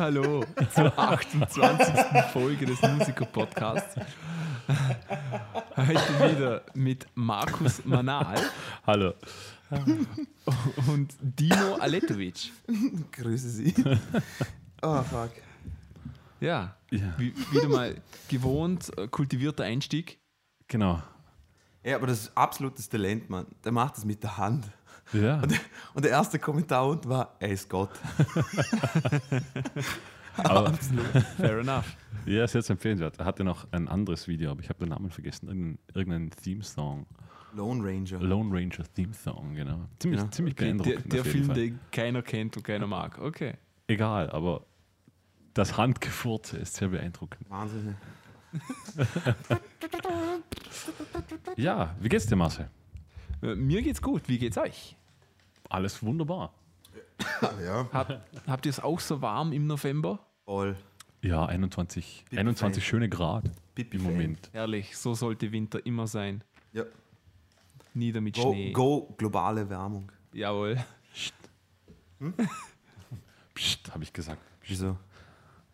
Hallo zur 28. Folge des Musiker-Podcasts. Heute wieder mit Markus Manal Hallo. und Dino Aletovic. Grüße Sie. Oh, fuck. Ja, Ja. wie, wieder mal gewohnt, äh, kultivierter Einstieg. Genau. Ja, aber das ist absolutes Talent, Mann. Der macht das mit der Hand. Ja. Und, und der erste Kommentar unten war, er ist Gott. Aber, Fair enough. ja, ist jetzt empfehlenswert. Er hatte noch ein anderes Video, aber ich habe den Namen vergessen. Irgendein, irgendein Theme-Song. Lone Ranger. Lone Ranger Theme-Song, genau. Ziemlich, Ja. ziemlich Okay, der beeindruckend. der jeden Film, Fall. den keiner kennt und keiner mag. Okay. Egal, aber das Handgefurze ist sehr beeindruckend. Wahnsinn. Ja, wie geht's dir, Marcel? Äh, Mir geht's gut. Wie geht's euch? Alles wunderbar. Ja, Hab, habt ihr es auch so warm im November? voll. Ja, 21, Pipi 21 fein. schöne Grad Pipi im fein. Moment. Herrlich, so sollte Winter immer sein. Ja. Nieder mit Go, Schnee. go, globale Wärmung. Jawohl. Psst, habe ich gesagt. Wieso?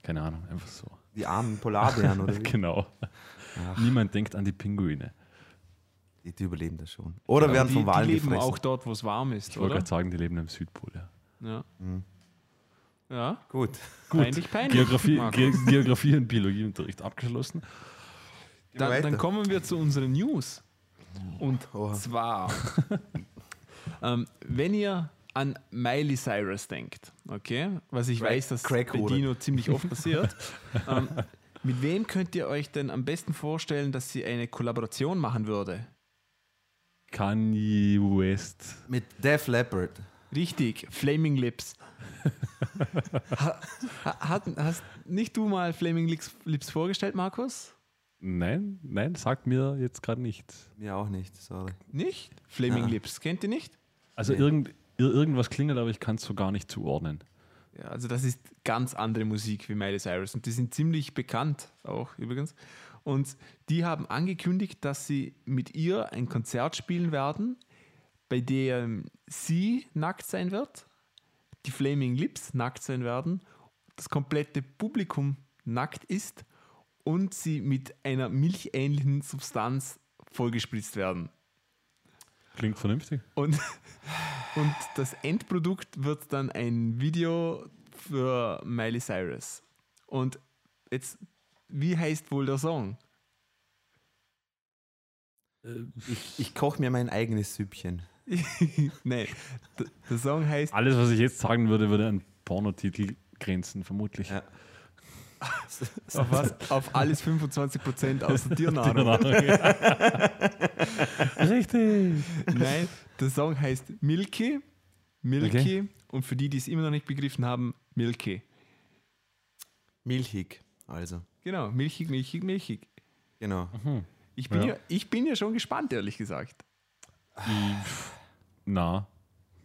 Keine Ahnung, einfach so. Die armen Polarbären, oder wie? Genau. Niemand denkt an die Pinguine. Die, die überleben das schon. Oder Aber werden die, vom Wal die leben gefressen. auch dort, wo es warm ist, Ich wollte oder? gerade sagen, die leben im Südpol. Ja. Ja. Mhm. ja. Gut. Peinlich, peinlich. Geografie. Ge Geografie und Biologieunterricht abgeschlossen. Dann, dann kommen wir zu unseren News. Und Oha. zwar, ähm, wenn ihr an Miley Cyrus denkt, okay, was ich Crack- weiß, dass bei Crackhure. Dino ziemlich oft passiert, ähm, mit wem könnt ihr euch denn am besten vorstellen, dass sie eine Kollaboration machen würde? Kanye West. Mit Def Leppard. Richtig, Flaming Lips. ha, ha, hat, hast nicht du mal Flaming Lips, Lips vorgestellt, Markus? Nein, nein, sagt mir jetzt gerade nichts. Mir auch nicht, sorry. Nicht? Flaming Ah. Lips, kennt ihr nicht? Also Nee. irgend, ir irgendwas klingelt, aber ich kann es so gar nicht zuordnen. Ja, also das ist ganz andere Musik wie Miley Cyrus und die sind ziemlich bekannt auch übrigens. Und die haben angekündigt, dass sie mit ihr ein Konzert spielen werden, bei dem sie nackt sein wird, die Flaming Lips nackt sein werden, das komplette Publikum nackt ist und sie mit einer milchähnlichen Substanz vollgespritzt werden. Klingt vernünftig. Und, und das Endprodukt wird dann ein Video für Miley Cyrus. Und jetzt, wie heißt wohl der Song? Ich, ich koche mir mein eigenes Süppchen. nee, d- der Song heißt Alles, was ich jetzt sagen würde, würde an Pornotitel grenzen, vermutlich. Ja. auf, was? auf alles 25% außer Tiernahrung. Richtig. Nein, der Song heißt Milky, Milky und für die, die es immer noch nicht begriffen haben, Milky. Milchig, also. Genau, milchig, milchig, milchig. Genau. Ich bin, ja. Ja. ich bin ja schon gespannt, ehrlich gesagt. Na,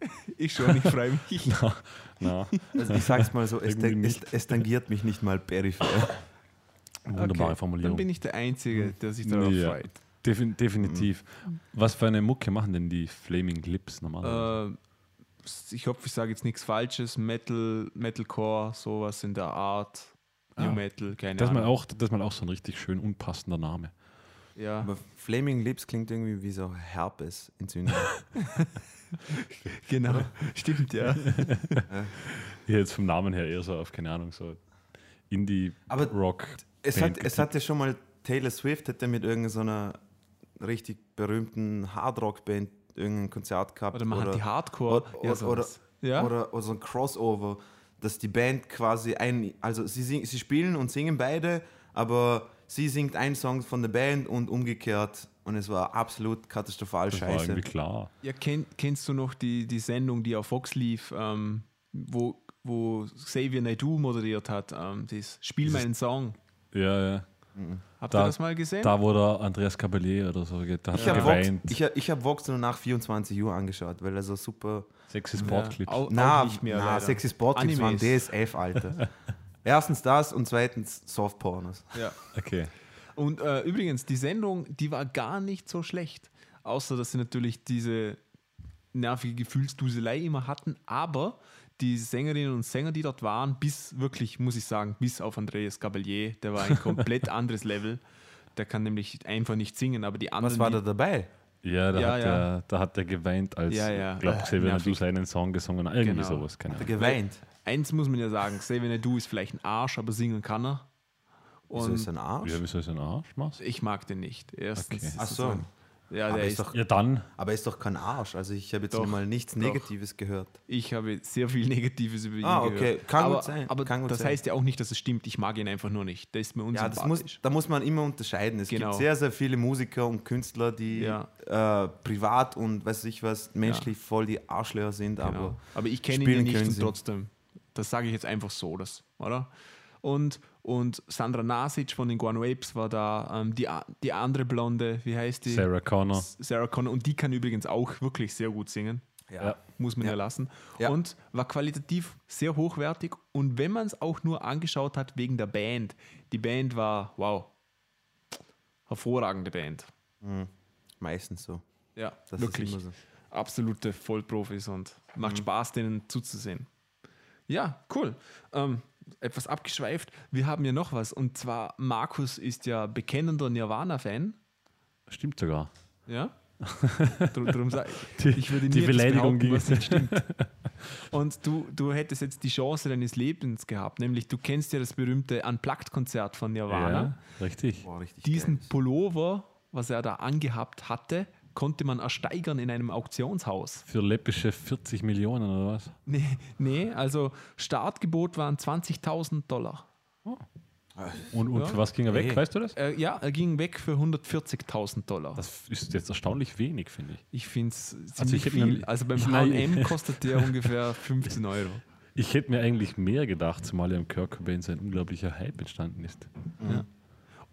Ich schon, ich freue mich. na. Also ich sag's mal so, es, es, nicht. es tangiert mich nicht mal peripher. Wunderbare Okay, Dann Formulierung. bin ich der Einzige, der sich darauf Ja. freut. Defin definitiv. Was für eine Mucke machen denn die Flaming Lips normalerweise? Äh, ich hoffe, ich sage jetzt nichts Falsches. Metal, Metalcore, sowas in der Art. New Ah. Metal, keine das, ist mal Ahnung. auch, das ist mal auch so ein richtig schön unpassender Name. Ja. Aber Flaming Lips klingt irgendwie wie so Herpes-Entzündung. genau. Stimmt, ja. Ja, jetzt vom Namen her eher so auf, keine Ahnung, so Aber Indie-Rock. es, hat, es hat ja schon mal Taylor Swift hätte mit irgendeiner richtig berühmten Hardrock-Band irgendein Konzert gehabt. Oder man hat die Hardcore. oder, ja, oder, ja? oder, oder so ein Crossover, dass die Band quasi ein, also sie, sing, sie spielen und singen beide, aber sie singt einen Song von der Band und umgekehrt und es war absolut katastrophal Das war scheiße. irgendwie klar. ja kenn, kennst du noch die, die Sendung, die auf Fox lief, ähm, wo, wo Xavier Naidoo moderiert hat? Ähm, das Spiel Dieses- meinen Song. Ja, ja. Habt Da- ihr das mal gesehen? Da, wo der Andreas Caballé oder so geht, da hat Ich er habe Vox, geweint. ich, ich hab Vox nur nach 24 Uhr angeschaut, weil er so super. Sexy Sportclips. Ja, Na, auch nicht mehr. na leider. Sexy Sportclips waren. DSF, Alter. Erstens das und zweitens Softpornos. Ja. Okay. Und äh, übrigens, die Sendung, die war gar nicht so schlecht. Außer, dass sie natürlich diese nervige Gefühlsduselei immer hatten, aber die Sängerinnen und Sänger, die dort waren, bis wirklich, muss ich sagen, bis auf Andreas Gabalier, der war ein komplett anderes Level. Der kann nämlich einfach nicht singen, aber die anderen. Was war da dabei? Ja, da, Ja, hat, ja. Er, da hat er geweint, als Ja, ja. glaub, Äh, Xavier. Nadu seinen Song gesungen hat. Irgendwie Genau. sowas, keine Hat er Ahnung. geweint? Eins muss man ja sagen, Xavier Du ist vielleicht ein Arsch, aber singen kann er. Wieso Und ist er ein Arsch? Ja, wieso ist er ein Arsch? Machst? ich mag den nicht. Erstens. Okay. ist Ach so. Ja, Aber der ist ist, doch- Ja, dann. Aber er ist doch kein Arsch. Also ich habe jetzt Doch, noch mal nichts doch. Negatives gehört. ich habe sehr viel Negatives über ihn Ah, gehört. okay. Kann aber, gut sein. Aber Kann gut das sein. heißt ja auch nicht, dass es stimmt. Ich mag ihn einfach nur nicht. Der ist mir Ja, das muss, unsympathisch. da muss man immer unterscheiden. Es Genau. gibt sehr, sehr viele Musiker und Künstler, die Ja. äh, privat und weiß ich was, menschlich voll die Arschlöcher sind, Genau. aber Aber ich kenne ihn ja nicht und trotzdem. Das sage ich jetzt einfach so, das, oder? Und, und Sandra Nasic von den Guan Apes war da, ähm, die, die andere Blonde, wie heißt die? Sarah Connor. Sarah Connor. Und die kann übrigens auch wirklich sehr gut singen. Ja. Muss man ja, Ja. lassen. Ja. Und war qualitativ sehr hochwertig. Und wenn man es auch nur angeschaut hat wegen der Band, die Band war, wow, hervorragende Band. meistens so. Ja, Das wirklich. ist immer so. absolute Vollprofis und macht Mhm. Spaß, denen zuzusehen. Ja, cool. Ähm, etwas abgeschweift. Wir haben ja noch was. Und zwar, Markus ist ja bekennender Nirvana-Fan. Stimmt sogar. Ja. Drum, drum sag, ich würde die Beleidigung ging- was nicht stimmt. Und du, du hättest jetzt die Chance deines Lebens gehabt, nämlich du kennst ja das berühmte Unplugged-Konzert von Nirvana. Ja, richtig. Boah, richtig Diesen geil. Pullover, was er da angehabt hatte, konnte man ersteigern in einem Auktionshaus. Für läppische 40 Millionen oder was? Nee, nee, also Startgebot waren 20.000 Dollar. Und, und Ja. für was ging er weg, Hey. weißt du das? Äh, ja, er ging weg für 140.000 Dollar. Das ist jetzt erstaunlich wenig, finde ich. ich finde es ziemlich Also ich viel. also beim. H&M kostet der ungefähr 15 Euro. Ich hätte mir eigentlich mehr gedacht, zumal ja im Kirk Cobain so ein unglaublicher Hype entstanden ist.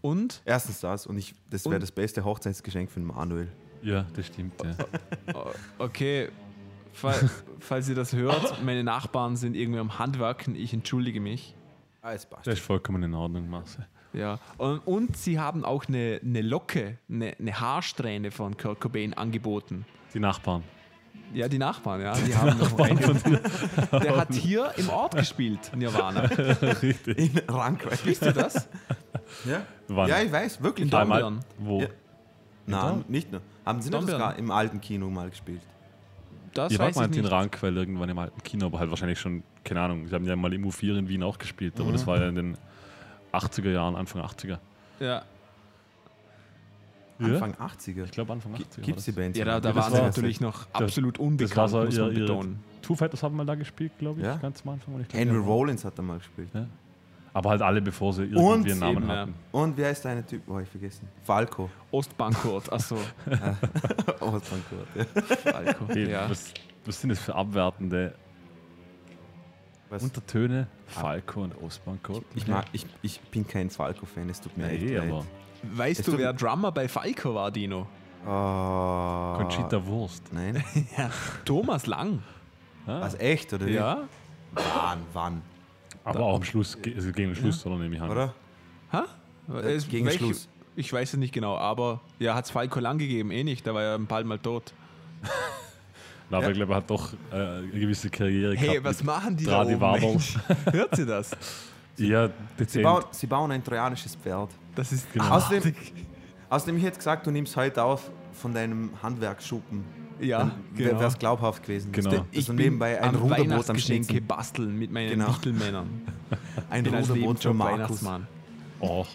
Und, Erstens das und ich, das wäre das beste Hochzeitsgeschenk für Manuel. Ja, das stimmt. Ja. okay, fall, falls ihr das hört, meine Nachbarn sind irgendwie am Handwerken, ich entschuldige mich. Alles passt. Das ist vollkommen in Ordnung, Marcel. Ja, und, und sie haben auch eine, eine Locke, eine, eine Haarsträhne von Kurt Cobain angeboten. Die Nachbarn. Ja, die Nachbarn, ja. Die haben noch eine, der hat hier im Ort gespielt, Nirvana. In Rankreich. Wisst ihr das? Ja? Wann? ja, ich weiß, wirklich. In Dornbirn. wo? Ja. Nein, nicht nur. Haben Sie Dornbirn. sogar im alten Kino mal gespielt? Das Ich war weiß mal ich in. Rankwell irgendwann im alten Kino, aber halt wahrscheinlich schon, keine Ahnung, sie haben ja mal im U4 in Wien auch gespielt, aber das war ja in den 80er Jahren, Anfang 80er. Ja, Anfang 80er. Ich glaube Anfang 80er. Gibt es die Band? ja da, da das waren sie war- natürlich noch absolut das war unbekannt, so muss man ihr, ihr betonen. Two Fighters haben mal da gespielt, glaube ich, Ja. ganz am Anfang. Und ich glaub, Henry. Rollins hat da mal gespielt. Ja. Aber halt alle, bevor sie irgendwie Und einen Namen eben, ja. hatten. Und wie heißt der eine Typ? Oh, ich vergessen. Falco. Ostbankort, achso, Gott, ja. Falco. Hey, ja. was, was sind das für abwertende Was? Untertöne? Falco und Ostbankot? Ich, mag, ich, ich bin kein Falco-Fan, es tut mir echt Nee, leid. aber Weißt Es du, wer Drummer bei Falco war, Dino? Oh, Conchita Wurst. Nein? Thomas Lang. Ah, Was, echt, oder wie? Ja? Wann, wann? Aber auch am Schluss, also gegen den Schluss, oder nehme ich an. Oder? Ha? Es- gegen welch- Schluss. Ich weiß es nicht genau, aber ja, hat es Falco Lang gegeben, eh nicht, da war er bald mal tot. Na, aber Ja. ich glaube, er hat doch äh, eine gewisse Karriere Hey, gehabt. was mit machen die da oben? Mensch? Hört sie das? Ja, Sie dezent. bauen, sie bauen ein trojanisches Pferd. Das ist Genau. Außerdem, außerdem, ich hätte gesagt, du nimmst heute auf von deinem Handwerksschuppen. Ja, genau. wäre es glaubhaft gewesen. Genau. Dass du Ich bin nebenbei ein am Ruderboot am Schnitzen. basteln mit meinen Genau. Wichtelmännern. Ein bin Ruderboot für Markus. Weihnachtsmann. Och,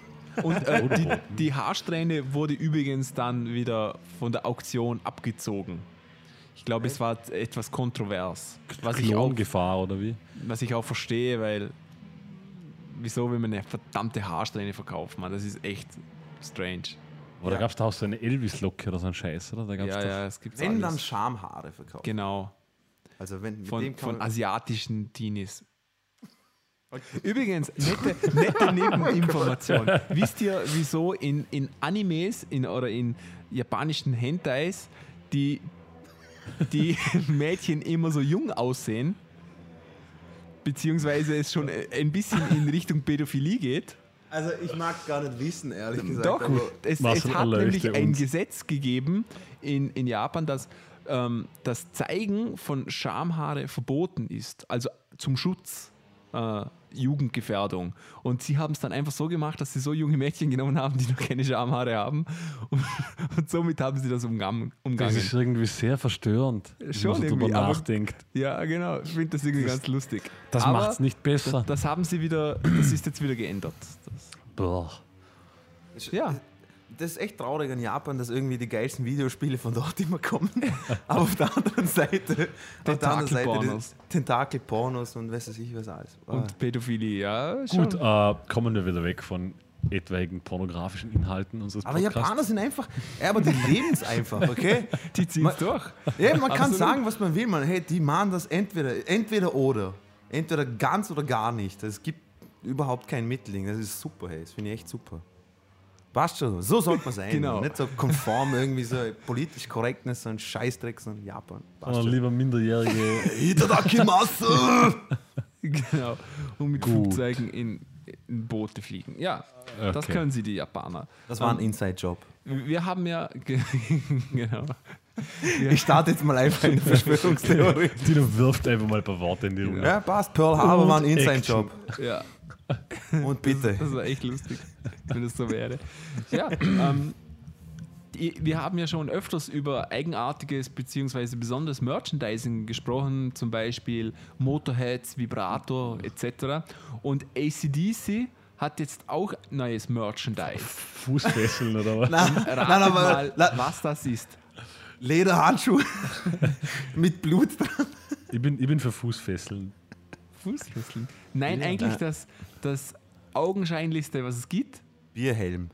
Und äh, die, die Haarsträhne wurde übrigens dann wieder von der Auktion abgezogen. Ich glaube, es war etwas kontrovers. Was ich, auch, Klongefahr oder wie? was ich auch verstehe, weil wieso will man eine verdammte Haarsträhne verkaufen? Man? Das ist echt strange. Oder Ja. gab es da auch so eine Elvis-Locke oder so ein Scheiß, oder? Da gab's Ja, doch, ja, es gibt Wenn dann alles. Schamhaare verkauft. Genau. Also wenn mit Von, dem kann von asiatischen Teenies. Übrigens, nette, nette Nebeninformation. Wisst ihr, wieso in, in Animes in, oder in japanischen Hentais die, die Mädchen immer so jung aussehen? Beziehungsweise es schon ein bisschen in Richtung Pädophilie geht? Also ich mag gar nicht wissen, ehrlich gesagt. Doch, aber es, es hat nämlich erleuchte ein uns. Gesetz gegeben in, in Japan, dass ähm, das Zeigen von Schamhaare verboten ist, also zum Schutz äh, Jugendgefährdung. Und sie haben es dann einfach so gemacht, dass sie so junge Mädchen genommen haben, die noch keine Schamhaare haben. Und, und somit haben sie das umgangen. Das umgangen. ist irgendwie sehr verstörend, wenn Schon man drüber irgendwie, aber- nachdenkt. Ja, genau. Ich finde das irgendwie ganz lustig. Das macht es nicht besser. Das, das haben sie wieder, das ist jetzt wieder geändert. Das, Boah. ja, Das ist echt traurig an Japan, dass irgendwie die geilsten Videospiele von dort immer kommen. Aber auf der anderen Seite, auf der anderen Seite Tentakelpornos. und weiß ich was alles. Ah. und Pädophilie, ja, schon. Gut, äh, kommen wir wieder weg von etwaigen pornografischen Inhalten unseres aber Podcasts. Japaner sind einfach, ja, aber die leben es einfach, okay? die ziehen es durch. Ja, man kann Absolut. sagen, was man will, man. Hey, die machen das entweder, entweder oder. Entweder ganz oder gar nicht. Es gibt überhaupt kein Mittelding. Das ist super, hey. Das finde ich echt super. Passt schon. So sollte man sein. Genau. Nicht so konform, irgendwie so politisch korrektness, so ein Scheißdreck, so ein Japan. Passt schon. lieber minderjährige. Itadakimasu! Genau. Und mit Gut. Flugzeugen in, in Boote fliegen. Ja, das Okay. können sie, die Japaner. Das war ein Inside-Job. Wir haben ja. ge- genau. Ich starte jetzt mal einfach eine Verschwörungstheorie. Dino wirft einfach mal ein paar Worte in die Runde. Ja, passt. Pearl Harbor war ein Inside-Job. Ja, Und bitte. das war echt lustig, wenn es so wäre. Ja, ähm, die, wir haben ja schon öfters über eigenartiges bzw. besonderes Merchandising gesprochen, zum Beispiel Motorheads, Vibrator etc. Und ACDC hat jetzt auch neues Merchandise. Fußfesseln oder was? Nein, Ratet nein, aber mal, la- was das ist. Lederhandschuhe mit Blut dran. Ich bin, ich bin für Fußfesseln. Fußfesseln. Nein, Ja. eigentlich das, das augenscheinlichste, was es gibt. Bierhelm.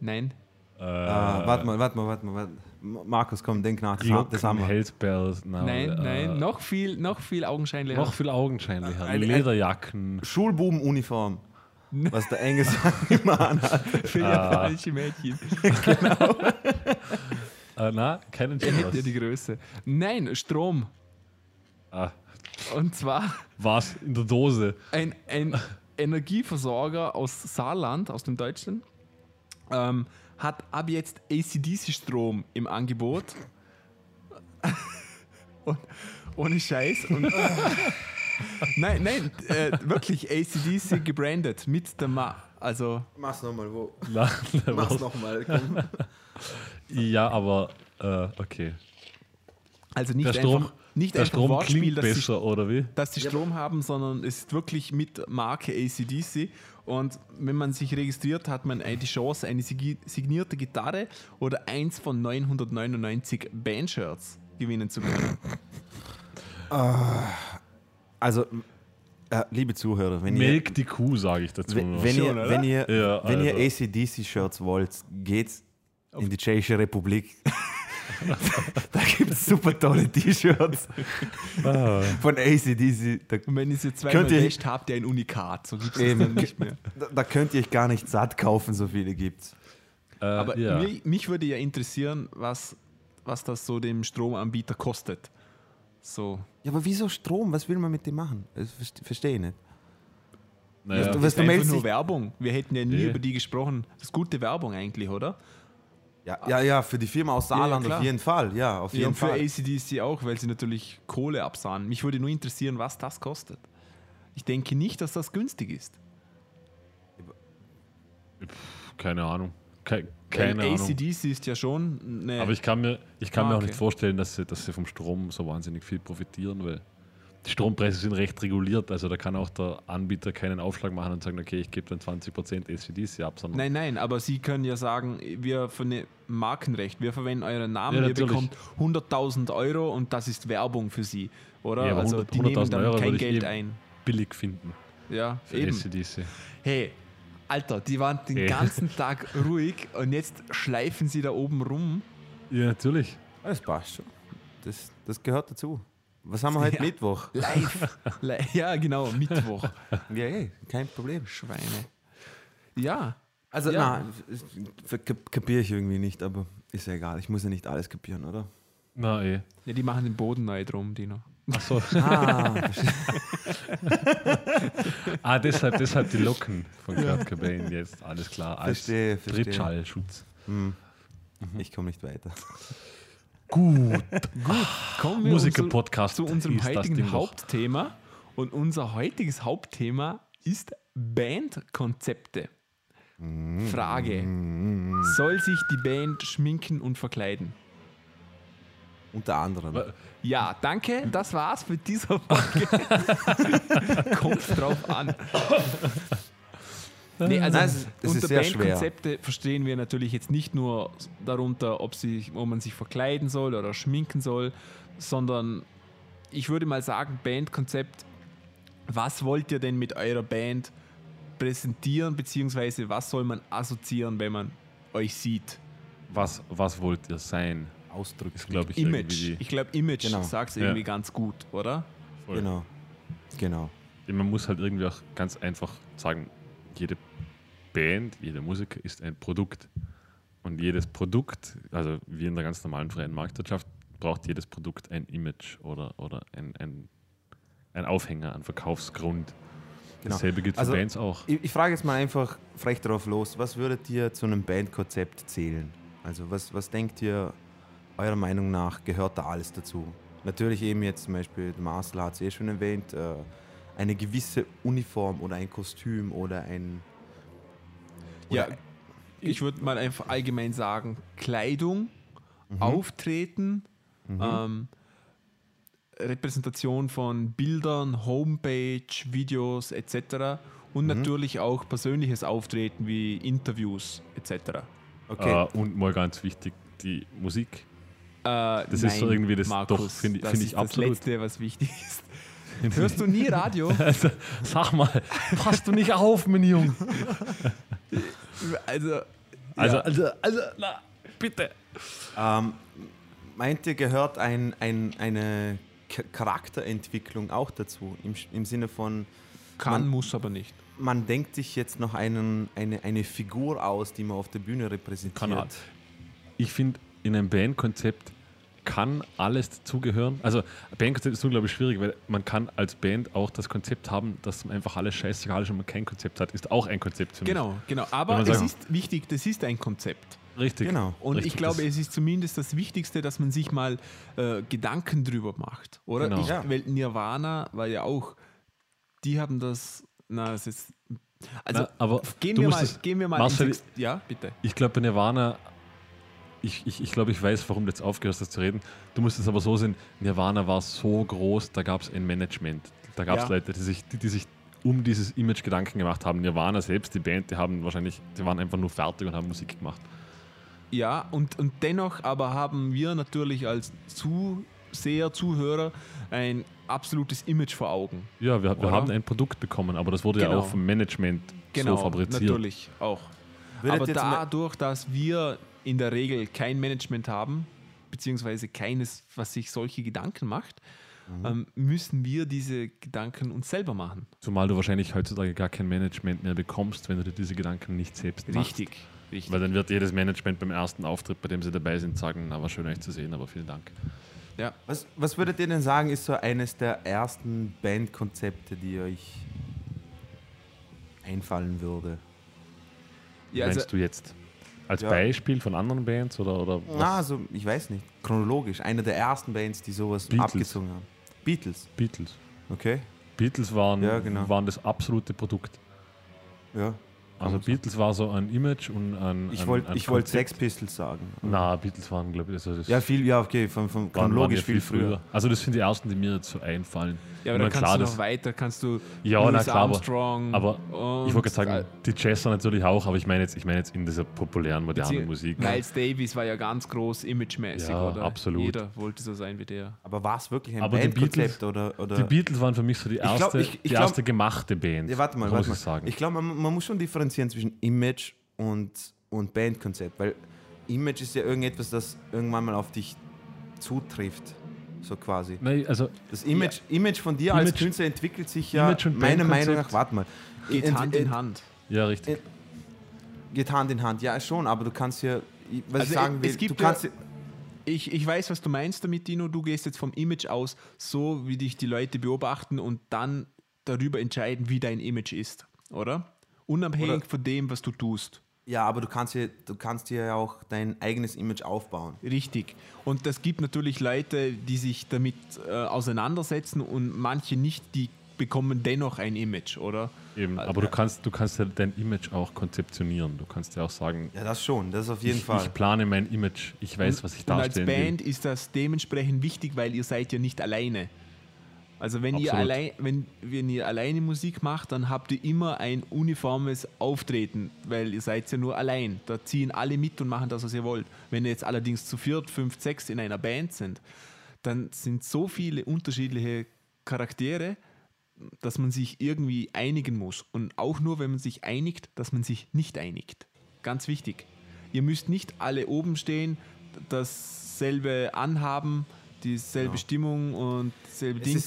Nein. Äh, Ah, warte mal, warte mal, warte mal. warte. Markus, komm, denk nach. Das, haben- das haben wir. Hellsperrs. Nein, nein, noch viel, noch viel augenscheinlicher. Noch viel augenscheinlicher. Ein- Lederjacken. Schulbubenuniform. Was der Engels immer anhat. für Ah. japanische Mädchen. Äh, na, keinen Der hätte ja die Größe. Nein, Strom. Ah, Und zwar was? In der Dose. ein, ein Energieversorger aus Saarland, aus dem Deutschen, ähm, hat ab jetzt ACDC-Strom im Angebot. Und, ohne Scheiß. Und, nein, nein, äh, wirklich ACDC gebrandet mit der Ma also Mach's nochmal, wo? Mach's nochmal, komm. ja, aber äh, okay. also nicht Der Strom, einfach nicht der einfach Strom Wortspiel, klingt dass sie besser, oder wie? dass sie Strom haben, sondern es ist wirklich mit Marke ACDC. Und wenn man sich registriert, hat man die Chance, eine signierte Gitarre oder eins von 999 Bandshirts gewinnen zu können. Also, äh, liebe Zuhörer, wenn ihr, Melk die Kuh, sage ich dazu. wenn, wenn, Schon, ihr, wenn ihr, Ja, wenn ihr also. ACDC-Shirts wollt, geht's in die Tschechische Republik. da gibt es super tolle T-Shirts Ah. von ACDC. Da, Und wenn ihr sie zweimal Könnt ihr- wäscht, habt ihr ein Unikat. So gibt es dann nicht mehr. da, da könnt ihr euch gar nicht satt kaufen, so viele gibt's. Äh, Aber ja. mir, mich würde ja interessieren, was, was das so dem Stromanbieter kostet. So. Ja, aber wieso Strom? Was will man mit dem machen? Das verste- verstehe ich nicht. naja, du- Das was ist einfach nur Werbung. Wir hätten ja nie Nee. über die gesprochen. Das ist gute Werbung eigentlich, oder? Ja, ja, ja, für die Firma aus Ja, ja, Saarland klar. auf jeden Fall. Ja, auf Ja, jeden und für Fall. ACDC auch, weil sie natürlich Kohle absahen. Mich würde nur interessieren, was das kostet. Ich denke nicht, dass das günstig ist. keine Ahnung. Ke keine weil Ahnung. ACDC ist ja schon eine. Aber ich kann mir, ich kann mir auch Marke. nicht vorstellen, dass sie, dass sie vom Strom so wahnsinnig viel profitieren, weil die Strompreise sind recht reguliert. Also da kann auch der Anbieter keinen Aufschlag machen und sagen, okay, ich gebe dann 20% ACDC ab, sondern nein, nein, aber Sie können ja sagen, wir für eine Markenrecht, wir verwenden euren Namen, Ja, ihr bekommt 100.000 Euro und das ist Werbung für Sie, oder? Ja, also 100 die nehmen 100.000 dann Euro kein Geld ein. billig finden Ja, für eben. ACDC. Hey, Alter, die waren den Eh. ganzen Tag ruhig und jetzt schleifen sie da oben rum. Ja, natürlich. Das passt schon. Das, das gehört dazu. Was haben wir heute Ja. Mittwoch? Live. Li- ja, genau, Mittwoch. Ja, ey, kein Problem. Schweine. Ja, Also, Ja. na, kapiere ich irgendwie nicht, aber ist ja egal. Ich muss ja nicht alles kapieren, oder? Na eh. ja, die machen den Boden neu drum, Dino. Achso. Ah, ah, deshalb, deshalb die Locken von Kurt Cobain jetzt. Alles klar. Als Verstehe, verstehe. Trittschallschutz. hm. ich komme nicht weiter. Gut. Kommen wir Musiker-Podcast zu unserem heutigen. Hauptthema. Und unser heutiges Hauptthema ist Bandkonzepte. Frage: Soll sich die Band schminken und verkleiden? Unter anderem. Ja, danke. Das war's für diese Folge. Kommt drauf an. Nee, also Nein, es unter. Bandkonzepte verstehen wir natürlich jetzt nicht nur darunter, ob, sich, ob man sich verkleiden soll oder schminken soll, sondern ich würde mal sagen, Bandkonzept, was wollt ihr denn mit eurer Band präsentieren, beziehungsweise was soll man assoziieren, wenn man euch sieht? Was, was wollt ihr sein? Ausdrücken. Ist, glaube ich, Image. irgendwie Ich glaube, Image Genau. sagt es Ja. irgendwie ganz gut, oder? voll. Genau. Genau. man muss halt irgendwie auch ganz einfach sagen, jede Band, jeder Musiker ist ein Produkt. Und jedes Produkt, also wie in der ganz normalen freien Marktwirtschaft, braucht jedes Produkt ein Image oder, oder ein, ein, ein Aufhänger, ein Verkaufsgrund. Genau. Dasselbe gilt für Also- Bands auch. Ich, ich frage jetzt mal einfach frech drauf los. Was würdet ihr zu einem Bandkonzept zählen? Also was, was denkt ihr, eurer Meinung nach, gehört da alles dazu? Natürlich eben jetzt zum Beispiel, Marcel hat es eh schon erwähnt, äh, eine gewisse Uniform oder ein Kostüm oder ein... Ja, oder- ich würde mal einfach allgemein sagen, Kleidung, Auftreten, ähm, Repräsentation von Bildern, Homepage, Videos etc. Und natürlich auch persönliches Auftreten wie Interviews etc. Okay, Äh, und mal ganz wichtig, die Musik. Das ist so irgendwie das- doch, finde ich- das finde ist ich absolut. Das Letzte, was wichtig ist. Hörst du nie Radio? Also, sag mal, passt du nicht auf, mein Junge? Also, Also, ja. also, also, na, bitte. ähm, meint ihr, gehört ein, ein, eine Charakterentwicklung auch dazu? Im, Im Sinne von, kann, man- muss aber nicht. man denkt sich jetzt noch einen, eine, eine Figur aus, die man auf der Bühne repräsentiert. Kann. Ich finde, in einem Bandkonzept kann alles dazugehören. Also, ein Bandkonzept ist unglaublich schwierig, weil man kann als Band auch das Konzept haben, dass man einfach alles scheißegal ist und man kein Konzept hat. Ist auch ein Konzept für Genau, genau. Aber es ist wichtig, das ist ein Konzept. Richtig. Genau. Und Richtig, ich glaube, es ist zumindest das Wichtigste, dass man sich mal äh, Gedanken drüber macht, oder? Genau. Ich, Ja. Weil Nirvana war ja auch, die haben das, na, das ist, also Na, aber gehen, du wir mal, es- gehen wir mal Marcel, ins Ja, bitte. Ich glaube, bei Nirvana, ich, ich, ich glaube, ich weiß, warum du jetzt aufgehört hast, das zu reden. Du musst es aber so sehen, Nirvana war so groß, da gab es ein Management. Da gab es Ja. Leute, die sich, die, die sich um dieses Image Gedanken gemacht haben. Nirvana selbst, die Band, die haben wahrscheinlich, die waren einfach nur fertig und haben Musik gemacht. Ja, und, und dennoch aber haben wir natürlich als Zuseher, Zuhörer ein absolutes Image vor Augen. Ja, wir, wir haben ein Produkt bekommen, aber das wurde ja Genau. auch vom Management Genau, so fabriziert. natürlich auch. Würdet aber dadurch, dass wir in der Regel kein Management haben, beziehungsweise keines, was sich solche Gedanken macht, Mhm. ähm, müssen wir diese Gedanken uns selber machen. Zumal du wahrscheinlich heutzutage gar kein Management mehr bekommst, wenn du dir diese Gedanken nicht selbst machst. Richtig, richtig. Weil dann wird jedes Management beim ersten Auftritt, bei dem sie dabei sind, sagen, na, war schön euch zu sehen, aber vielen Dank. Ja. Was, was würdet ihr denn sagen, ist so eines der ersten Bandkonzepte, die euch einfallen würde? Ja, Meinst also, du jetzt als Ja. Beispiel von anderen Bands oder, oder was? Na, also, ich weiß nicht. Chronologisch. Eine der ersten Bands, die sowas Beatles. abgezogen haben. Beatles, Beatles. okay? Beatles waren, Ja, genau. waren das absolute Produkt. Ja. Also Beatles war so ein Image und ein. Ich wollte ich wollt. Sex Pistols sagen. Na, Beatles waren, glaube ich, also das Ja, viel, ja, okay, von, von waren, waren chronologisch ja viel früher. Also das sind die ersten, die mir jetzt so einfallen. ja, aber dann kannst klar, du noch weiter, kannst du Ja, Louis na klar, aber- Armstrong Aber und- ich wollte gerade sagen, die Jazzer natürlich auch, aber ich meine jetzt, ich meine jetzt in dieser populären, modernen Musik. Miles Davis war ja ganz groß imagemäßig, Ja, oder? absolut. Jeder wollte so sein wie der. Aber war es wirklich ein Aber die Bandkonzept oder, oder? Die Beatles waren für mich so die glaub, erste, ich- ich die glaub- erste gemachte Band. Ja, warte mal, muss warte ich mal. sagen. Ich glaube, man, man muss schon differenzieren zwischen Image und, und Bandkonzept, weil Image ist ja irgendetwas, das irgendwann mal auf dich zutrifft, so quasi. Also Das Image, Image von dir als Image- Künstler entwickelt sich ja meiner Meinung nach, warte mal, Geht ent- Hand in ent- Hand. ja richtig. Äh, Geht Hand in Hand, ja schon, aber du kannst ja, ich- was Also ich sagen es will, du gibt kannst ja- Ich, ich weiß, was du meinst damit, Dino. Du gehst jetzt vom Image aus, so wie dich die Leute beobachten und dann darüber entscheiden, wie dein Image ist, oder? Unabhängig Oder- von dem, was du tust. Ja, aber du kannst dir, du kannst dir ja auch dein eigenes Image aufbauen. Richtig. Und das gibt natürlich Leute, die sich damit äh, auseinandersetzen und manche nicht, die bekommen dennoch ein Image, oder? Eben, aber du kannst, du kannst ja dein Image auch konzeptionieren. Du kannst ja auch sagen, Ja, das schon, das auf jeden ich, Fall. ich plane mein Image, ich weiß, was ich Und als darstellen Band will. ist das dementsprechend wichtig, weil ihr seid ja nicht alleine. Also wenn ihr, allein, wenn, wenn ihr alleine Musik macht, dann habt ihr immer ein uniformes Auftreten, weil ihr seid ja nur allein. Da ziehen alle mit und machen das, was ihr wollt. Wenn ihr jetzt allerdings zu viert, fünf, sechs in einer Band sind, dann sind so viele unterschiedliche Charaktere, dass man sich irgendwie einigen muss. Und auch nur, wenn man sich einigt, dass man sich nicht einigt. Ganz wichtig. Ihr müsst nicht alle oben stehen, dasselbe anhaben, dieselbe Genau. Stimmung und dasselbe Es Ding.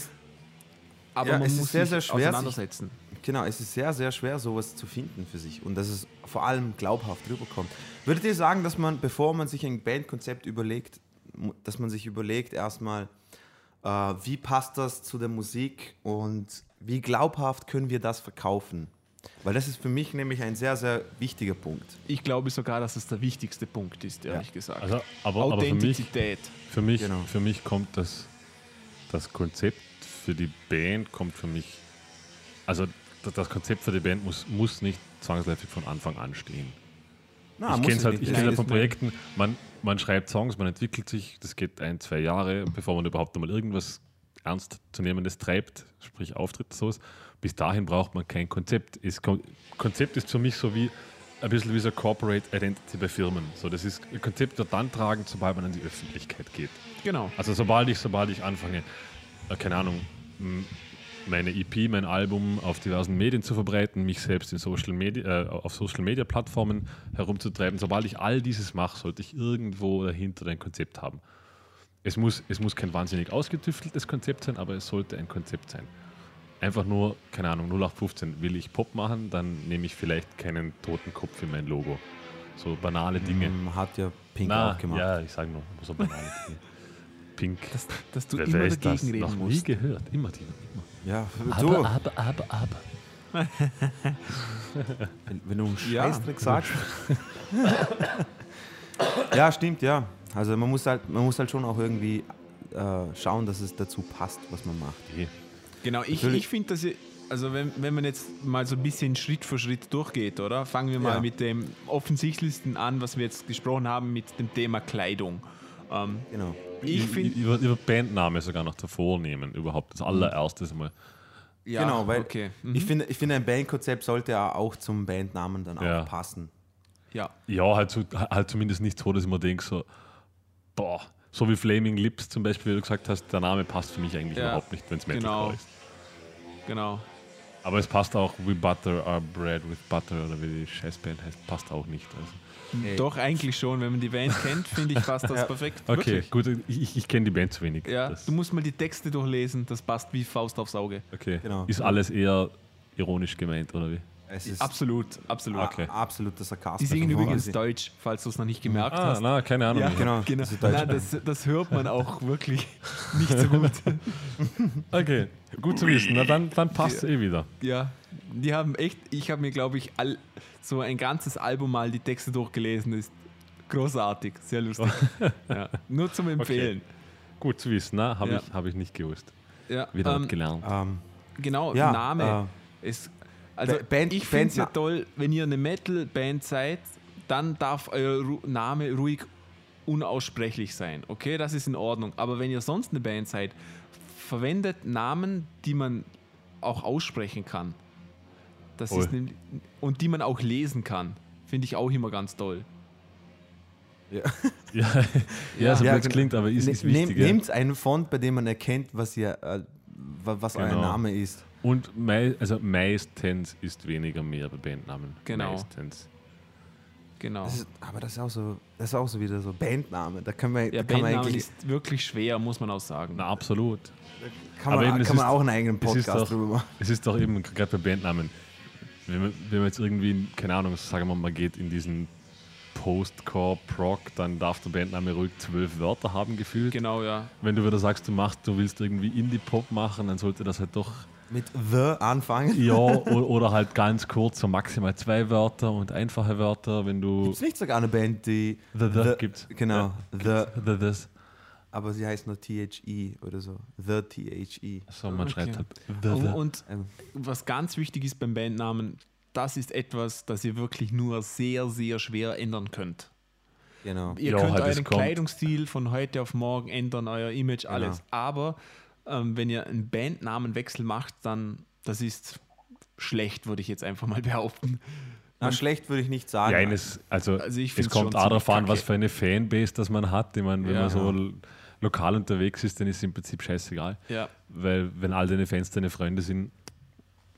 Ist, aber ja, man es ist muss sehr, sich sehr schwer, sich- auseinandersetzen. genau, es ist sehr, sehr schwer, sowas zu finden für sich und dass es vor allem glaubhaft rüberkommt. Würdet ihr sagen, dass man, bevor man sich ein Bandkonzept überlegt, dass man sich überlegt erstmal, äh, wie passt das zu der Musik und wie glaubhaft können wir das verkaufen? Weil das ist für mich nämlich ein sehr, sehr wichtiger Punkt. Ich glaube sogar, dass es der wichtigste Punkt ist, ehrlich Ja. gesagt. Also, aber, aber für mich, für mich, Genau. für mich kommt das, das Konzept für die Band kommt für mich, also das, Konzept für die Band muss, muss nicht zwangsläufig von Anfang an stehen. Na, ich kenne es halt, ich Nein, kenn halt von Projekten, man, man schreibt Songs, man entwickelt sich, das geht ein, zwei Jahre, bevor man überhaupt einmal irgendwas ernstzunehmendes treibt, sprich Auftritt, sowas. Bis dahin braucht man kein Konzept. Kon- Konzept ist für mich so wie ein bisschen wie so Corporate Identity bei Firmen. So, das ist ein Konzept wird dann tragen, sobald man an die Öffentlichkeit geht. Genau. Also sobald ich, sobald ich anfange, keine Ahnung, meine EP, mein Album auf diversen Medien zu verbreiten, mich selbst in Social Media, äh, auf Social Media Plattformen herumzutreiben, sobald ich all dieses mache, sollte ich irgendwo dahinter ein Konzept haben. Es muss, es muss kein wahnsinnig ausgetüfteltes Konzept sein, aber es sollte ein Konzept sein. Einfach nur, keine Ahnung, 0815, will ich Pop machen, dann nehme ich vielleicht keinen toten Kopf in mein Logo. So banale Dinge. Mm, Hat ja Pink Na, auch gemacht. ja, ich sage nur, so banale Dinge. Pink. Dass, dass du Wer immer weiß das? dagegen Noch reden nie musst. gehört. Immer die. Immer. Ja, Aber, du, aber, aber, aber. wenn, wenn du einen Ja. Scheißdreck sagst. ja, stimmt, ja. Also man muss halt, man muss halt schon auch irgendwie äh, schauen, dass es dazu passt, was man macht. Eh. Genau, ich, Natürlich. ich finde, dass ihr, also wenn, wenn man jetzt mal so ein bisschen Schritt für Schritt durchgeht, oder? Fangen wir mal Ja. mit dem offensichtlichsten an, was wir jetzt gesprochen haben, mit dem Thema Kleidung. Ähm, Genau. Ich finde, Über, über Bandname sogar noch davor nehmen, überhaupt. Das allererste Mal. ja, genau, weil okay. Mhm. ich finde, ich finde, ein Bandkonzept sollte ja auch zum Bandnamen dann Ja. auch passen. ja, Ja, halt, so, halt zumindest nicht so, dass ich mir denke, so, boah, so wie Flaming Lips zum Beispiel, wie du gesagt hast, der Name passt für mich eigentlich Ja, überhaupt nicht, wenn es Metalcore genau. ist. genau. Aber es passt auch, We Butter Our Bread with Butter oder wie die Scheißband heißt, passt auch nicht. Also. Ey. Doch, eigentlich schon. Wenn man die Band kennt, finde ich, passt das Ja. perfekt. Okay, Wirklich. gut, ich, ich, kenne die Band zu wenig. Ja, Das- du musst mal die Texte durchlesen, das passt wie Faust aufs Auge. okay. Genau. Ist alles eher ironisch gemeint, oder wie? Es ist Absolut, absolut. Okay. absoluter Sarkasmus. Die singen übrigens quasi. Deutsch, falls du es noch nicht gemerkt Ah, hast. na, keine Ahnung. Ja, genau. genau. Das. Nein, das, das hört man auch wirklich nicht so gut. Okay, gut zu wissen. Na, dann, dann passt es eh wieder. Ja, die haben echt, ich habe mir, glaube ich, all, so ein ganzes Album mal die Texte durchgelesen. Ist großartig, sehr lustig. ja, nur zum Empfehlen. Gut zu wissen, na, habe Ja. ich, hab ich nicht gewusst. Ja, Wieder ähm, gelernt. Ähm, Genau, Ja, Name. ist, also Ba- Band- ich finde es ja Band- toll, wenn ihr eine Metal-Band seid, dann darf euer Ru Name ruhig unaussprechlich sein. Okay, das ist in Ordnung. Aber wenn ihr sonst eine Band seid, verwendet Namen, die man auch aussprechen kann. Das Voll. ist nämlich, und die man auch lesen kann. Finde ich auch immer ganz toll. ja. Ja, ja, so Ja, genau. klingt, aber ist, ist Nehm- wichtig. ja. Nehmt einen Font, bei dem man erkennt, was, ihr, äh, wa- was euer Genau. Name ist. Und mei also meistens ist weniger mehr bei Bandnamen. Genau. Meistens. Genau. Das ist, aber das ist, auch so, das ist auch so wieder so Bandname. Da kann man, Ja, da kann man eigentlich ist wirklich schwer, muss man auch sagen. Na, absolut. kann aber man, eben, kann man ist- auch einen eigenen ist Podcast doch- drüber machen. Es ist doch eben gerade bei Bandnamen, wenn man, wenn man jetzt irgendwie, keine Ahnung, sagen wir mal, man geht in diesen Postcore-Proc, dann darf der Bandname ruhig zwölf Wörter haben gefühlt. Genau, ja. Wenn du wieder sagst, du machst, du willst irgendwie Indie-Pop machen, dann sollte das halt doch Mit The anfangen? Ja, oder halt ganz kurz, so maximal zwei Wörter und einfache Wörter, wenn du. Gibt es nicht sogar eine Band, die. The, the, gibt's. Genau, Ja, The, The, this. Aber sie heißt nur THE oder so. The THE. So, man Okay. schreibt halt The, Und, the. und Ähm, was ganz wichtig ist beim Bandnamen, das ist etwas, das ihr wirklich nur sehr, sehr schwer ändern könnt. genau. Ihr Ja, könnt halt, es euren. Kleidungsstil von heute auf morgen ändern, euer Image, Genau. alles. Aber ähm, wenn ihr einen Bandnamenwechsel macht, dann das ist schlecht, würde ich jetzt einfach mal behaupten. Na, schlecht würde ich nicht sagen. Ja, eines, also, Also ich es kommt auch darauf an, was für eine Fanbase das man hat. Ich meine, wenn Ja. man so l- lokal unterwegs ist, dann ist es im Prinzip scheißegal. Ja, Weil, wenn all deine Fans deine Freunde sind,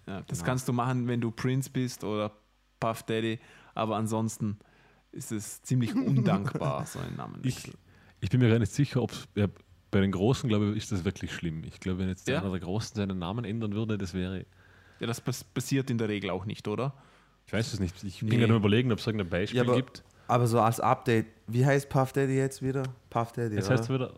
ja das Genau. kannst du machen, wenn du Prince bist oder Puff Daddy, aber ansonsten ist es ziemlich undankbar, so ein Namenwechsel. ich bin mir gar nicht sicher, ob es ja, bei den Großen, glaube ich, ist das wirklich schlimm. Ich glaube, wenn jetzt Ja. einer der Großen seinen Namen ändern würde, das wäre. Ja, das pass passiert in der Regel auch nicht, oder? Ich weiß es nicht. Ich bin Nee. gerade nur überlegen, ob es irgendein Beispiel Ja, aber- gibt. Aber so als Update, wie heißt Puff Daddy jetzt wieder? Puff Daddy, Jetzt oder? heißt es wieder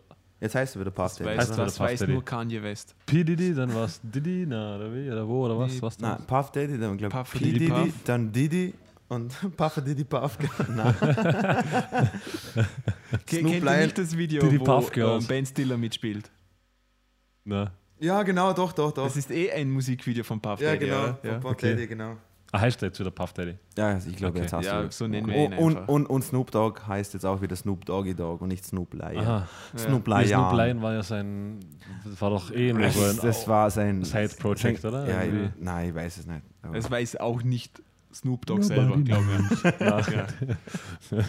jetzt heißt er wieder Puff Das Daddy. weiß, Heißt oder? wieder das Puff weiß Daddy. nur Kanye West. P. Diddy, dann war es Diddy, na, oder wie, oder wo, oder was? Nee. was Nein, dann? Puff Daddy, dann glaube Puff ich P. Diddy Diddy, Puff. dann Diddy und Puff Diddy Puff. Nein. Kennt ihr nicht das Video, die wo Puff Girls. ähm, Ben Stiller mitspielt? Na. ja, genau, doch, doch, doch. Das ist eh ein Musikvideo von Puff ja, Daddy, genau, oder? von Ja. Puff okay. Daddy, genau. Ah, heißt der jetzt wieder Puff Daddy? Ja, ich glaube, Okay. jetzt hast Ja, du so nennen wir Oh, ihn und, und, und Snoop Dogg heißt jetzt auch wieder Snoop Doggy Dogg und nicht Snoop Lion. Aha. Snoop Nee, Snoop Lion. Lion war ja sein, das war doch eh nur so ein Das, war sein Side-Project, sein- oder? Ja, Irgendwie. nein, ich weiß es nicht. Das weiß auch nicht Snoop Dogg Nobody selber, glaube ich. Ja.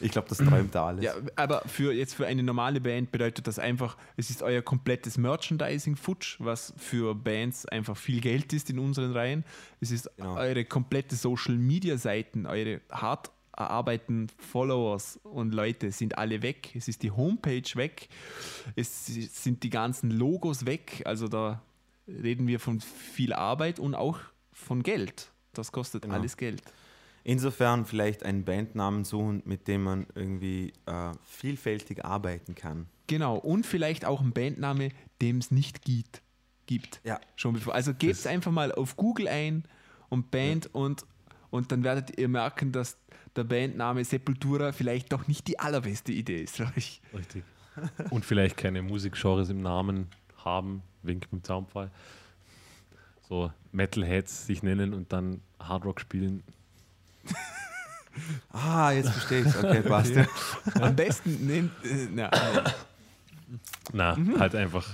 ich glaube, das träumt er alles. Ja, aber für jetzt für eine normale Band bedeutet das einfach, es ist euer komplettes Merchandising futsch, was für Bands einfach viel Geld ist in unseren Reihen. Es ist Genau. eure komplette Social Media Seiten, eure hart erarbeiteten Followers und Leute sind alle weg. Es ist die Homepage weg. Es sind die ganzen Logos weg. Also da reden wir von viel Arbeit und auch von Geld. Das kostet Genau. alles Geld. Insofern vielleicht einen Bandnamen suchen, mit dem man irgendwie äh, vielfältig arbeiten kann. Genau, und vielleicht auch ein Bandname, dem es nicht gibt. gibt. Ja. Schon bevor. Also gebt Das- einfach mal auf Google ein und Band und, und dann werdet ihr merken, dass der Bandname Sepultura vielleicht doch nicht die allerbeste Idee ist. für euch. Richtig. Und vielleicht keine Musikgenres im Namen haben, wink mit dem Zaunpfahl. So Metalheads sich nennen und dann Hardrock spielen. Ah, jetzt verstehe ich Okay, passt. Ja. Am besten nehmt. Äh, na, äh, Na, Mhm. halt einfach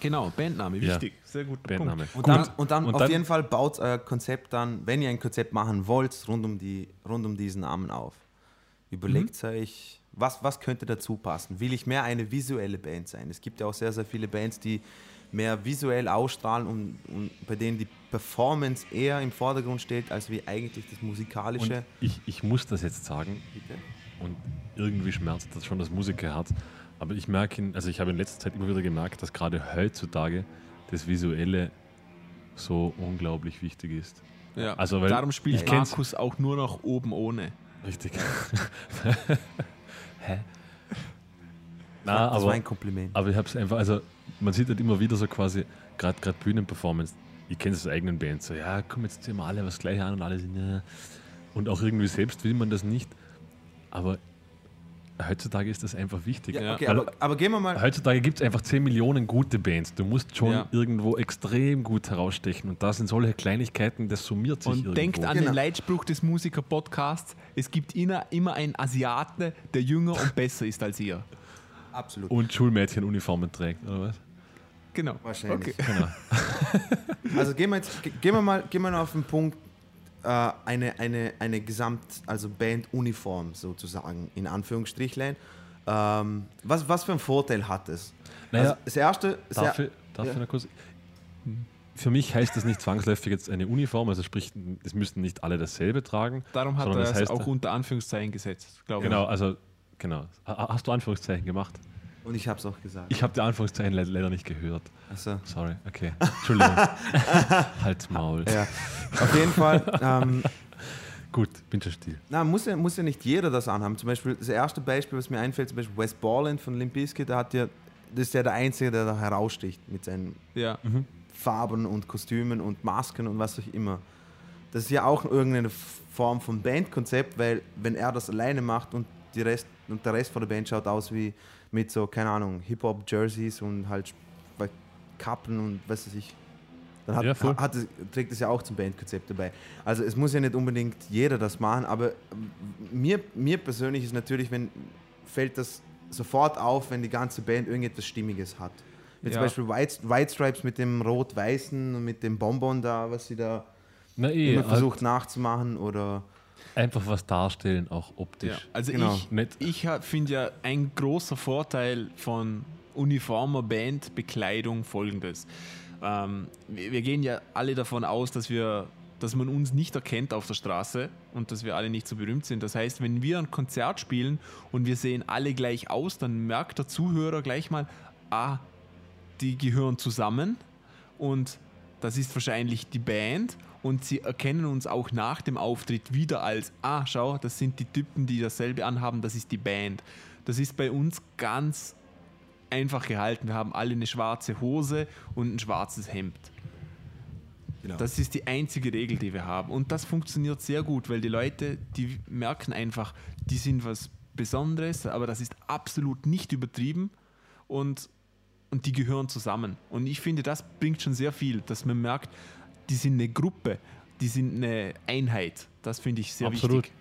genau, Bandname, Ja. wichtig. Sehr gut. Bandname. Und Gut. dann, und dann Und auf dann- jeden Fall baut euer Konzept dann, wenn ihr ein Konzept machen wollt, rund um, die, rund um diesen Namen auf. Überlegt euch, was, was könnte dazu passen? Will ich mehr eine visuelle Band sein? Es gibt ja auch sehr, sehr viele Bands, die mehr visuell ausstrahlen und, und bei denen die Performance eher im Vordergrund steht, als wie eigentlich das Und Musikalische. ich, ich muss das jetzt sagen, Bitte? und irgendwie schmerzt das schon das Musikerherz. Aber ich merke, also ich habe in letzter Zeit immer wieder gemerkt, dass gerade heutzutage das Visuelle so unglaublich wichtig ist. Ja. Also, weil Darum spielt ich Markus auch nur noch oben ohne. Richtig. Hä? das Na, war aber, ein Kompliment. aber ich habe es einfach, also man sieht halt immer wieder so quasi, gerade Bühnenperformance, ich kenne es aus eigenen Bands, so ja, komm, jetzt ziehen wir alle was gleich an und alle sind, ja. Und auch irgendwie selbst will man das nicht. Aber heutzutage ist das einfach wichtig. ja, okay, aber, aber gehen wir mal. Heutzutage gibt es einfach 10 Millionen gute Bands. Du musst schon Ja. irgendwo extrem gut herausstechen. Und da sind solche Kleinigkeiten, das summiert sich Und irgendwo. denkt an Genau. den Leitspruch des Musiker-Podcasts: Es gibt immer, immer einen Asiate, der jünger und besser ist als ihr. Absolut. Und Schulmädchenuniformen trägt, oder was? Genau. Wahrscheinlich. Okay. Genau. Also gehen wir jetzt, ge- gehen wir mal, gehen wir auf den Punkt, äh, eine, eine, eine Gesamt-, also Banduniform sozusagen, in Anführungsstrichlein. Ähm, was, was für einen Vorteil hat es? Naja, also das erste, Darf, er- ich, darf ja. ich noch kurz? Für mich heißt das nicht zwangsläufig jetzt eine Uniform, also sprich, es müssten nicht alle dasselbe tragen. Darum hat er das es heißt- auch unter Anführungszeichen gesetzt, glaube Genau, also, genau. Ha- Hast du Anführungszeichen gemacht? Und ich habe es auch gesagt. Ich habe die Anführungszeichen le- leider nicht gehört. Also, Sorry, okay. Entschuldigung. Halt's Maul. ja. Auf jeden Fall, ähm, Gut, bin schon still. na, muss, ja, muss ja nicht jeder das anhaben. Zum Beispiel, das erste Beispiel, was mir einfällt, zum Beispiel Wes Borland von Limp Bizkit, der hat ja, das ist ja der Einzige, der da heraussticht mit seinen. Ja. Farben und Kostümen und Masken und was auch immer. Das ist ja auch irgendeine Form von Bandkonzept, weil wenn er das alleine macht und, die Rest, und der Rest von der Band schaut aus wie mit so, keine Ahnung, Hip-Hop-Jerseys und halt Kappen und was weiß ich, dann hat, Ja, hat, trägt es ja auch zum Bandkonzept dabei. Also es muss ja nicht unbedingt jeder das machen, aber mir, mir persönlich ist natürlich, wenn fällt das sofort auf, wenn die ganze Band irgendetwas Stimmiges hat. Wie Ja. zum Beispiel White, White Stripes mit dem Rot-Weißen und mit dem Bonbon da, was sie da eh, immer halt versucht nachzumachen oder einfach was darstellen, auch Ja, optisch. also Genau. ich, ich finde ja ein großer Vorteil von uniformer Bandbekleidung folgendes. Ähm, wir, wir gehen ja alle davon aus, dass wir dass man uns nicht erkennt auf der Straße und dass wir alle nicht so berühmt sind. Das heißt, wenn wir ein Konzert spielen und wir sehen alle gleich aus, dann merkt der Zuhörer gleich mal, ah, die gehören zusammen und das ist wahrscheinlich die Band und sie erkennen uns auch nach dem Auftritt wieder als, ah, schau, das sind die Typen, die dasselbe anhaben, das ist die Band. Das ist bei uns ganz einfach gehalten. Wir haben alle eine schwarze Hose und ein schwarzes Hemd. Genau. Das ist die einzige Regel, die wir haben. Und das funktioniert sehr gut, weil die Leute, die merken einfach, die sind was Besonderes, aber das ist absolut nicht übertrieben und, und die gehören zusammen. Und ich finde, das bringt schon sehr viel, dass man merkt, die sind eine Gruppe, die sind eine Einheit. Das finde ich sehr Absolut. wichtig.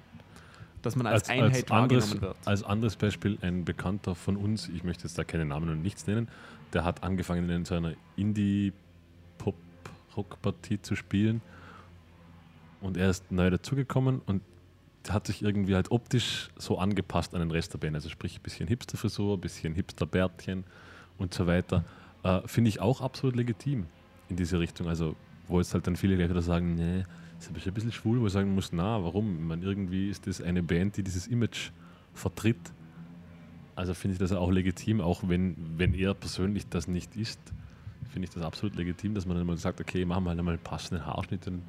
Dass man als, Einheit anderes, wahrgenommen wird. als anderes Beispiel ein Bekannter von uns, ich möchte jetzt da keine Namen und nichts nennen, der hat angefangen in so einer Indie-Pop-Rock-Partie zu spielen und er ist neu dazugekommen und hat sich irgendwie halt optisch so angepasst an den Rest der Band. Also sprich, ein bisschen Hipster-Frisur, ein bisschen Hipster-Bärtchen und so weiter. Äh, Finde ich auch absolut legitim in diese Richtung. Also, wo jetzt halt dann viele gleich wieder sagen, nee, ist ein bisschen, ein bisschen schwul, wo ich sagen muss, na, warum? Meine, irgendwie ist das eine Band, die dieses Image vertritt. Also finde ich das auch legitim, auch wenn, wenn er persönlich das nicht ist, finde ich das absolut legitim, dass man dann mal sagt, okay, machen wir halt einmal einen passenden Haarschnitt und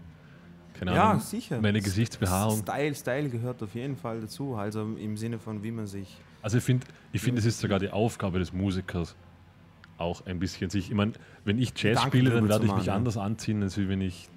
keine Ja, Ahnung, sicher. meine Gesichtsbehaarung. Style, Style gehört auf jeden Fall dazu. Also im Sinne von, wie man sich. Also ich finde, ich find, es ist sogar die Aufgabe des Musikers, auch ein bisschen sich, ich meine, wenn ich Jazz Gedanken spiele, dann werde ich mich machen, ja. anders anziehen, als wenn ich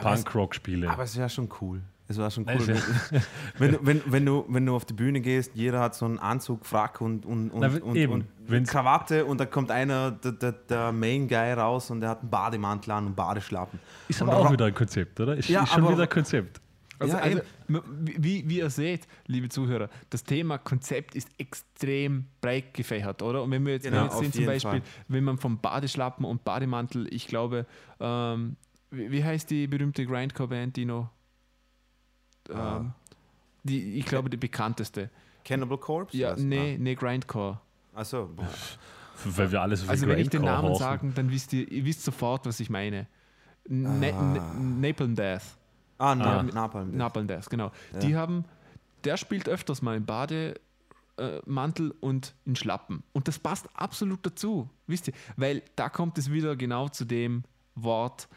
Punkrock spiele. Aber es wäre schon cool. Es war schon Nein, cool. es wenn, du- wenn, wenn, du, wenn du auf die Bühne gehst, jeder hat so einen Anzug, Frack und, und, und, Na, und, eben. und Krawatte und da kommt einer, der, der, der Main Guy raus und der hat einen Bademantel an und Badeschlappen. ist und aber auch wieder ein Konzept, oder? Ist, Ja, ist schon aber- wieder ein Konzept. Also, Ja, also wie, wie ihr seht, liebe Zuhörer, das Thema Konzept ist extrem breit gefächert, oder? Und wenn wir jetzt, Genau, jetzt sehen, zum Beispiel, Fall. wenn man vom Badeschlappen und Bademantel, ich glaube, ähm, wie, wie heißt die berühmte Grindcore-Band, die noch? Ah. Ähm, die, ich glaube, die bekannteste. Cannibal Corpse? Ja, nee, nee, Grindcore. Ah. Achso. Weil wir alle so viel Also wenn ich den Namen sage, dann wisst ihr, ihr wisst sofort, was ich meine. Na, Ah. Na, Napalm Death. Ah, Na, Ah. Napalm. Napalm Death, genau. Ja. Die haben, der spielt öfters mal im Bademantel und in Schlappen. Und das passt absolut dazu, wisst ihr? Weil da kommt es wieder genau zu dem Wort.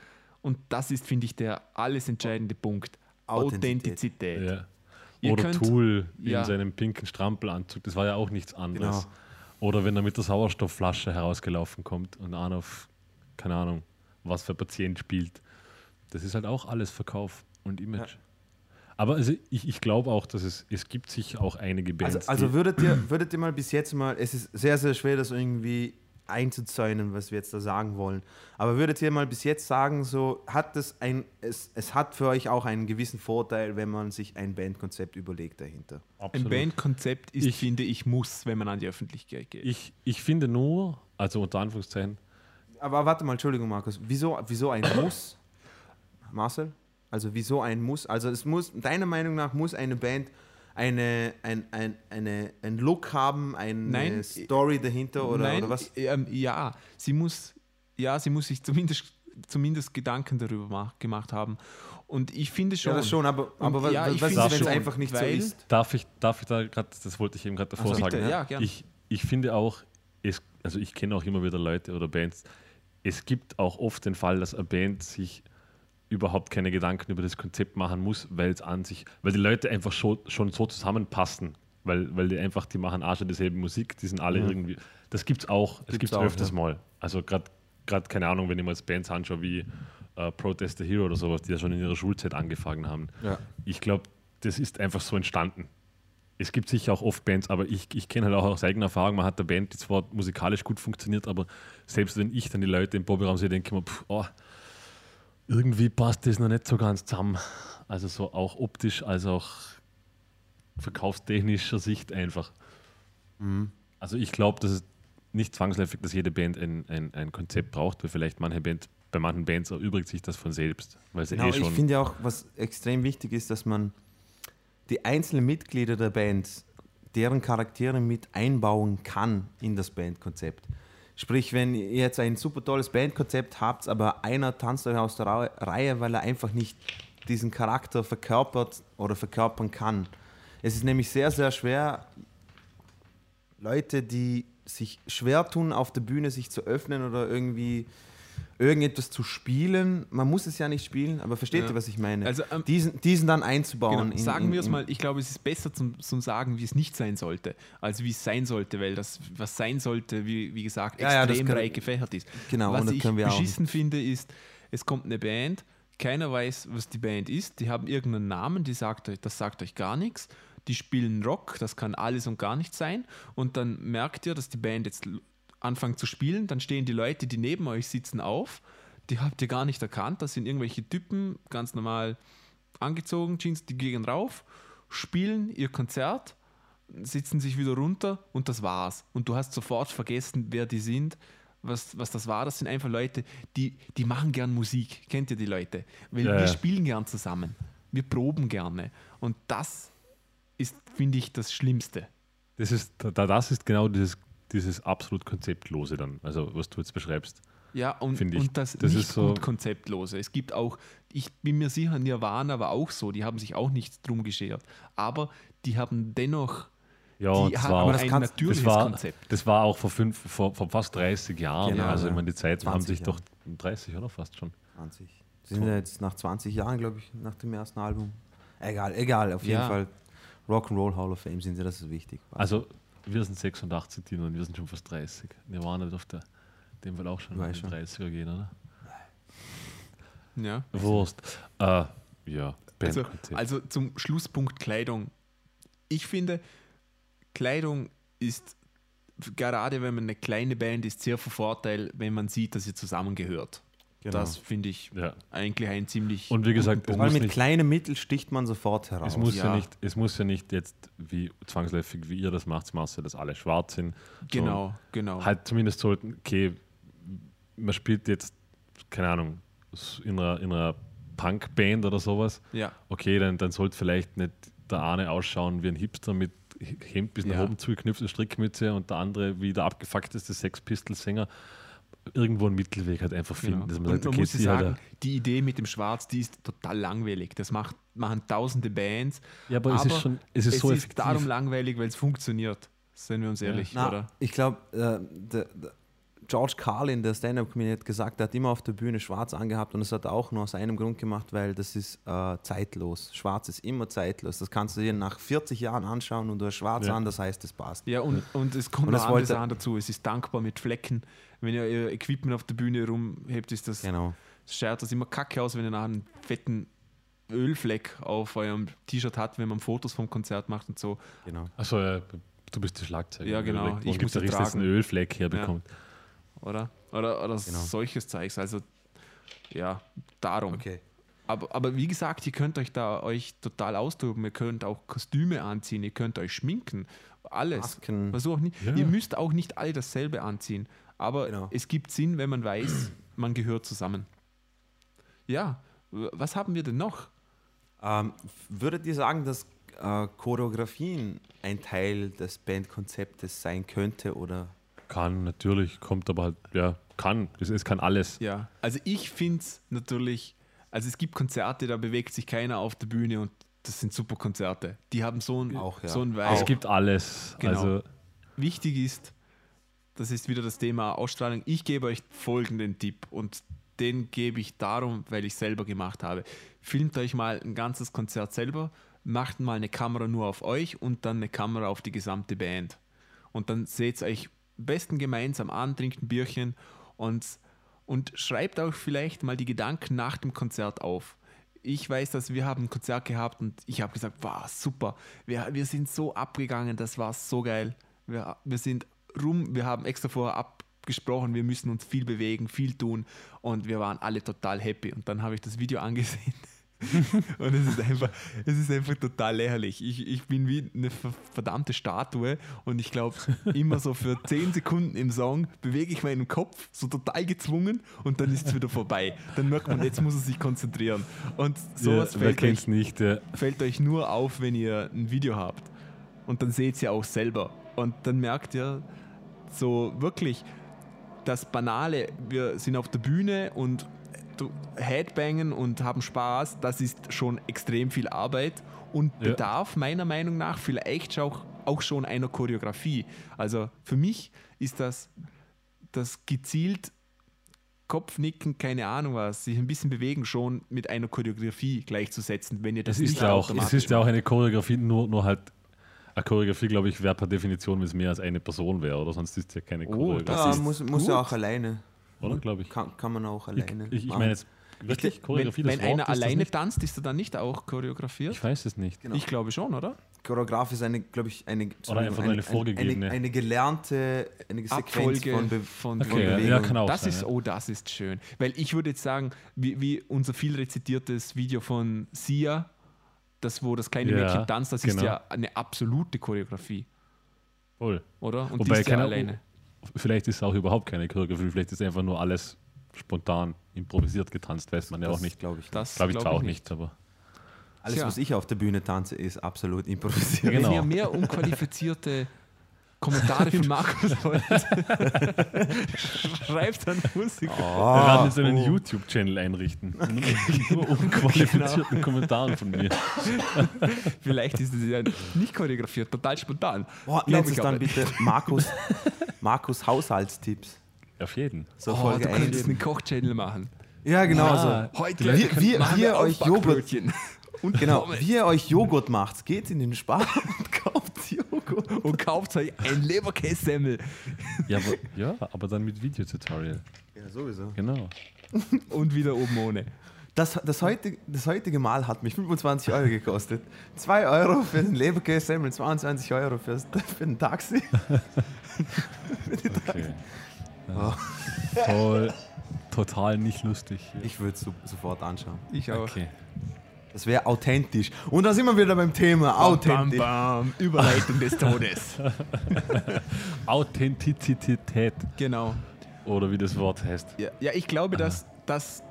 Und das ist, finde ich, der alles entscheidende Punkt. Authentizität. Authentizität. Ja. Ihr Oder könnt- Tool ja. in seinem pinken Strampelanzug, das war ja auch nichts anderes. Genau. Oder wenn er mit der Sauerstoffflasche herausgelaufen kommt und an auf, keine Ahnung, was für Patient spielt. Das ist halt auch alles Verkauf und Image. Aber also ich, ich glaube auch, dass es, es gibt sich auch einige Bands. Also, also würdet, ihr, würdet ihr mal bis jetzt mal, es ist sehr, sehr schwer, das irgendwie einzuzäunen, was wir jetzt da sagen wollen. Aber würdet ihr mal bis jetzt sagen, so hat es ein, es, es hat für euch auch einen gewissen Vorteil, wenn man sich ein Bandkonzept überlegt dahinter. Ein absolut. Bandkonzept ist, Ich- finde ich, muss, wenn man an die Öffentlichkeit geht. ich, ich finde nur, also unter Anführungszeichen, Aber warte mal, Entschuldigung, Markus, wieso, wieso ein Muss? Marcel? Also wieso ein Muss? Also es muss, deiner Meinung nach muss eine Band eine, ein, ein, eine, ein Look haben, eine Nein, Story dahinter oder, Nein, oder was? Ähm, ja, sie muss, ja, sie muss sich zumindest, zumindest Gedanken darüber mach, gemacht haben. Und ich finde schon. Ja, das schon, aber, aber wa- ja, was, ich was finde ist, wenn es einfach nicht so ist? darf ich, darf ich da gerade, das wollte ich eben gerade davor Ach so, sagen. bitte, ja. Ich, ich finde auch, es, also ich kenne auch immer wieder Leute oder Bands, es gibt auch oft den Fall, dass eine Band sich überhaupt keine Gedanken über das Konzept machen muss, weil es an sich, weil die Leute einfach schon, schon so zusammenpassen, weil, weil die einfach, die machen auch schon dieselbe Musik, die sind alle irgendwie, das gibt es auch, es Gibt's gibt es auch, öfters ja. mal. Also gerade gerade keine Ahnung, wenn ich mir jetzt Bands anschaue wie äh, Protest the Hero oder sowas, die ja schon in ihrer Schulzeit angefangen haben. Ja. Ich glaube, das ist einfach so entstanden. Es gibt sicher auch oft Bands, aber ich, ich kenne halt auch aus eigener Erfahrung, man hat eine Band, die zwar musikalisch gut funktioniert, aber selbst wenn ich dann die Leute im Proberaum sehe, denke ich mir, pff, oh, irgendwie passt das noch nicht so ganz zusammen. Also so auch optisch als auch verkaufstechnischer Sicht einfach. Also ich glaube, dass es nicht zwangsläufig, dass jede Band ein, ein, ein Konzept braucht, weil vielleicht manche Band, bei manchen Bands erübrigt sich das von selbst. Weil sie Genau, eh ich schon. finde ja auch, was extrem wichtig ist, dass man die einzelnen Mitglieder der Band, deren Charaktere mit einbauen kann in das Bandkonzept. Sprich, wenn ihr jetzt ein super tolles Bandkonzept habt, aber einer tanzt euch aus der Reihe, weil er einfach nicht diesen Charakter verkörpert oder verkörpern kann. Es ist nämlich sehr, sehr schwer, Leute, die sich schwer tun, auf der Bühne sich zu öffnen oder irgendwie irgendetwas zu spielen. Man muss es ja nicht spielen, aber versteht Ja. ihr, was ich meine? Also, ähm, diesen, diesen dann einzubauen. Genau. Sagen wir es mal, ich glaube, es ist besser zum, zum Sagen, wie es nicht sein sollte, als wie es sein sollte, weil das, was sein sollte, wie, wie gesagt, Ja, ja, extrem kann- breit gefächert ist. Genau, was und das ich können wir auch beschissen finde, ist, es kommt eine Band, keiner weiß, was die Band ist, die haben irgendeinen Namen, die sagt euch, das sagt euch gar nichts. Die spielen Rock, das kann alles und gar nichts sein. Und dann merkt ihr, dass die Band jetzt anfängt zu spielen, dann stehen die Leute, die neben euch sitzen, auf. Die habt ihr gar nicht erkannt. Das sind irgendwelche Typen, ganz normal angezogen, Jeans, die gehen rauf, spielen ihr Konzert, sitzen sich wieder runter und das war's. Und du hast sofort vergessen, wer die sind, was, was das war. Das sind einfach Leute, die, die machen gern Musik. Kennt ihr die Leute? Weil Ja, wir ja. spielen gern zusammen. Wir proben gerne. Und das ist, finde ich, das Schlimmste. Das ist, da, das ist genau dieses, dieses absolut Konzeptlose dann, also was du jetzt beschreibst. Ja, und, Finde ich. und das, Das nicht ist so- gut konzeptlose. Es gibt auch, ich bin mir sicher, Nirvana war auch so, die haben sich auch nicht drum geschert. Aber die haben dennoch Ja, die das haben war, auch, das ein kannst- natürliches das, war, Konzept. das war auch vor, fünf, vor, vor fast 30 Jahren. Genau. Also ja. ich meine, die Zeit haben 20 sich Jahre. doch 30 oder fast schon. 20. Sie sind ja jetzt nach 20 Jahren, glaube ich, nach dem ersten Album. Egal, egal, auf jeden Ja. Fall. Rock'n'Roll Hall of Fame sind sie, das ist wichtig. Also wir sind 86 Tino und wir sind schon fast 30. Nirvana dürfte in dem Fall auch schon in Weiß die schon. 30er gehen, oder? Ja. Wurst. Äh, ja, Also, also zum Schlusspunkt Kleidung. Ich finde, Kleidung ist, gerade wenn man eine kleine Band ist, sehr von Vorteil, wenn man sieht, dass ihr zusammengehört. Genau. Das finde ich ja. eigentlich ein ziemlich. Und wie gesagt, Weil muss mit nicht- kleinen Mitteln sticht man sofort heraus. Es muss ja. Ja. nicht, es muss ja nicht jetzt wie zwangsläufig wie ihr das macht, Masse, dass alle schwarz sind. Genau, genau. So, halt zumindest sollten, okay, man spielt jetzt, keine Ahnung, in einer, in einer Punkband oder sowas. ja, Okay, dann, dann sollte vielleicht nicht der eine ausschauen wie ein Hipster mit Hemd bis nach Ja. oben zugeknüpfte Strickmütze und der andere wie der abgefuckteste Sex Pistols Sänger. Irgendwo einen Mittelweg halt einfach finden. genau. Dass Und man sagt, man okay, muss sie sagen, halt, die Idee mit dem Schwarz, die ist total langweilig. Das macht, machen tausende Bands. ja, aber, es ist schon, es ist es so ist effektiv. darum langweilig, weil es funktioniert. Seien wir uns Ja. ehrlich, Na, oder? Ich glaube, äh, George Carlin, der Stand-Up-Comedian, hat gesagt, er hat immer auf der Bühne schwarz angehabt und das hat er auch nur aus einem Grund gemacht, weil das ist äh, zeitlos. Schwarz ist immer zeitlos. Das kannst du dir nach 40 Jahren anschauen und du hast schwarz Ja. an, das heißt, es passt. Ja, und, und es kommt Und noch das andere wollte- Sachen dazu. Es ist dankbar mit Flecken. Wenn ihr euer Equipment auf der Bühne rumhebt, ist das, Genau. schaut das immer kacke aus, wenn ihr nachher einen fetten Ölfleck auf eurem T-Shirt habt, wenn man Fotos vom Konzert macht und so. genau. Achso, ja, du bist der Schlagzeuger. Ja, genau. Wo Ich muss Gitarrist jetzt einen. Ölfleck herbekommt. Oder? Oder, oder Genau. solches Zeugs. Also, ja, darum. Okay. Aber, aber wie gesagt, ihr könnt euch da euch total austoben. Ihr könnt auch Kostüme anziehen, ihr könnt euch schminken. Alles. Masken. Versuch nicht. Ja. Ihr müsst auch nicht alle dasselbe anziehen. Aber Genau. es gibt Sinn, wenn man weiß, man gehört zusammen. Ja, was haben wir denn noch? Ähm, würdet ihr sagen, dass äh, Choreografien ein Teil des Bandkonzeptes sein könnte oder Kann, natürlich, kommt aber halt, ja, kann. Es, es kann alles. Ja, also ich finde es natürlich, also es gibt Konzerte, da bewegt sich keiner auf der Bühne und das sind super Konzerte. Die haben so ein, Auch, ja. so ein Es Vibe. gibt alles. Genau. Also, Wichtig ist, das ist wieder das Thema Ausstrahlung. Ich gebe euch folgenden Tipp und den gebe ich darum, weil ich selber gemacht habe. Filmt euch mal ein ganzes Konzert selber, macht mal eine Kamera nur auf euch und dann eine Kamera auf die gesamte Band. Und dann seht ihr euch besten gemeinsam an, trinkt ein Bierchen und, und schreibt auch vielleicht mal die Gedanken nach dem Konzert auf. Ich weiß, dass wir haben ein Konzert gehabt und ich habe gesagt, wow, super, wir, wir sind so abgegangen, das war so geil. Wir, wir sind rum, wir haben extra vorher abgesprochen, wir müssen uns viel bewegen, viel tun und wir waren alle total happy. Und dann habe ich das Video angesehen und es ist einfach, es ist einfach total lächerlich. Ich, ich bin wie eine verdammte Statue und ich glaube, immer so für 10 Sekunden im Song bewege ich meinen Kopf so total gezwungen und dann ist es wieder vorbei. Dann merkt man, jetzt muss er sich konzentrieren. Und sowas ja, fällt, euch, nicht, ja. fällt euch nur auf, wenn ihr ein Video habt. Und dann seht ihr auch selber. Und dann merkt ihr so wirklich das Banale, wir sind auf der Bühne und Headbangen und haben Spaß, das ist schon extrem viel Arbeit und ja. bedarf meiner Meinung nach vielleicht auch, auch schon einer Choreografie. Also für mich ist das, das gezielt Kopfnicken, keine Ahnung was, sich ein bisschen bewegen, schon mit einer Choreografie gleichzusetzen, wenn ihr das es ist nicht ja auch, Es ist ja auch eine Choreografie, nur, nur halt eine Choreografie, glaube ich, wäre per Definition, wenn es mehr als eine Person wäre, oder sonst ist es ja keine oh, Choreografie. Ja, muss, muss ja auch alleine. Oder, glaube ich. Kann, kann man auch alleine. Ich, ich, ich meine jetzt wirklich Choreografie. Wenn, wenn einer alleine tanzt, ist er dann nicht auch choreografiert? Ich weiß es nicht. Genau. Ich glaube schon, oder? Choreografie ist eine, glaube ich, eine, oder einfach eine, eine vorgegebene. Eine, eine, gelernte eine Sequenz Abfolge von, Be von, okay, von ja, ja, kann auch das sein, ist, ja. oh, das ist schön. Weil ich würde jetzt sagen, wie, wie unser viel rezitiertes Video von Sia, das, wo das kleine Ja, Mädchen tanzt, das ist genau. ja eine absolute Choreografie, Voll. oder? Und Wobei die ist ja keine- alleine. Vielleicht ist es auch überhaupt keine Choreografie, vielleicht ist einfach nur alles spontan improvisiert getanzt, weiß man ja auch nicht. glaube ich. Das Glaube ich glaub zwar auch nicht, aber Alles, Tja. was ich auf der Bühne tanze, ist absolut improvisiert. Genau. Wenn ihr mehr unqualifizierte Kommentare von Markus schreibt an Musik. wir werden jetzt einen oh. YouTube-Channel einrichten. nur unqualifizierten Genau. Kommentaren von mir. Vielleicht ist es ja nicht choreografiert, total spontan. Glaub nennt es dann bitte Markus, Markus Haushaltstipps. Auf jeden. So Oh, Folge du könntest 1. einen Koch-Channel machen. Ja, genau Ah, so. Heute Wir- wir- machen wir euch Joghurt- Aufbackbrötchen. Und Genau, Pommes. wie ihr euch Joghurt macht, geht in den Spar und Joghurt. Und kauft euch ein Leberkässemmel. Ja aber, ja, aber dann mit Videotutorial. Ja, sowieso. Genau. Und wieder oben ohne. Das, das, heutige, das heutige Mal hat mich 25 Euro gekostet. 2 Euro für den Leberkäse-Semmel, 22 Euro fürs, für den Taxi. Okay. Oh. Voll, total nicht lustig. Ich würde es so, sofort anschauen. Ich auch. Okay. Das wäre authentisch. Und da sind wir wieder beim Thema. Authentisch. Bam, bam. Überleitung des Todes. Authentizität Genau. oder wie das Wort heißt. Ja, ja ich glaube, dass, dass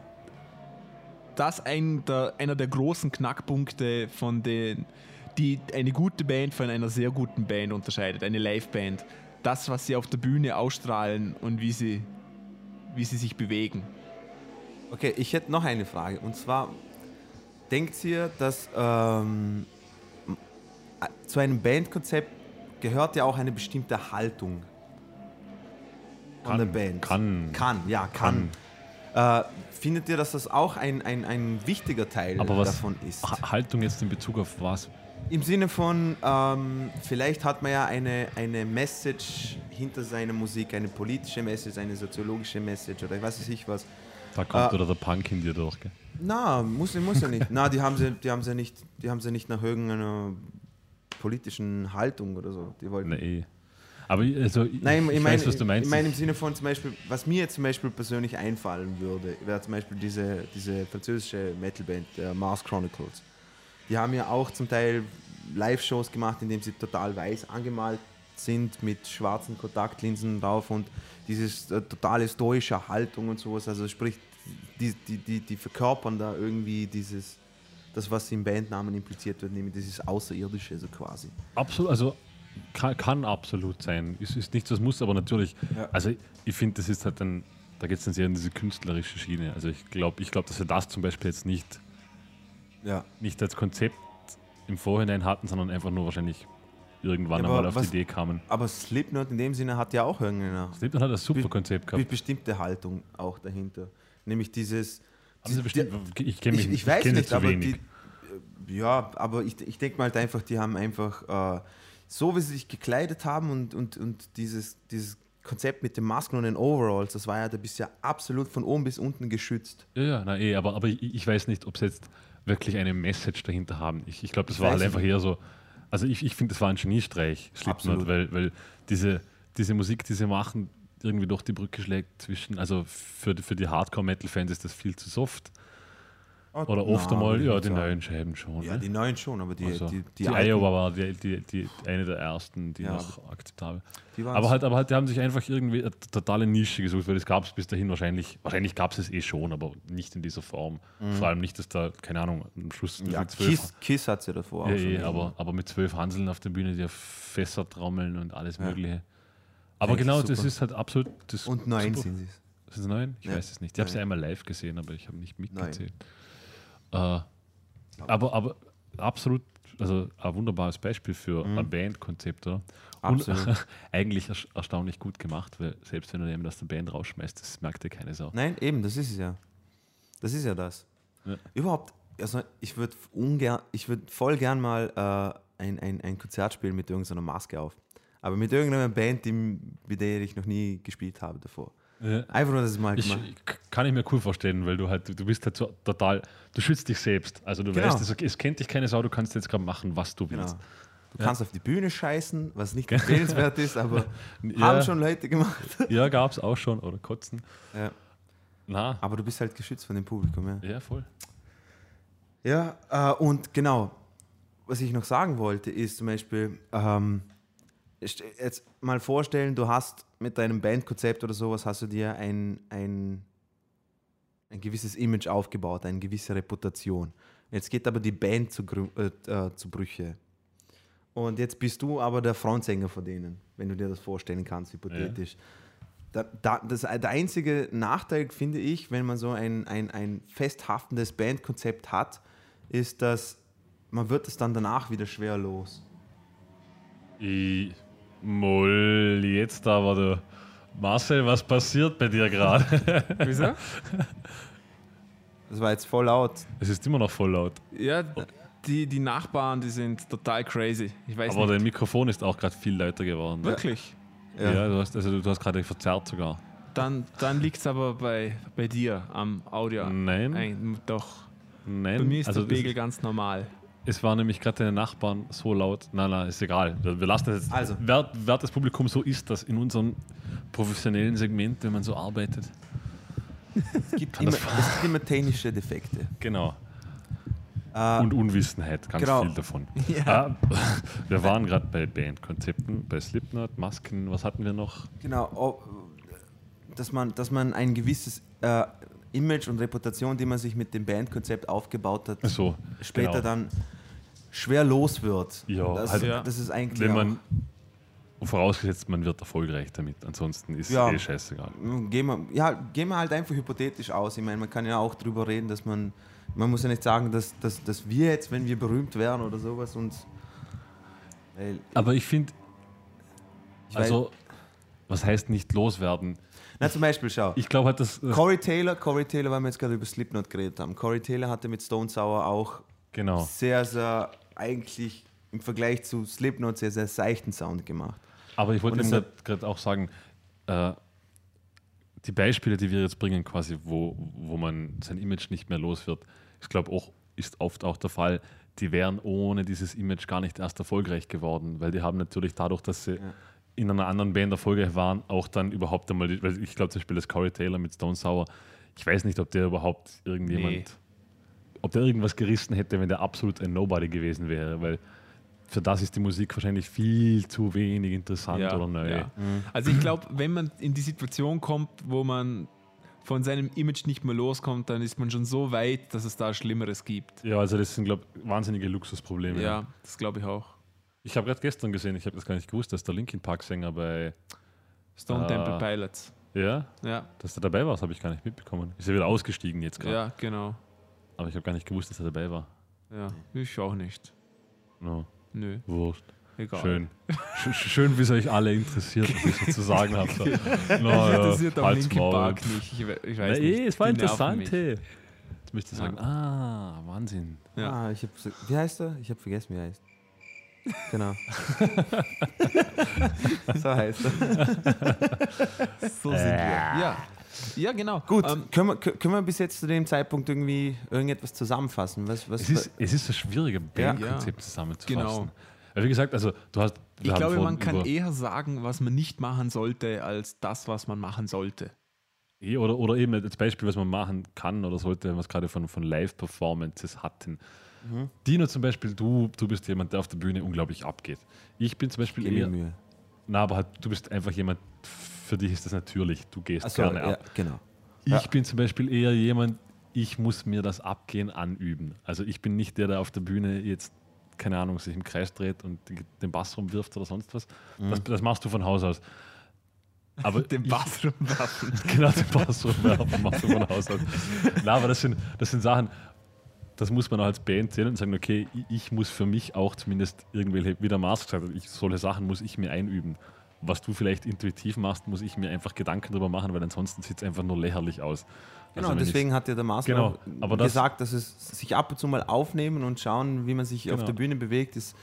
das ein der, einer der großen Knackpunkte von den, die eine gute Band von einer sehr guten Band unterscheidet, eine Liveband. Das, was sie auf der Bühne ausstrahlen und wie sie, wie sie sich bewegen. Okay, ich hätte noch eine Frage. Und zwar, denkt ihr, dass ähm, zu einem Bandkonzept gehört ja auch eine bestimmte Haltung von der Band? Kann. Kann, ja, kann. Äh, findet ihr, dass das auch ein, ein, ein wichtiger Teil was davon ist? Ha- Haltung jetzt in Bezug auf was? Im Sinne von, ähm, vielleicht hat man ja eine, eine Message hinter seiner Musik, eine politische Message, eine soziologische Message oder ich weiß nicht was. Da kommt Äh, oder der Punk in dir durch. Gell? Na, muss, muss ja nicht. Na, die haben sie, die haben sie nicht, die haben sie nicht nach irgendeiner politischen Haltung oder so. Die wollten. Nee. Aber ich- also, ich, Nein, ich, ich meine, weiß, was du meinst. ich meine im Sinne von zum Beispiel, was mir jetzt zum Beispiel persönlich einfallen würde, wäre zum Beispiel diese, diese französische Metalband, der Mars Chronicles. Die haben ja auch zum Teil Live-Shows gemacht, in denen sie total weiß angemalt sind mit schwarzen Kontaktlinsen drauf und dieses äh, totale stoische Haltung und sowas. Also sprich, die, die, die, die verkörpern da irgendwie dieses, das, was im Bandnamen impliziert wird, nämlich dieses Außerirdische so quasi. Absolut, also kann, kann absolut sein. Es ist nichts, was muss, aber natürlich. Ja. Also ich finde, das ist halt dann, da geht es dann sehr in diese künstlerische Schiene. Also ich glaube, ich glaub, dass wir das zum Beispiel jetzt nicht, Ja. nicht als Konzept im Vorhinein hatten, sondern einfach nur wahrscheinlich irgendwann Ja, einmal auf was- die Idee kamen. Aber Slipknot in dem Sinne hat ja auch irgendeine Slipknot hat ein super Konzept gehabt. bestimmte Haltung auch dahinter. Nämlich dieses. Sie bestimmt, ich kenne mich ich, ich weiß kenn nicht, aber wenig. die. äh, Ja, aber ich, ich denke mal halt einfach, die haben einfach äh, so, wie sie sich gekleidet haben und, und, und dieses, dieses Konzept mit den Masken und den Overalls, das war ja, da bist ja absolut von oben bis unten geschützt. Ja, ja, na eh, aber, aber ich, ich weiß nicht, ob sie jetzt wirklich eine Message dahinter haben. Ich, ich glaube, das Ich war halt einfach eher so. Also ich, ich finde, das war ein Geniestreich, Slipknot, weil, weil diese, diese Musik, die sie machen, irgendwie durch die Brücke schlägt zwischen, also für, für die Hardcore-Metal-Fans ist das viel zu soft. Oder oft einmal, ja, die sagen. neuen Scheiben schon. Ja, ne? die neuen schon, aber die, Also, die, die, die, Iowa war die, die, die, eine der ersten, die Ja, noch akzeptabel. waren Aber halt, aber halt, die haben sich einfach irgendwie eine totale Nische gesucht, weil das gab es bis dahin wahrscheinlich, wahrscheinlich gab es es eh schon, aber nicht in dieser Form. Vor allem nicht, dass da, keine Ahnung, am Schluss Mhm. ja, mit zwölf, Kiss, Kiss hat sie davor ja, auch schon. eh, aber, aber mit zwölf Hanseln auf der Bühne, die auf Fässer trommeln und alles Ja. Mögliche. Aber Eigentlich genau, das super. ist halt absolut. Das Und neun super. sind sie es. Sind es neun? Ich Ja. weiß es nicht. Ich habe sie Nein. einmal live gesehen, aber ich habe nicht mitgezählt. Neun. Äh, aber, aber absolut, also ein wunderbares Beispiel für Mhm. ein Bandkonzept, oder? Absolut. Und eigentlich erstaunlich gut gemacht, weil selbst wenn du jemanden aus der Band rausschmeißt, das merkt ja keine Sau. Nein, eben, das ist es ja. Das ist ja das. Ja. Überhaupt, also ich würde ungern, ich würde voll gern mal äh, ein, ein, ein Konzert spielen mit irgendeiner Maske auf. Aber mit irgendeiner Band, die, mit der ich noch nie gespielt habe davor. Ja. Einfach nur, dass ich mal Ich, gemacht kann ich mir cool vorstellen, weil du halt, du- bist halt so total, du schützt dich selbst. Also du Genau. weißt, es, es kennt dich keine Sau, du kannst jetzt gerade machen, was du Genau. willst. Du kannst auf die Bühne scheißen, was nicht empfehlenswert ist, aber Ja. haben schon Leute gemacht. Ja, gab es auch schon, oder kotzen. Ja. Na, Aber du bist halt geschützt von dem Publikum, ja. ja, voll. Ja, äh, und genau, was ich noch sagen wollte, ist zum Beispiel, ähm, jetzt mal vorstellen, du hast mit deinem Bandkonzept oder sowas, hast du dir ein, ein, ein gewisses Image aufgebaut, eine gewisse Reputation. Jetzt geht aber die Band zu, äh, äh, zu Brüche. Und jetzt bist du aber der Frontsänger von denen, wenn du dir das vorstellen kannst, hypothetisch. Da, da, das, der einzige Nachteil, finde ich, wenn man so ein, ein, ein festhaftendes Bandkonzept hat, ist, dass man wird es dann danach wieder schwer los. Ich, Moll, jetzt aber du. Marcel, was passiert bei dir gerade? Wieso? Das war jetzt voll laut. es ist immer noch voll laut. Ja, die, die Nachbarn, die sind total crazy. Ich weiß Aber nicht. dein Mikrofon ist auch gerade viel lauter geworden. Wirklich. Ja, du hast, also du hast gerade verzerrt sogar. Dann, dann liegt es aber bei, bei dir am Audio. Nein, Ein, doch. nein. Bei mir ist also der Pegel ganz normal. Es, war nämlich gerade deine Nachbarn so laut. Nein, nein, ist egal. Wir, lassen das jetzt. Also. Wer, wer das Publikum so ist, das in unserem professionellen Segment, wenn man so arbeitet. Es gibt, immer, es gibt immer technische Defekte. Genau. Äh, Und Unwissenheit, ganz genau. viel davon. Ja. Ah, wir waren gerade bei Bandkonzepten, bei Slipknot, Masken, was hatten wir noch? genau, oh, dass man, dass man ein gewisses äh, Image und Reputation, die man sich mit dem Bandkonzept aufgebaut hat, So, später genau. dann schwer los wird. Ja, das, also- das ist eigentlich Wenn man, vorausgesetzt, man wird erfolgreich damit, ansonsten ist Ja. eh scheißegal. Gehen wir, ja, gehen wir halt einfach hypothetisch aus. Ich meine, man kann ja auch drüber reden, dass man, man muss ja nicht sagen, dass, dass, dass wir jetzt, wenn wir berühmt wären oder sowas, uns. Weil Aber ich finde, also, was heißt nicht loswerden? Na, zum Beispiel, schau. Ich glaube halt, dass. dass- Corey Taylor, Corey Taylor, weil wir jetzt gerade über Slipknot geredet haben. Corey Taylor hatte mit Stone Sour auch Genau. sehr, sehr eigentlich im Vergleich zu Slipknot sehr, sehr seichten Sound gemacht. Aber ich wollte eben deshalb- gerade auch sagen, äh, die Beispiele, die wir jetzt bringen, quasi, wo, wo man sein Image nicht mehr los wird, ich glaube auch, ist oft auch der Fall, die wären ohne dieses Image gar nicht erst erfolgreich geworden, weil die haben natürlich dadurch, dass sie in einer anderen Band erfolgreich waren, auch dann überhaupt einmal, weil ich glaube zum Beispiel das Corey Taylor mit Stone Sour, ich weiß nicht, ob der überhaupt irgendjemand, Nee. ob der irgendwas gerissen hätte, wenn der absolut ein Nobody gewesen wäre, weil für das ist die Musik wahrscheinlich viel zu wenig interessant oder neu. ja. Also ich glaube, wenn man in die Situation kommt, wo man von seinem Image nicht mehr loskommt, dann ist man schon so weit, dass es da Schlimmeres gibt. Ja, also das sind, glaube ich, wahnsinnige Luxusprobleme. Ja, das glaube ich auch. Ich habe gerade gestern gesehen, ich habe das gar nicht gewusst, dass der Linkin Park Sänger bei, Stone Ah. Temple Pilots. ja, Ja, dass der dabei war, das habe ich gar nicht mitbekommen. Ist ja wieder ausgestiegen jetzt gerade. ja, genau. Aber ich habe gar nicht gewusst, dass er dabei war. Ja, ich auch nicht. No, Nö, Wurst. egal. Schön. Sch schön, wie es euch alle interessiert, was ich so zu sagen habe. No, Mich ja, interessiert auch halt's Linkin. Park nicht. Ich, ich Na, weiß eh, nicht. es war interessant. Hey. Jetzt möchte ich sagen, ah, Wahnsinn. Ja. Ah, ich hab, wie heißt er? Ich habe vergessen, wie er heißt. Genau. so heißt er. So sind wir. Ja. Ja, genau. Gut, Ähm, können, wir, können wir bis jetzt zu dem Zeitpunkt irgendwie irgendetwas zusammenfassen? Was, was, Es ist, es ist ein schwieriges Bandkonzept zusammenzufassen. Genau. Weil wie gesagt, also du hast. ich glaube, man kann eher sagen, was man nicht machen sollte, als das, was man machen sollte. Eh, Oder, oder eben als Beispiel, was man machen kann oder sollte, wenn wir es gerade von, von Live-Performances hatten. Mhm. Dino zum Beispiel, du, du bist jemand, der auf der Bühne unglaublich abgeht. Ich bin zum Beispiel eher, Mühe. na, aber halt, du bist einfach jemand, für dich ist das natürlich, du gehst Achso, gerne ja, ab. genau. Ich Ja. bin zum Beispiel eher jemand, ich muss mir das Abgehen anüben. Also ich bin nicht der, der auf der Bühne jetzt, keine Ahnung, sich im Kreis dreht und den Bass rumwirft oder sonst was. Mhm. Das, das machst du von Haus aus. Aber Den Bass rumwerfen. genau, den Bass rumwerfen machst du von Haus aus. Na, aber das sind, das sind Sachen, das muss man auch als Band sehen und sagen, okay, ich- muss für mich auch zumindest irgendwelche, wie der Mars gesagt hat, ich, solche Sachen muss ich mir einüben. Was du vielleicht intuitiv machst, muss ich mir einfach Gedanken darüber machen, weil ansonsten sieht es einfach nur lächerlich aus. Genau, Also deswegen hat ja der Marcel Genau, aber das- gesagt, dass es sich ab und zu mal aufnehmen und schauen, wie man sich auf Genau. der Bühne bewegt, ist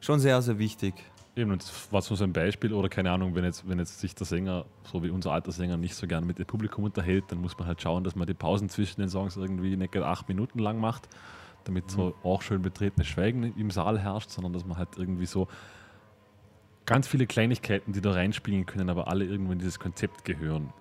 schon sehr, sehr wichtig. Eben, und das war so ein Beispiel, oder keine Ahnung, wenn jetzt, wenn jetzt sich der Sänger, so wie unser alter Sänger, nicht so gerne mit dem Publikum unterhält, dann muss man halt schauen, dass man die Pausen zwischen den Songs irgendwie nicht gerade acht Minuten lang macht, damit so auch schön betretenes Schweigen im Saal herrscht, sondern dass man halt irgendwie so ganz viele Kleinigkeiten, die da reinspielen können, aber alle irgendwo in dieses Konzept gehören.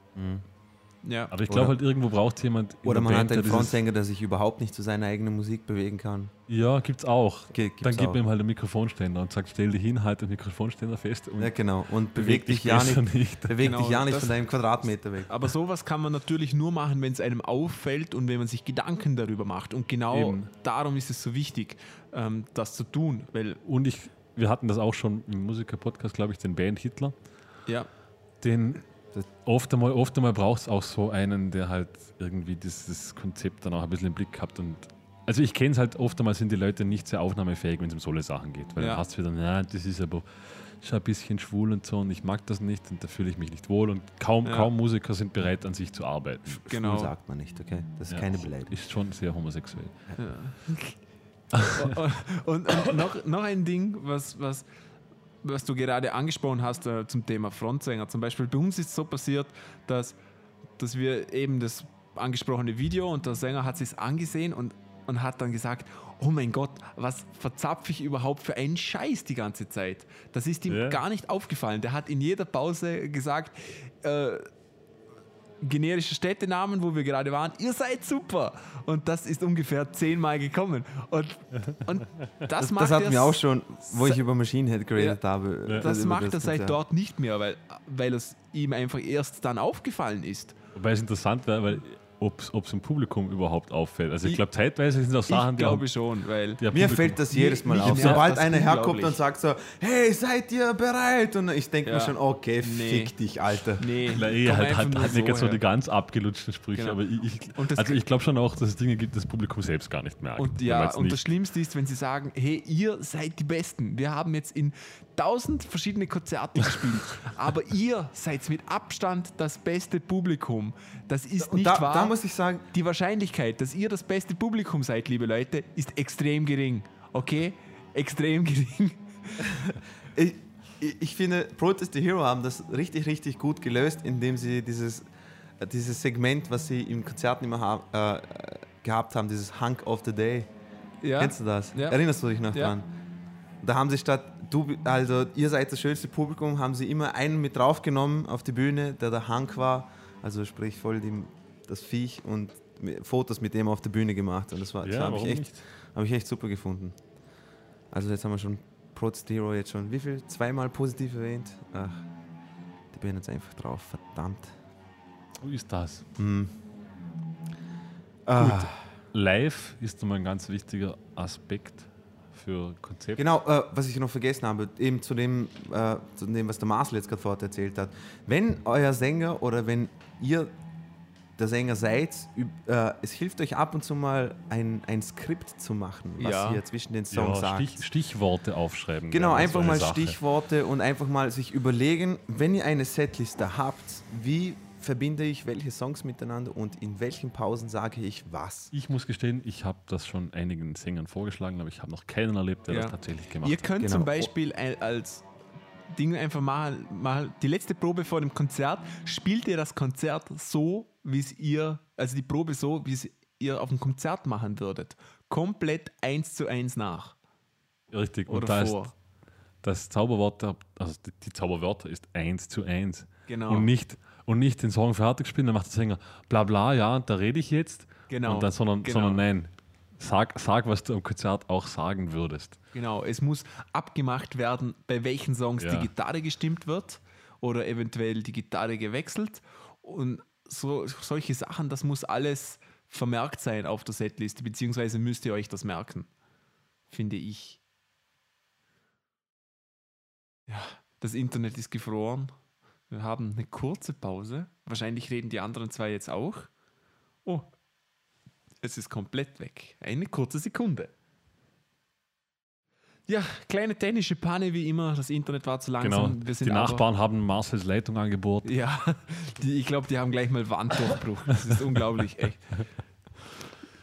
Ja. Aber ich glaube halt, irgendwo braucht jemand. in Oder der man Band, hat einen Frontsänger, der sich überhaupt nicht zu seiner eigenen Musik bewegen kann. Ja, gibt's auch. Ge- gibt's dann gibt man ihm halt einen Mikrofonständer und sagt, stell dich hin, halt den Mikrofonständer fest und Ja, genau. Und beweg dich ja besser nicht, nicht. beweg Genau, dich ja nicht von deinem Quadratmeter weg. Aber sowas kann man natürlich nur machen, wenn es einem auffällt und wenn man sich Gedanken darüber macht. Und genau Eben. darum ist es so wichtig, ähm, das zu tun. Weil, Und ich, wir hatten das auch schon im Musiker-Podcast, glaube ich, den Band Hitler. ja, Den oft einmal, oft einmal braucht es auch so einen, der halt irgendwie dieses Konzept dann auch ein bisschen im Blick hat. Und also ich kenne es halt, oft einmal sind die Leute nicht sehr aufnahmefähig, wenn es um solche Sachen geht. Weil Ja. dann hast du wieder, na, das ist aber schon ein bisschen schwul und so und ich mag das nicht und da fühle ich mich nicht wohl. Und kaum, Ja. kaum Musiker sind bereit, an sich zu arbeiten. genau. Schwul sagt man nicht, okay? Das ist Ja. keine Beleidigung. Ist schon sehr homosexuell. Und, und noch, noch ein Ding, was, was, was du gerade angesprochen hast äh, zum Thema Frontsänger. Zum Beispiel bei uns ist es so passiert, dass, dass wir eben das angesprochene Video und der Sänger hat sich angesehen und, und hat dann gesagt, oh mein Gott, was verzapfe ich überhaupt für einen Scheiß die ganze Zeit? Das ist ihm Ja. gar nicht aufgefallen. Der hat in jeder Pause gesagt, äh, generische Städtenamen, wo wir gerade waren, ihr seid super. Und das ist ungefähr zehnmal gekommen. Und, und das macht Das hatten er wir auch schon, wo ich über Machine Head geredet Ja. habe. Ja. Das über macht er das seit Konzert. dort nicht mehr, weil, weil es ihm einfach erst dann aufgefallen ist. Wobei es interessant wäre, weil ob es im Publikum überhaupt auffällt. Also ich Ich- glaube, zeitweise sind es auch Sachen, ich die haben- glaube schon, weil Mir Publikum- fällt das jedes Mal auf. Sobald einer herkommt und sagt so, hey, seid ihr bereit? Und ich denke Ja. mir schon, okay, Nee. fick dich, Alter. nee, Na, eh, komm halt, halt, halt nicht ganz so die ganz abgelutschten Sprüche, Genau. aber ich, ich, also ich glaube schon auch, dass es Dinge gibt, das Publikum selbst gar nicht merkt. Und ja, jetzt und das Schlimmste ist, wenn sie sagen, hey, ihr seid die Besten. Wir haben jetzt in tausend verschiedene Konzerte gespielt, aber ihr seid mit Abstand das beste Publikum. Das ist nicht da, wahr. da muss ich sagen, Die Wahrscheinlichkeit, dass ihr das beste Publikum seid, liebe Leute, ist extrem gering. Okay? Extrem gering. ich, ich finde, Protest the Hero haben das richtig, richtig gut gelöst, indem sie dieses, äh, dieses Segment, was sie im Konzerten immer äh, äh, gehabt haben, dieses Hunk of the Day. Ja? Kennst du das? Ja. Erinnerst du dich noch Ja. dran? Da haben sie statt, du, also ihr seid das schönste Publikum, haben sie immer einen mit draufgenommen auf die Bühne, der der Hank war, also sprich voll die, das Viech und Fotos mit dem auf der Bühne gemacht. Und das, war- Ja, habe ich, echt- hab ich echt super gefunden. Also jetzt haben wir schon Protest Hero jetzt schon, wie viel? Zweimal positiv erwähnt? Ach, die bin jetzt einfach drauf, verdammt. Wo ist das? Hm. Ah. Live ist nochmal ein ganz wichtiger Aspekt für Konzept. Genau, äh, was ich noch vergessen habe, eben zu dem, äh, zu dem was der Marcel jetzt gerade vorher erzählt hat. Wenn euer Sänger oder wenn ihr der Sänger seid, äh, es hilft euch ab und zu mal ein, ein Skript zu machen, was Ja. ihr zwischen den Songs Ja, sagt. Stich, Stichworte aufschreiben. Genau, so einfach mal Sache. Stichworte und einfach mal sich überlegen, wenn ihr eine Setliste habt, wie verbinde ich welche Songs miteinander und in welchen Pausen sage ich was? Ich muss gestehen, ich habe das schon einigen Sängern vorgeschlagen, aber ich habe noch keinen erlebt, der Ja. das tatsächlich gemacht Ihr hat. könnt Genau. zum Beispiel als Ding einfach mal, mal die letzte Probe vor dem Konzert, spielt ihr das Konzert so, wie es ihr, also die Probe so, wie es ihr auf dem Konzert machen würdet. Komplett eins zu eins nach. Richtig, und Oder da vor. ist das Zauberwort, also die, die Zauberwörter ist eins zu eins. Genau. Und nicht, und nicht den Song fertig spielen, dann macht der Sänger bla bla, ja, da rede ich jetzt. Genau, Und dann, sondern, genau. sondern nein, sag, sag, was du am Konzert auch sagen würdest. Genau, es muss abgemacht werden, bei welchen Songs Ja. die Gitarre gestimmt wird oder eventuell die Gitarre gewechselt. Und so, solche Sachen, das muss alles vermerkt sein auf der Setliste, beziehungsweise müsst ihr euch das merken, finde ich. Ja, das Internet ist gefroren. Wir haben eine kurze Pause. Wahrscheinlich reden die anderen zwei jetzt auch. Oh, es ist komplett weg. Eine kurze Sekunde. Ja, kleine technische Panne wie immer. Das Internet war zu Genau, langsam. Sind die Nachbarn haben Marcels Leitung angebohrt. Ja, die, ich glaube, die haben gleich mal Wanddurchbruch. Das ist unglaublich, echt.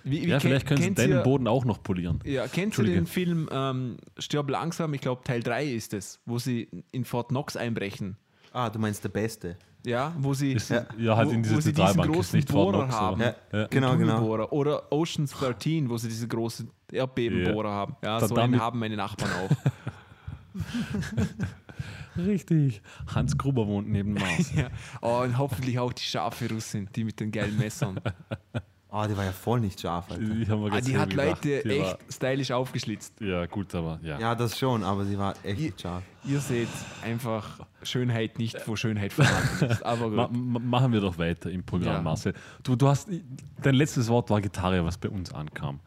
Wie, wie Ja, vielleicht können sie ihr- Boden auch noch polieren. Ja, kennst du den Film ähm, Stirb langsam? Ich glaube, Teil 3 ist es, wo sie in Fort Knox einbrechen. Ah, du meinst der Beste. Ja, wo sie, Ist, ja. halt wo, in wo diese sie diesen großen nicht Bohrer haben. Ja, Ja. genau, genau. Oder Oceans 13, wo sie diese großen Erdbebenbohrer haben. Ja, Da- so einen haben meine Nachbarn auch. Richtig. Hans Gruber wohnt neben Mars. ja. Oh, und hoffentlich auch die scharfe Russin, die mit den geilen Messern. Ah, die war ja voll nicht scharf, Alter. Die, haben wir Ah, die hat gedacht. Leute Die echt stylisch aufgeschlitzt. Ja, gut, aber ja. Ja, das schon, aber sie war echt Ihr- nicht scharf. Ihr seht einfach Schönheit nicht, wo Schönheit vorhanden ist. Aber Ma gut. ma- machen wir doch weiter im Programm, Ja. Marcel. Du, du hast, dein letztes Wort war Gitarre, was bei uns ankam.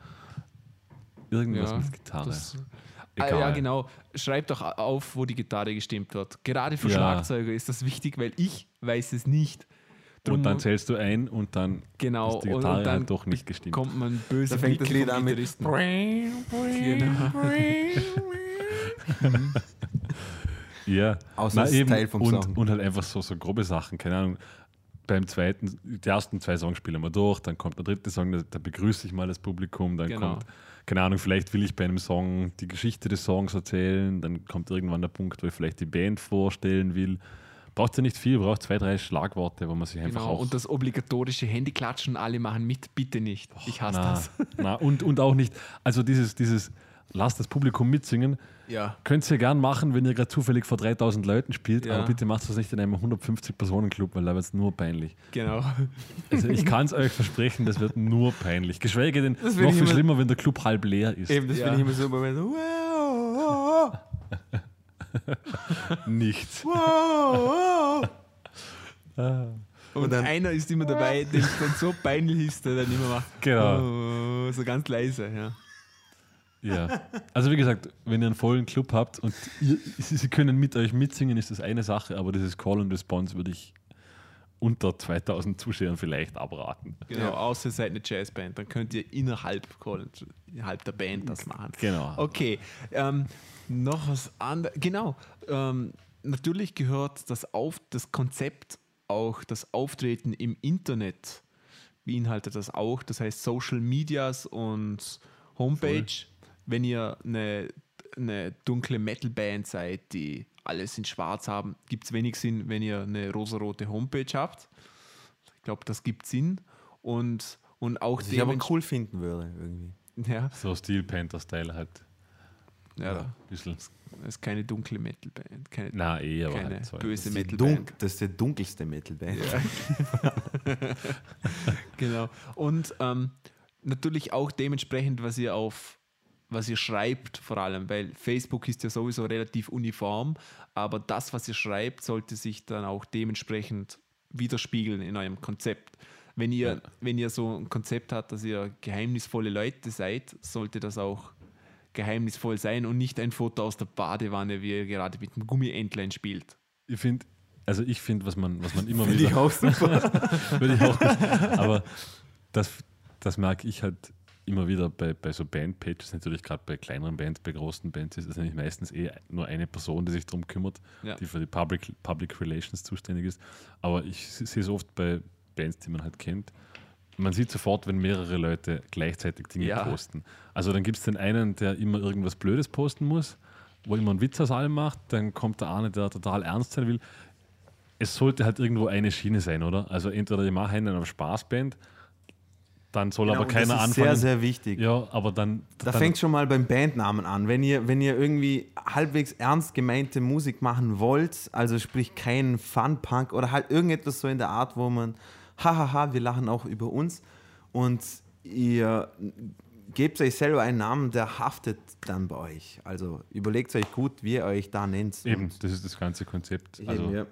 Irgendwas Ja, mit Gitarre. Das, ah, ja, genau. Schreibt doch auf, wo die Gitarre gestimmt wird. Gerade für Ja. Schlagzeuger ist das wichtig, weil ich weiß es nicht. Drum und dann zählst du ein und dann genau, ist die und, Gitarre und dann halt doch nicht gestimmt. kommt man böse Da fängt das Lied an mit. Genau. Ja, Außer Na, es ist eben, Teil vom und, Song. und halt einfach so, so grobe Sachen, keine Ahnung. Beim zweiten, die ersten zwei Songs spielen wir durch, dann kommt der dritte Song, da, da begrüße ich mal das Publikum, dann Genau. kommt, keine Ahnung, vielleicht will ich bei einem Song die Geschichte des Songs erzählen, dann kommt irgendwann der Punkt, wo ich vielleicht die Band vorstellen will. Braucht ja nicht viel, braucht zwei, drei Schlagworte, wo man sich einfach Genau. auch. Und das obligatorische Handyklatschen, alle machen mit, bitte nicht. Ich hasse na, das. na, und, und auch nicht, also dieses, dieses, lasst das Publikum mitsingen, Ja. Könnt ihr gern machen, wenn ihr gerade zufällig vor 3000 Leuten spielt, Ja. aber bitte macht das nicht in einem 150-Personen-Club, weil da wird es nur peinlich. Genau. Also ich kann es euch versprechen, das wird nur peinlich. Geschweige denn, noch viel immer- schlimmer, wenn der Club halb leer ist. Eben, das Ja. finde ich immer so Moment. so, Wow, Nichts. wow, Und, Und dann- einer ist immer dabei, es dann so peinlich ist, der dann immer macht. Genau. Oh, so ganz leise, ja. Ja. Also wie gesagt, wenn ihr einen vollen Club habt und ihr, sie sie können mit euch mitsingen, ist das eine Sache, aber dieses Call and Response würde ich unter 2000 Zuschauern vielleicht abraten. Genau, außer ihr seid eine Jazzband, dann könnt ihr innerhalb, innerhalb der Band das machen. Genau. Okay, ähm, noch was anderes. Genau, ähm, natürlich gehört das, auf, das Konzept auch das Auftreten im Internet beinhaltet das auch. Das heißt Social Medias und Homepage. Wenn ihr eine, eine dunkle Metal-Band seid, die alles in schwarz haben, gibt es wenig Sinn, wenn ihr eine rosarote Homepage habt. Ich glaube, das gibt Sinn. Und, und auch Was ich aber cool finden würde, irgendwie. Ja, So Steel Panther-Style halt. ja, Ein bisschen. das ist keine dunkle Metal-Band. Keine, Na, eh, aber keine halt so. böse Metal-Band. das ist die dunkelste Metalband. Ja. genau. Und ähm, natürlich auch dementsprechend, was ihr auf was ihr schreibt vor allem, weil Facebook ist ja sowieso relativ uniform, aber das, was ihr schreibt, sollte sich dann auch dementsprechend widerspiegeln in eurem Konzept. Wenn ihr, Ja. wenn ihr so ein Konzept habt, dass ihr geheimnisvolle Leute seid, sollte das auch geheimnisvoll sein und nicht ein Foto aus der Badewanne, wie ihr gerade mit einem Gummientlein spielt. Ich finde, also ich finde, was man, was man immer Finde ich wieder. auch super. Ich auch. Aber das, das merke ich halt immer wieder bei, bei so Bandpages, natürlich gerade bei kleineren Bands, bei großen Bands ist es nämlich meistens eh nur eine Person, die sich darum kümmert, Ja. die für die Public, Public Relations zuständig ist. Aber ich sehe es oft bei Bands, die man halt kennt. Man sieht sofort, wenn mehrere Leute gleichzeitig Dinge Ja. posten. Also dann gibt es den einen, der immer irgendwas Blödes posten muss, wo immer einen Witz aus allem macht, dann kommt der eine, der total ernst sein will. Es sollte halt irgendwo eine Schiene sein, oder? Also entweder ich mache einen auf Spaßband, dann soll Genau, aber keiner das ist anfangen. sehr, sehr wichtig. Ja, aber dann. Da dann, fängt schon mal beim Bandnamen an. Wenn ihr, wenn ihr irgendwie halbwegs ernst gemeinte Musik machen wollt, also sprich keinen Fun-Punk oder halt irgendetwas so in der Art, wo man, hahaha, wir lachen auch über uns und ihr gebt euch selber einen Namen, der haftet dann bei euch. Also überlegt euch gut, wie ihr euch da nennt. Eben, das ist das ganze Konzept. eben, Also, ja.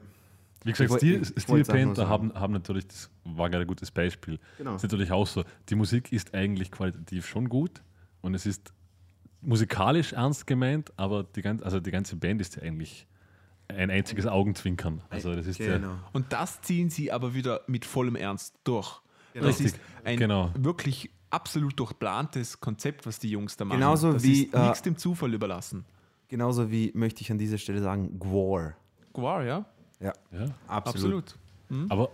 Wie gesagt, Ich woll- Steel, Steel sagen. haben, haben natürlich, das war gerade ein gutes Beispiel. Genau. ist natürlich auch so. Die Musik ist eigentlich qualitativ schon gut und es ist musikalisch ernst gemeint, aber die, ganz, also die ganze Band ist ja eigentlich ein einziges Augenzwinkern. Also das ist ja, Genau. Und das ziehen sie aber wieder mit vollem Ernst durch. Genau. Das ist ein genau. wirklich absolut durchplantes Konzept, was die Jungs da machen. Genauso das wie, ist äh, nichts dem Zufall überlassen. Genauso wie möchte ich an dieser Stelle sagen, Gwar. Gwar, ja, Ja, ja. absolut. absolut. Aber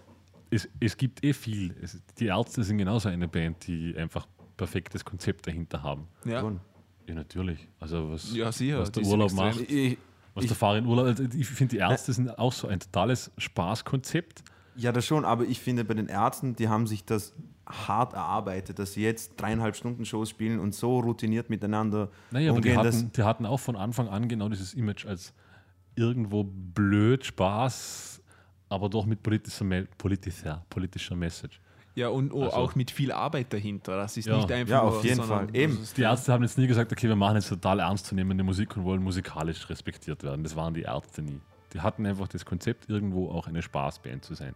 es, es gibt eh viel. Es, die Ärzte sind genauso eine Band, die einfach perfektes Konzept dahinter haben. Ja. Ja, natürlich. Also was, ja sicher. was der die Urlaub extrem- macht. Ich, Was Ich- der Fahrer in Urlaub, also ich finde, die Ärzte sind auch so ein totales Spaßkonzept. Ja, das schon, aber ich finde bei den Ärzten, die haben sich das hart erarbeitet, dass sie jetzt dreieinhalb Stunden Shows spielen und so routiniert miteinander Naja, aber die umgehen, hatten, die hatten auch von Anfang an genau dieses Image als irgendwo blöd, Spaß, aber doch mit politischer, politischer, politischer Message. Ja, und oh, Also- auch mit viel Arbeit dahinter. Das ist Ja. nicht einfach Ja, nur, auf jeden Fall. Eben. Die Ärzte haben jetzt nie gesagt, okay, wir machen jetzt total ernstzunehmende Musik und wollen musikalisch respektiert werden. Das waren die Ärzte nie. Die hatten einfach das Konzept, irgendwo auch eine Spaßband zu sein.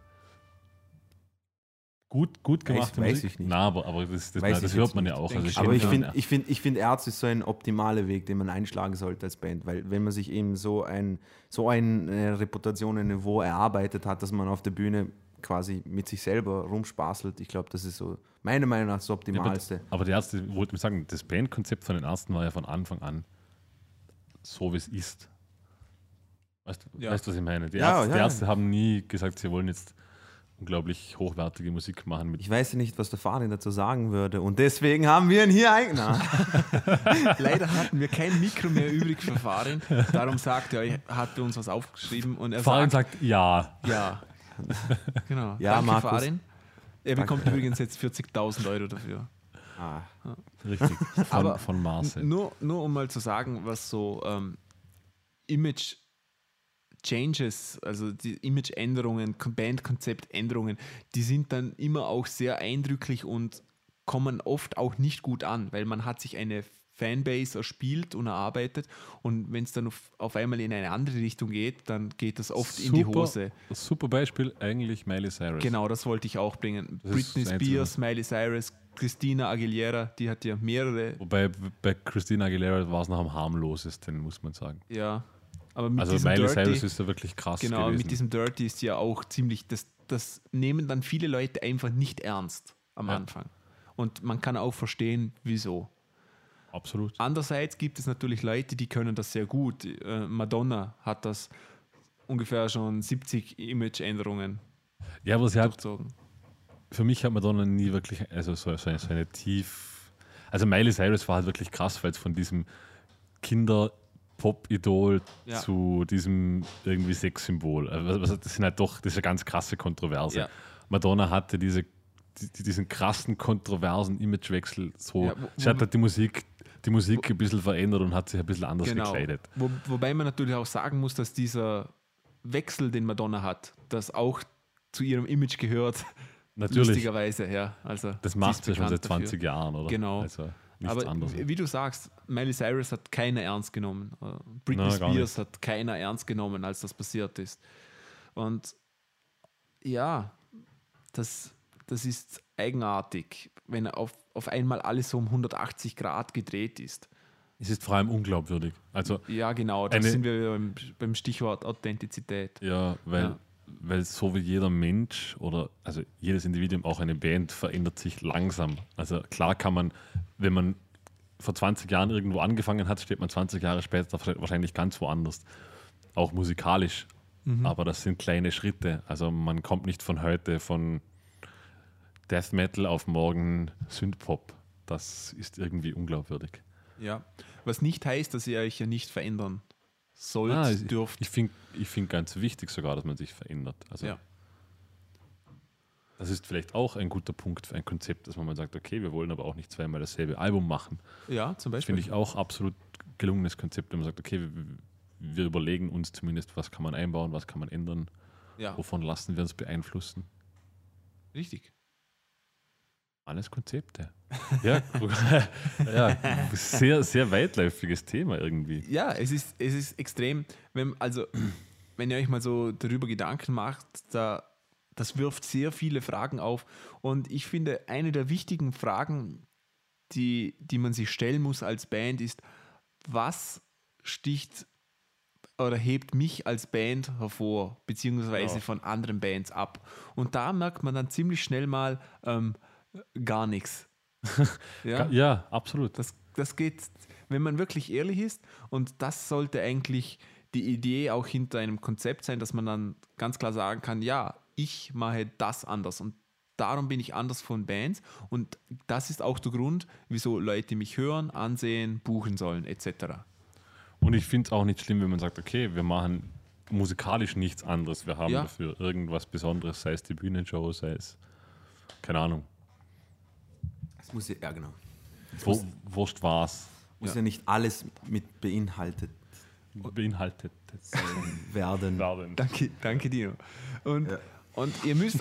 Gut, gut Weiß- gemachte weiß Musik. ich nicht. Na, aber, aber das, das, Weiß na, das ich hört man ja nicht. auch. Denk Also schon. Aber ich finde, ich finde, ich finde, Ärzte ist so ein optimaler Weg, den man einschlagen sollte als Band, weil wenn man sich eben so ein so eine Reputation, ein Niveau erarbeitet hat, dass man auf der Bühne quasi mit sich selber rumspaßelt, ich glaube, das ist so meiner Meinung nach das Ja, aber, Optimalste. aber die Ärzte, wollte ich sagen, das Bandkonzept von den Ärzten war ja von Anfang an so, wie es ist. Weißt du, Ja. weißt, du, was ich meine? Die, Ja, Ärzte, die ja. Ärzte haben nie gesagt, sie wollen jetzt unglaublich hochwertige Musik machen. Mit Ich weiß ja nicht, was der Farin dazu sagen würde und deswegen haben wir ihn hier eingeladen. Leider hatten wir kein Mikro mehr übrig für Farin. Darum sagt er, er hat uns was aufgeschrieben und er Farin sagt, sagt ja. ja. Genau. Ja, Danke, Markus. Farin. Er bekommt übrigens jetzt 40.000 Euro dafür. ah, Richtig. Von, Aber von Marcel. Nur, nur um mal zu sagen, was so ähm, Image Changes, also die Image-Änderungen, Kon- Bandkonzeptänderungen, die sind dann immer auch sehr eindrücklich und kommen oft auch nicht gut an, weil man hat sich eine Fanbase erspielt und erarbeitet und wenn es dann auf, auf einmal in eine andere Richtung geht, dann geht das oft in die Super- Hose. Super Beispiel, eigentlich Miley Cyrus. Genau, das wollte ich auch bringen. Das Britney. Spears, Miley Cyrus, Christina Aguilera, die hat ja mehrere, Wobei bei Christina Aguilera war es noch am harmlosesten, muss man sagen. ja. Aber mit Also Miley Dirty, Cyrus ist ja wirklich krass Genau, gewesen. mit diesem Dirty ist ja auch ziemlich, das, das nehmen dann viele Leute einfach nicht ernst am Ja. Anfang. Und man kann auch verstehen, wieso. Absolut. Andererseits gibt es natürlich Leute, die können das sehr gut. Äh, Madonna hat das ungefähr schon 70 Image-Änderungen Ja, aber sie hat für mich hat Madonna nie wirklich, also so, so, eine, so eine tief. Also Miley Cyrus war halt wirklich krass, weil es von diesem Kinder-Pop-Idol Ja. zu diesem irgendwie Sexsymbol. Also das sind halt doch, eine ganz krasse Kontroverse. Ja. Madonna hatte diese, die, diesen krassen, kontroversen Imagewechsel so. Ja, wo- sie hat halt die Musik, die Musik ein bisschen verändert und hat sich ein bisschen anders Genau. gekleidet. Wo, wobei man natürlich auch sagen muss, dass dieser Wechsel, den Madonna hat, das auch zu ihrem Image gehört. Natürlich. Lustigerweise, ja. Also, Das macht sie schon seit dafür. 20 Jahren, oder? Genau. Also nichts Aber anderes. wie du sagst, Miley Cyrus hat keiner ernst genommen. Äh, Britney gar Spears hat keiner ernst genommen, als das passiert ist. Und ja, das, das ist eigenartig, wenn auf, auf einmal alles so um 180 Grad gedreht ist. Es ist vor allem unglaubwürdig. Also Ja, genau, da sind wir beim, beim Stichwort Authentizität. Ja, weil Ja. Weil so wie jeder Mensch oder also jedes Individuum, auch eine Band, verändert sich langsam. Also klar kann man, wenn man vor 20 Jahren irgendwo angefangen hat, steht man 20 Jahre später wahrscheinlich ganz woanders. Auch musikalisch. Mhm. Aber das sind kleine Schritte. Also man kommt nicht von heute von Death Metal auf morgen Synthpop. Das ist irgendwie unglaubwürdig. Ja, was nicht heißt, dass ihr euch ja nicht verändern sollt, ah, dürft. Ich finde ich find ganz wichtig sogar, dass man sich verändert. Also ja. Das ist vielleicht auch ein guter Punkt für ein Konzept, dass man mal sagt, okay, wir wollen aber auch nicht zweimal dasselbe Album machen. Ja, zum Beispiel. Finde ich auch absolut gelungenes Konzept, wenn man sagt, okay, wir, wir, überlegen uns zumindest, was kann man einbauen, was kann man ändern, ja. wovon lassen wir uns beeinflussen. Richtig. Alles Konzepte. Ja, ja, sehr, sehr weitläufiges Thema irgendwie. Ja, es ist, es ist extrem, wenn, also, wenn ihr euch mal so darüber Gedanken macht, da, das wirft sehr viele Fragen auf. Und ich finde, eine der wichtigen Fragen, die, die man sich stellen muss als Band, ist, was sticht oder hebt mich als Band hervor, beziehungsweise ja. von anderen Bands ab. Und da merkt man dann ziemlich schnell mal, ähm, gar nichts. ja? ja, absolut. Das, das geht, wenn man wirklich ehrlich ist, und das sollte eigentlich die Idee auch hinter einem Konzept sein, dass man dann ganz klar sagen kann, ja, ich mache das anders und darum bin ich anders von Bands und das ist auch der Grund, wieso Leute mich hören, ansehen, buchen sollen etc. Und ich finde es auch nicht schlimm, wenn man sagt, okay, wir machen musikalisch nichts anderes, wir haben ja. dafür irgendwas Besonderes, sei es die Bühnenshow, sei es, keine Ahnung, muss ja, ja genau. Wo, wurscht war's. Muss ja. ja nicht alles mit beinhaltet beinhaltet werden. werden. Danke, danke Dino. Und, ja. und ihr müsst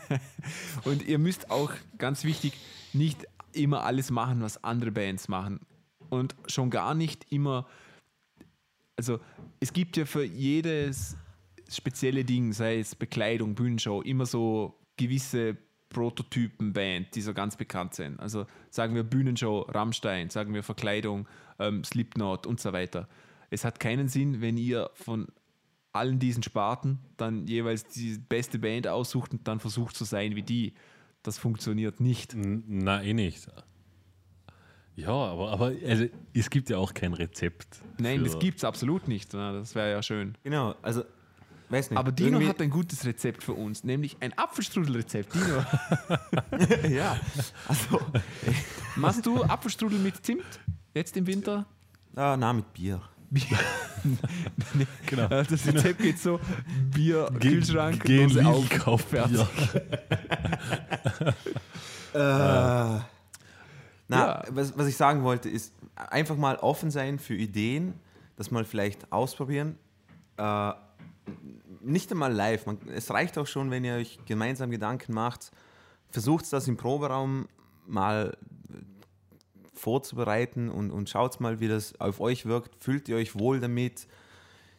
und ihr müsst auch ganz wichtig nicht immer alles machen, was andere Bands machen und schon gar nicht immer. Also es gibt ja für jedes spezielle Ding, sei es Bekleidung, Bühnenshow, immer so gewisse Prototypen-Band, die so ganz bekannt sind. Also sagen wir Bühnenshow, Rammstein, sagen wir Verkleidung, ähm, Slipknot und so weiter. Es hat keinen Sinn, wenn ihr von allen diesen Sparten dann jeweils die beste Band aussucht und dann versucht zu sein wie die. Das funktioniert nicht. Na, eh nicht. Ja, aber, aber also, es gibt ja auch kein Rezept. Nein, das gibt es absolut nicht. Na, das wäre ja schön. Genau, also Weiß nicht. Aber Dino Irgendwie hat ein gutes Rezept für uns, nämlich ein Apfelstrudelrezept. Dino. ja, also. Machst du Apfelstrudel mit Zimt jetzt im Winter? Ah, na, mit Bier. Bier. genau. Das Rezept geht so: Bier, Ge Kühlschrank, gehen Dose auf, Kauf fertig. äh, na, ja. was, was ich sagen wollte, ist einfach mal offen sein für Ideen, das mal vielleicht ausprobieren. Äh, nicht einmal live. Man, es reicht auch schon, wenn ihr euch gemeinsam Gedanken macht. Versucht das im Proberaum mal äh, vorzubereiten und, und schaut mal, wie das auf euch wirkt. Fühlt ihr euch wohl damit?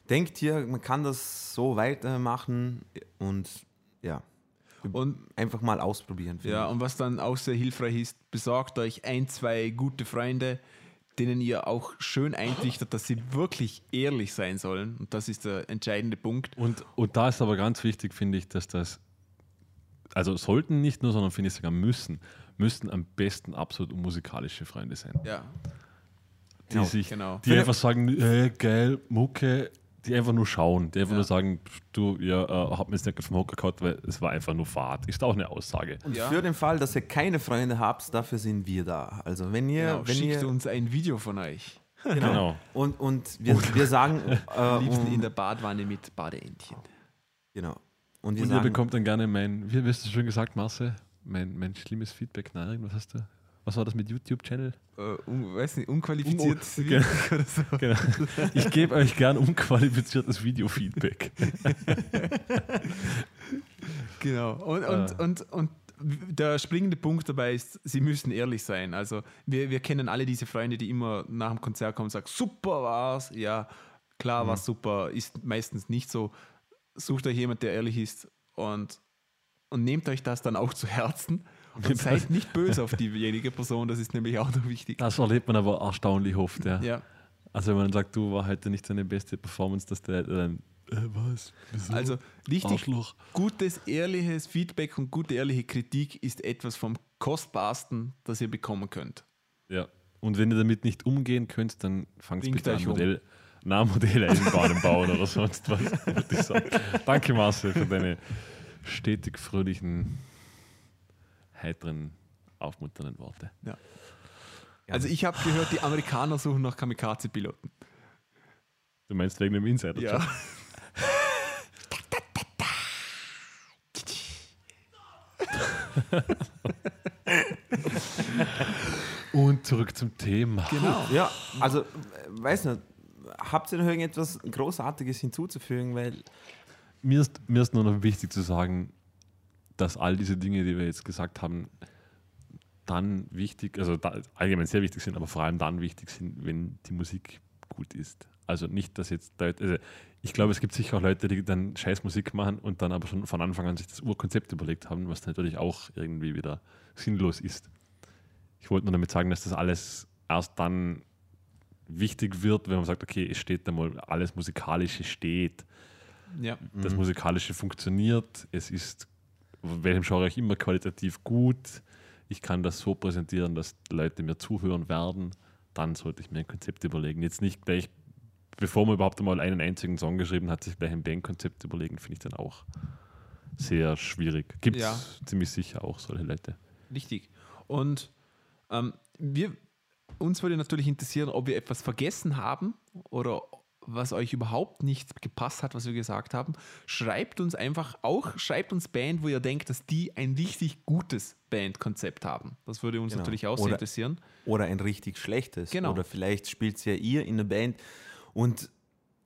Denkt ihr, man kann das so weitermachen und ja. Und einfach mal ausprobieren. Ja, und was dann auch sehr hilfreich ist, besorgt euch ein, zwei gute Freunde, denen ihr auch schön eintrichtert, dass sie wirklich ehrlich sein sollen. Und das ist der entscheidende Punkt. Und, und da ist aber ganz wichtig, finde ich, dass das, also sollten nicht nur, sondern finde ich sogar müssen, müssten am besten absolut musikalische Freunde sein. Ja. Die, genau, sich, genau. die einfach sagen, hey, geil, Mucke, die einfach nur schauen, die einfach ja. nur sagen, du, ihr äh, habt mir jetzt nicht vom Hocker gehabt, weil es war einfach nur Fahrt. Ist auch eine Aussage. Und ja. für den Fall, dass ihr keine Freunde habt, dafür sind wir da. Also wenn ihr, genau, wenn schickt ihr uns ein Video von euch. Genau. genau. Und, und wir, wir sagen. Äh, liebsten in der Badwanne mit Badeentchen. Genau. Und, und ihr bekommt dann gerne mein, wie hast du schon gesagt, Marce, mein, mein schlimmes Feedback. Nein, was hast du? Was war das mit YouTube-Channel? Uh, un, weiß nicht, unqualifiziertes Un Video oder so. Genau. Ich gebe euch gern unqualifiziertes Video-Feedback. genau. Und, und, ah. und, und der springende Punkt dabei ist, sie müssen ehrlich sein. Also wir, wir kennen alle diese Freunde, die immer nach dem Konzert kommen und sagen, super war's. Ja, klar mhm. war super, ist meistens nicht so. Sucht euch jemand, der ehrlich ist und, und nehmt euch das dann auch zu Herzen und seid nicht böse auf diejenige Person, das ist nämlich auch noch wichtig. Das erlebt man aber erstaunlich oft, ja. ja. Also wenn man sagt, du war heute nicht deine beste Performance, dass der dann Äh, was? Wieso? Also richtig Arschloch. gutes, ehrliches Feedback und gute, ehrliche Kritik ist etwas vom Kostbarsten, das ihr bekommen könnt. Ja. Und wenn ihr damit nicht umgehen könnt, dann fangt bitte an, euch um. Modell, Nahmodelle Eisenbahnen bauen oder sonst was. Danke, Marcel, für deine stetig fröhlichen, heiteren, aufmunternden Worte. Ja. Also ich habe gehört, die Amerikaner suchen nach Kamikaze-Piloten. Du meinst wegen dem Insider? Ja. Und zurück zum Thema. Genau. Ja, also, weiß nicht, habt ihr noch irgendetwas Großartiges hinzuzufügen? Weil Mir ist, mir ist nur noch wichtig zu sagen, dass all diese Dinge, die wir jetzt gesagt haben, dann wichtig, also da, allgemein sehr wichtig sind, aber vor allem dann wichtig sind, wenn die Musik gut ist. Also nicht, dass jetzt Leute, also ich glaube, es gibt sicher auch Leute, die dann scheiß Musik machen und dann aber schon von Anfang an sich das Urkonzept überlegt haben, was natürlich auch irgendwie wieder sinnlos ist. Ich wollte nur damit sagen, dass das alles erst dann wichtig wird, wenn man sagt, okay, es steht da mal, alles Musikalische steht ja. das Mhm. Musikalische funktioniert, es ist, welchem Genre auch immer, qualitativ gut. Ich kann das so präsentieren, dass Leute mir zuhören werden. Dann sollte ich mir ein Konzept überlegen. Jetzt nicht gleich, bevor man überhaupt einmal einen einzigen Song geschrieben hat, sich gleich ein Bandkonzept überlegen, finde ich dann auch sehr schwierig. Gibt es Ja. ziemlich sicher auch solche Leute. Richtig. Und ähm, wir, uns würde natürlich interessieren, ob wir etwas vergessen haben oder was euch überhaupt nicht gepasst hat, was wir gesagt haben. Schreibt uns einfach auch, schreibt uns Band, wo ihr denkt, dass die ein richtig gutes Bandkonzept haben. Das würde uns Genau. natürlich auch sehr Oder- interessieren. oder ein richtig schlechtes. Genau. Oder vielleicht spielt ja ihr in der Band und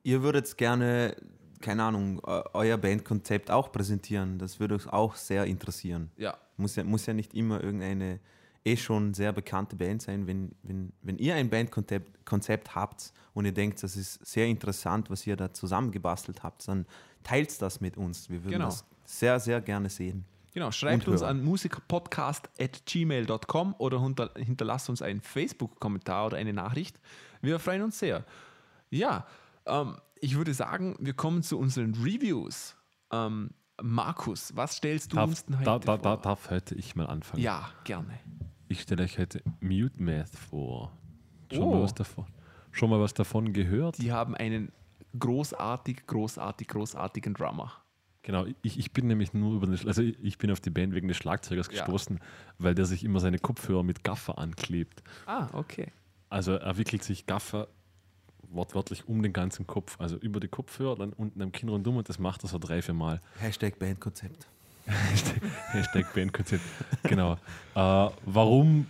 ihr würdet gerne, keine Ahnung, eu- euer Bandkonzept auch präsentieren. Das würde uns auch sehr interessieren. Ja, Muss ja, muss ja nicht immer irgendeine eh schon sehr bekannte Band sein. Wenn, wenn, wenn ihr ein Bandkonzept Konzept habt und ihr denkt, das ist sehr interessant, was ihr da zusammengebastelt habt, dann teilt das mit uns. Wir würden Genau. das sehr, sehr gerne sehen. Genau, schreibt uns an musikerpodcast.gmail.com oder hinter, hinterlasst uns einen Facebook-Kommentar oder eine Nachricht. Wir freuen uns sehr. Ja, ähm, ich würde sagen, wir kommen zu unseren Reviews. Ähm, Markus, was stellst du Darf, uns denn heute da, da, vor? da, darf heute ich mal anfangen? ja, gerne. Ich stelle euch heute Mute Math vor. Schon, Oh. mal was davon, schon mal was davon gehört? Die haben einen großartig, großartig, großartigen Drummer. Genau, ich, ich bin nämlich nur über den, also ich bin auf die Band wegen des Schlagzeugers Ja. gestoßen, weil der sich immer seine Kopfhörer mit Gaffer anklebt. Ah, okay. Also er wickelt sich Gaffer wortwörtlich um den ganzen Kopf, also über die Kopfhörer, dann unten am Kinn rundum und das macht er so drei, vier Mal. Hashtag Bandkonzept. Hashtag, Bandkonzept. Genau. Äh, warum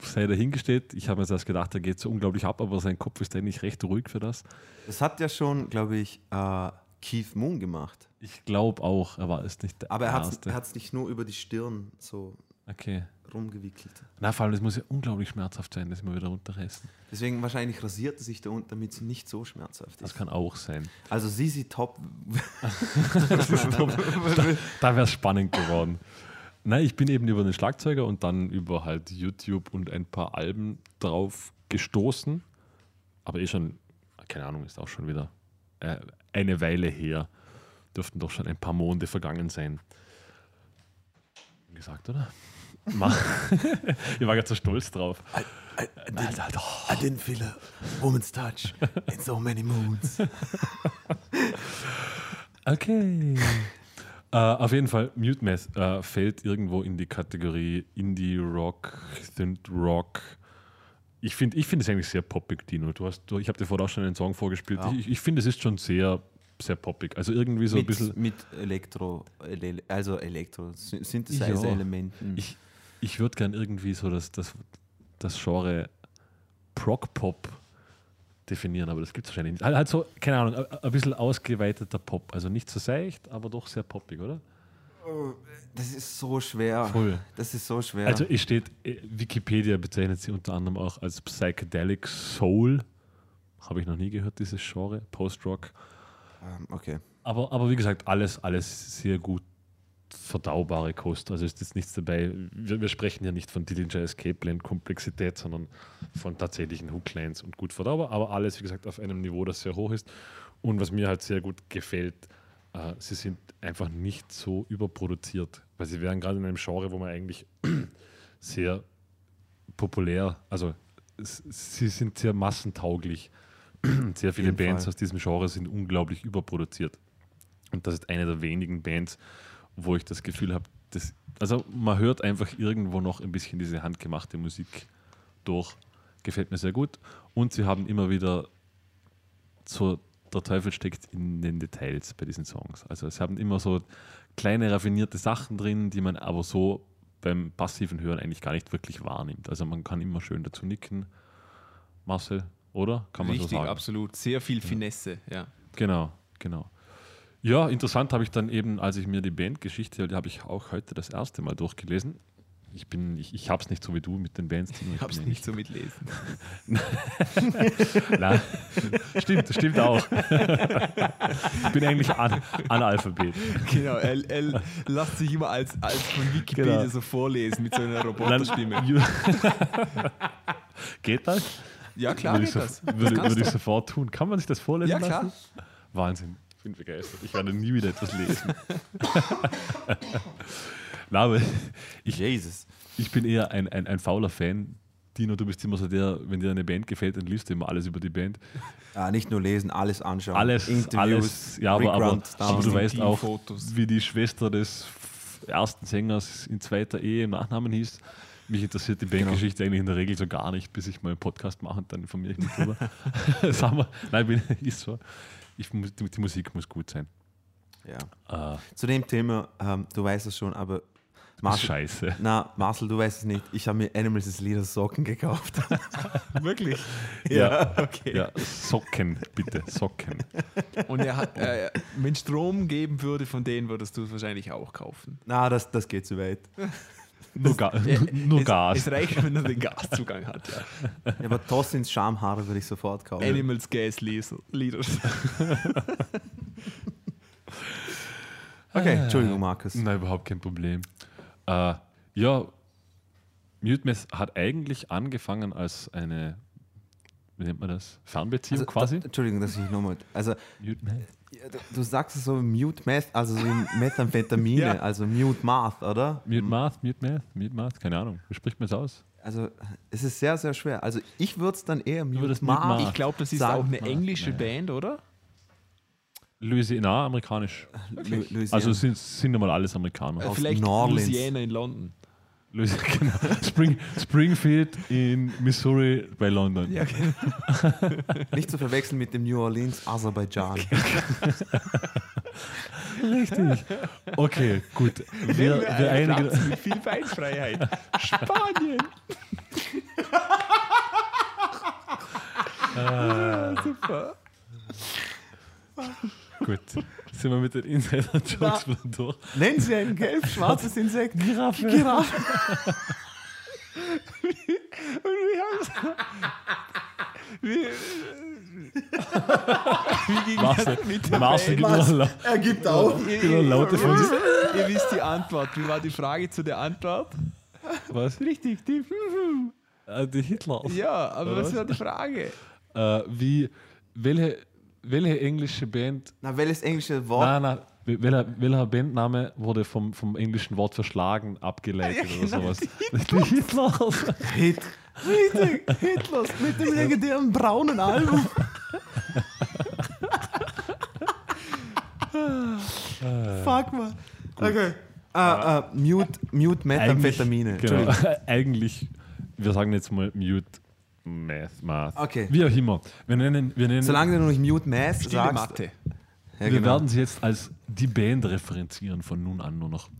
sei dahingestellt? Ich habe mir erst gedacht, er geht so unglaublich ab, aber sein Kopf ist eigentlich recht ruhig für das. Das hat ja schon, glaube ich, äh, Keith Moon gemacht. Ich glaube auch, er war es nicht der Aber er hat es nicht nur über die Stirn so Okay. Rumgewickelt. Na, vor allem, das muss ja unglaublich schmerzhaft sein, das immer wieder runterreißen. Deswegen wahrscheinlich rasiert er sich da unten, damit es nicht so schmerzhaft Das ist. kann auch sein. Also Sisi Top. Da wäre es spannend geworden. Nein, ich bin eben über den Schlagzeuger und dann über halt YouTube und ein paar Alben drauf gestoßen. Aber eh schon, keine Ahnung, ist auch schon wieder äh, eine Weile her. Dürften doch schon ein paar Monde vergangen sein. Gesagt, oder? Ich war gerade so stolz drauf. I, I didn't feel a woman's touch in so many moons. Okay. äh, auf jeden Fall, Mute Math äh, fällt irgendwo in die Kategorie Indie Rock, Synth Rock. Ich finde ich find es eigentlich sehr poppig, Dino. Du hast, du, ich habe dir vorher auch schon einen Song vorgespielt. Ja. Ich, ich finde, es ist schon sehr, sehr poppig. Also irgendwie so ein mit, bisschen. mit Elektro, ele- also Elektro, Sy- Synthesizer-Elementen. Ich, ich würde gern irgendwie so das, das, das Genre Prog-Pop definieren, aber das gibt es wahrscheinlich nicht. Halt, halt so, keine Ahnung, ein- bisschen ausgeweiteter Pop. Also nicht so seicht, aber doch sehr poppig, oder? Das ist so schwer. Voll. Das ist so schwer. Also es steht, äh, Wikipedia bezeichnet sie unter anderem auch als Psychedelic Soul. Habe ich noch nie gehört, dieses Genre, Post-Rock. Ähm, okay. Aber, aber wie gesagt, alles, alles sehr gut verdaubare Kost. Also ist jetzt nichts dabei. Wir, wir sprechen ja nicht von Dillinger Escape Plan Komplexität, sondern von tatsächlichen Hooklines und gut verdaubar. Aber alles, wie gesagt, auf einem Niveau, das sehr hoch ist. Und was mir halt sehr gut gefällt, äh, sie sind einfach nicht so überproduziert, weil sie wären gerade in einem Genre, wo man eigentlich sehr populär, also sie sind sehr massentauglich. Sehr viele Bands Fall. aus diesem Genre sind unglaublich überproduziert. Und das ist eine der wenigen Bands, wo ich das Gefühl habe, dass, also man hört einfach irgendwo noch ein bisschen diese handgemachte Musik durch. Gefällt mir sehr gut. Und sie haben immer wieder so, der Teufel steckt in den Details bei diesen Songs. Also sie haben immer so kleine raffinierte Sachen drin, die man aber so beim passiven Hören eigentlich gar nicht wirklich wahrnimmt. Also man kann immer schön dazu nicken. Marcel, oder? Kann man Richtig, so sagen. absolut. Sehr viel Finesse, ja. Genau, genau. Ja, interessant habe ich dann eben, als ich mir die Bandgeschichte, die habe ich auch heute das erste Mal durchgelesen. Ich bin, ich, ich habe es nicht so wie du mit den Bands. Ich habe es bin ja nicht so mitlesen. Nein, stimmt, stimmt auch. ich bin eigentlich An Analphabet. Genau, er, er lässt sich immer als, als von Wikipedia Genau. so vorlesen mit so einer Roboterstimme. Geht das? Ja, klar würde ich, so, würde, würde ich sofort tun. Kann man sich das vorlesen Ja, klar. lassen? Wahnsinn. Ich bin begeistert. Ich werde nie wieder etwas lesen. Na, aber ich, Jesus. ich bin eher ein, ein, ein fauler Fan. Dino, du bist immer so der, wenn dir eine Band gefällt, dann liest du immer alles über die Band. Ah, nicht nur lesen, alles anschauen. Alles, Interviews, alles. Ja, aber, aber, aber du weißt auch, Fotos. wie die Schwester des ersten Sängers in zweiter Ehe im Nachnamen hieß. Mich interessiert die Bandgeschichte eigentlich in der Regel so gar nicht, bis ich mal einen Podcast mache und dann informiere ich mich drüber. Sagen wir, nein, bin, ist so. Ich, muss- die, die Musik muss gut sein. Ja. Äh, Zu dem Thema, ähm, du weißt es schon, aber Marcel, scheiße. na, Marcel, du weißt es nicht. Ich habe mir Animals as Leader Socken gekauft. Wirklich. Ja, okay. Ja, Socken, bitte, Socken. Und er hat, äh, wenn Strom geben würde von denen, würdest du es wahrscheinlich auch kaufen. Na, das, das geht zu weit. Nur, Ga Äh, nur es, Gas. Es reicht, wenn er den Gaszugang hat. Ja. Ja, aber Tossins Schamhaare würde ich sofort kaufen. Animals Gas Leaders. Okay, Entschuldigung, Markus. Nein, überhaupt kein Problem. Äh, ja, Mute Meth hat eigentlich angefangen als eine, wie nennt man das? Fernbeziehung Also, quasi? Da, Entschuldigung, dass ich nochmal. Also, Mute Meth? ja, du, sagst es so Mute Meth, also so Methamphetamine, Ja. also Mute Math, oder? Mute Math, Mute Math, Mute Math, keine Ahnung. Wie spricht man es aus? Also, es ist sehr, sehr schwer. Also, ich würde es dann eher Mute Math. Math. Ich glaube, das ist auch eine mal. englische Nee. Band, oder? Louisiana, amerikanisch. Lu- Louisiana. Also sind, sind einmal alles Amerikaner. Aus Vielleicht New Orleans. Louisiana in London. Genau. Spring, Springfield in Missouri bei London. Ja, genau. Nicht zu verwechseln mit dem New Orleans, Aserbaidschan. Richtig. Okay, gut. Wir, Wir, einigen, mit viel Beinfreiheit. Spanien. ah, super. gut. Sind wir mit den Insider-Jokes wieder durch? Nennen Sie ein gelb-schwarzes Insekt. Giraffe. Giraffe. Und wir haben wie, wie ging Marcel, das mit der Marcel gibt Er gibt auf. Ihr, ihr, ihr, von wisst, ihr wisst die Antwort. Wie war die Frage zu der Antwort? was? Richtig, die. Äh, die Hitler. Ja, aber was was? war die Frage? Äh, wie, welche, welche englische Band, Na, welches englische Wort? nein, nein, welcher, welcher Bandname wurde vom, vom englischen Wort verschlagen abgeleitet Ja, oder genau, sowas? Die Hitlers. Hit. Richtig, Hitlers mit dem legendären braunen Album. Fuck, man. Okay. Äh, äh, mute, mute Methamphetamine. Eigentlich, genau, eigentlich, wir sagen jetzt mal Mute Math, Math. Okay. Wie auch immer. Wir nennen, wir nennen Solange du noch nicht Mute Math Stille sagst. Mathe. Ja, wir genau. werden sie jetzt als die Band referenzieren von nun an nur noch.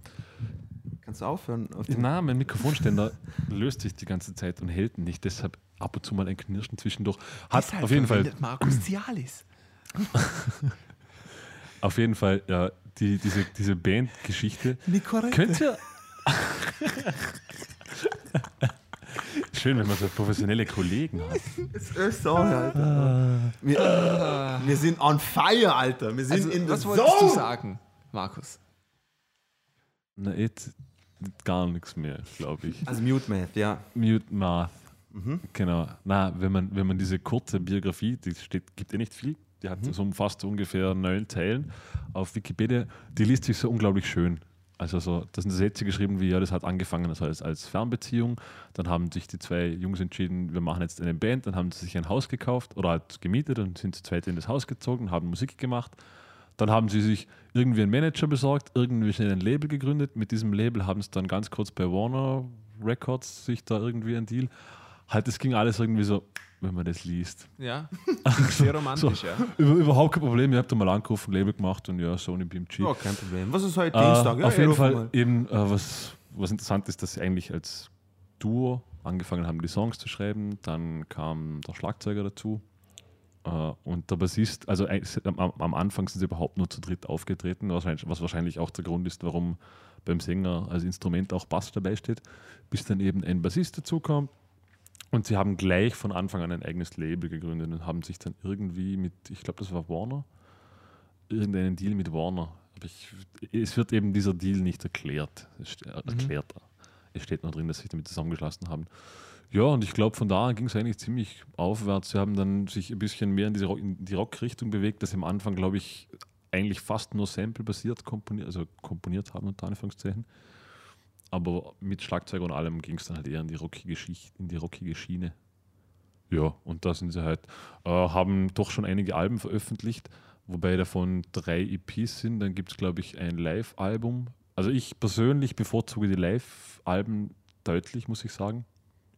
Kannst du aufhören? Auf Na, mein Mikrofonständer löst sich die ganze Zeit und hält nicht, deshalb ab und zu mal ein Knirschen zwischendurch. Hat Deshalb auf jeden Fall, Markus Cialis. auf jeden Fall ja, die, diese, diese Bandgeschichte. Könnt ihr. Schön, wenn man so professionelle Kollegen hat. Es ist so, Alter. Wir, wir sind on fire, Alter. Wir sind Also, in der was wolltest du Zone. sagen, Markus? Na, jetzt gar nichts mehr, glaube ich. Also Mute Math, ja. Mute Math. Mhm. Genau. Na, wenn man, wenn man diese kurze Biografie, die steht, gibt ja nicht viel, Die hat so umfasst ungefähr neun Zeilen auf Wikipedia. Die liest sich so unglaublich schön. Also so, das sind Sätze geschrieben wie, ja, das hat angefangen das als, als Fernbeziehung. Dann haben sich die zwei Jungs entschieden, wir machen jetzt eine Band. Dann haben sie sich ein Haus gekauft oder halt gemietet und sind zu zweit in das Haus gezogen, haben Musik gemacht. Dann haben sie sich irgendwie einen Manager besorgt, irgendwie ein Label gegründet. Mit diesem Label haben sie dann ganz kurz bei Warner Records sich da irgendwie ein Deal. Halt, es ging alles irgendwie so, wenn man das liest. Ja, sehr romantisch, ja. Über, überhaupt kein Problem. Ihr habt da mal angerufen, Label gemacht und ja, Sony BMG. Ja, kein Problem. Was ist heute Äh, Dienstag? Ja, auf jeden Fall mal. eben, äh, was, was interessant ist, dass sie eigentlich als Duo angefangen haben, die Songs zu schreiben. Dann kam der Schlagzeuger dazu. Äh, und der Bassist, also eigentlich am, am Anfang sind sie überhaupt nur zu dritt aufgetreten, wahrscheinlich, was wahrscheinlich auch der Grund ist, warum beim Sänger als Instrument auch Bass dabei steht, bis dann eben ein Bassist dazukommt. Und sie haben gleich von Anfang an ein eigenes Label gegründet und haben sich dann irgendwie mit, ich glaube, das war Warner, irgendeinen Deal mit Warner. Aber ich, es wird eben dieser Deal nicht erklärt. Es ste- erklärt. Es steht noch drin, dass sie sich damit zusammengeschlossen haben. Ja, und ich glaube, von da an ging es eigentlich ziemlich aufwärts. Sie haben dann sich ein bisschen mehr in, diese Rock, in die Rock-Richtung bewegt, dass sie am Anfang, glaube ich, eigentlich fast nur Sample-basiert komponiert, also komponiert haben, unter Anführungszeichen. Aber mit Schlagzeug und allem ging es dann halt eher in die rockige, Schicht, in die rockige Schiene. Ja, und da sind sie halt, äh, haben doch schon einige Alben veröffentlicht, wobei davon drei EPs sind. Dann gibt es, glaube ich, ein Live-Album. Also ich persönlich bevorzuge die Live-Alben deutlich, muss ich sagen.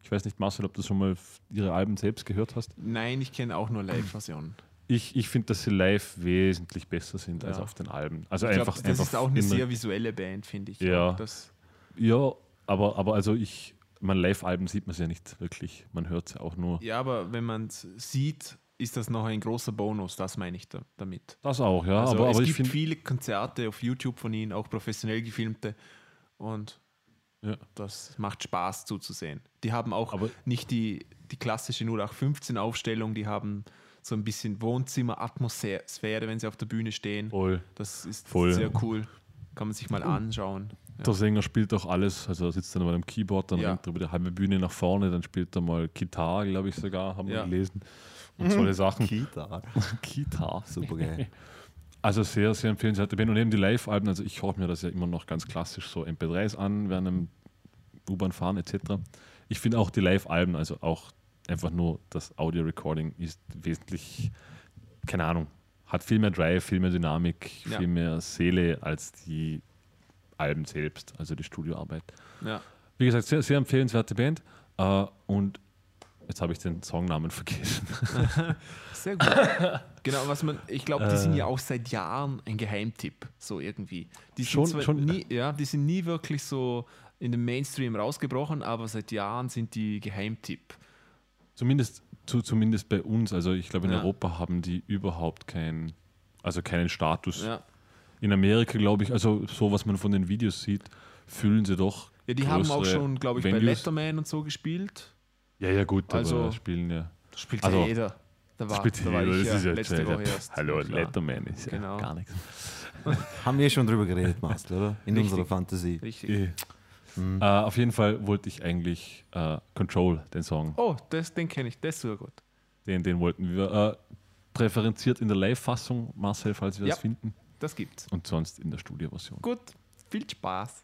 Ich weiß nicht, Marcel, ob du schon mal ihre Alben selbst gehört hast. Nein, ich kenne auch nur Live-Versionen. Ich, ich finde, dass sie live wesentlich besser sind als Ja. auf den Alben. Also Ich glaub, einfach, das einfach ist auch eine sehr visuelle Band, finde ich. Ja. Das, Ja, aber, aber also ich, man Live-Alben sieht man es ja nicht wirklich. Man hört es ja auch nur. ja, aber wenn man es sieht, ist das noch ein großer Bonus, das meine ich da, damit. Das auch, ja. Also aber, es aber ich gibt viele Konzerte auf YouTube von ihnen, auch professionell gefilmte. Und Ja. das macht Spaß zuzusehen. Die haben auch Aber- nicht die, die klassische 0815-Aufstellung, die haben so ein bisschen Wohnzimmer-Atmosphäre, wenn sie auf der Bühne stehen. Voll. Das ist Voll. sehr cool. Kann man sich mal anschauen. Ja. Der Sänger spielt auch alles, also er sitzt dann mal am Keyboard, dann Ja. rennt er über die halbe Bühne nach vorne, dann spielt er mal Gitarre, glaube ich sogar, haben wir Ja. gelesen. Und solche Sachen. Kita. Gitarre. Super geil. Also sehr, sehr empfehlenswerte Band. Und eben die Live-Alben, also ich höre mir das ja immer noch ganz klassisch so MP3s an, während einem U-Bahn fahren etc. Ich finde auch die Live-Alben, also auch einfach nur das Audio-Recording ist wesentlich, keine Ahnung, hat viel mehr Drive, viel mehr Dynamik, Ja. viel mehr Seele als die Alben selbst, also die Studioarbeit. Ja. Wie gesagt, sehr, sehr empfehlenswerte Band. Äh, und jetzt habe ich den Songnamen vergessen. Sehr gut. genau, was man, ich glaube, die sind Äh. ja auch seit Jahren ein Geheimtipp, so irgendwie. Die sind Schon- zwar schon- nie, ja, die sind nie wirklich so in den Mainstream rausgebrochen, aber seit Jahren sind die Geheimtipp. Zumindest, zu, zumindest bei uns, also ich glaube in Ja. Europa haben die überhaupt keinen, also keinen Status. Ja, In Amerika glaube ich, also so was man von den Videos sieht, fühlen sie doch. ja die haben auch schon, glaube ich, bei Venues. Letterman und so gespielt. Ja, ja, gut, Also- aber spielen ja. Das spielt Also, ja jeder. Da war, Spielt da war jeder, ich das ja ist ja letzte. Woche erst. Hallo, Ja, klar. Letterman ist ja Genau. gar nichts. Haben wir schon drüber geredet, Marcel, oder? In Richtig. unserer Fantasie. Richtig. Eh. Äh, auf jeden Fall wollte ich eigentlich äh, Control, den Song, Oh, das, den kenne ich, das ist sogar gut. den, den wollten wir äh, präferenziert in der Live-Fassung, Marcel, falls wir Ja. das finden, Das gibt's. und sonst in der Studioversion. Gut, viel Spaß.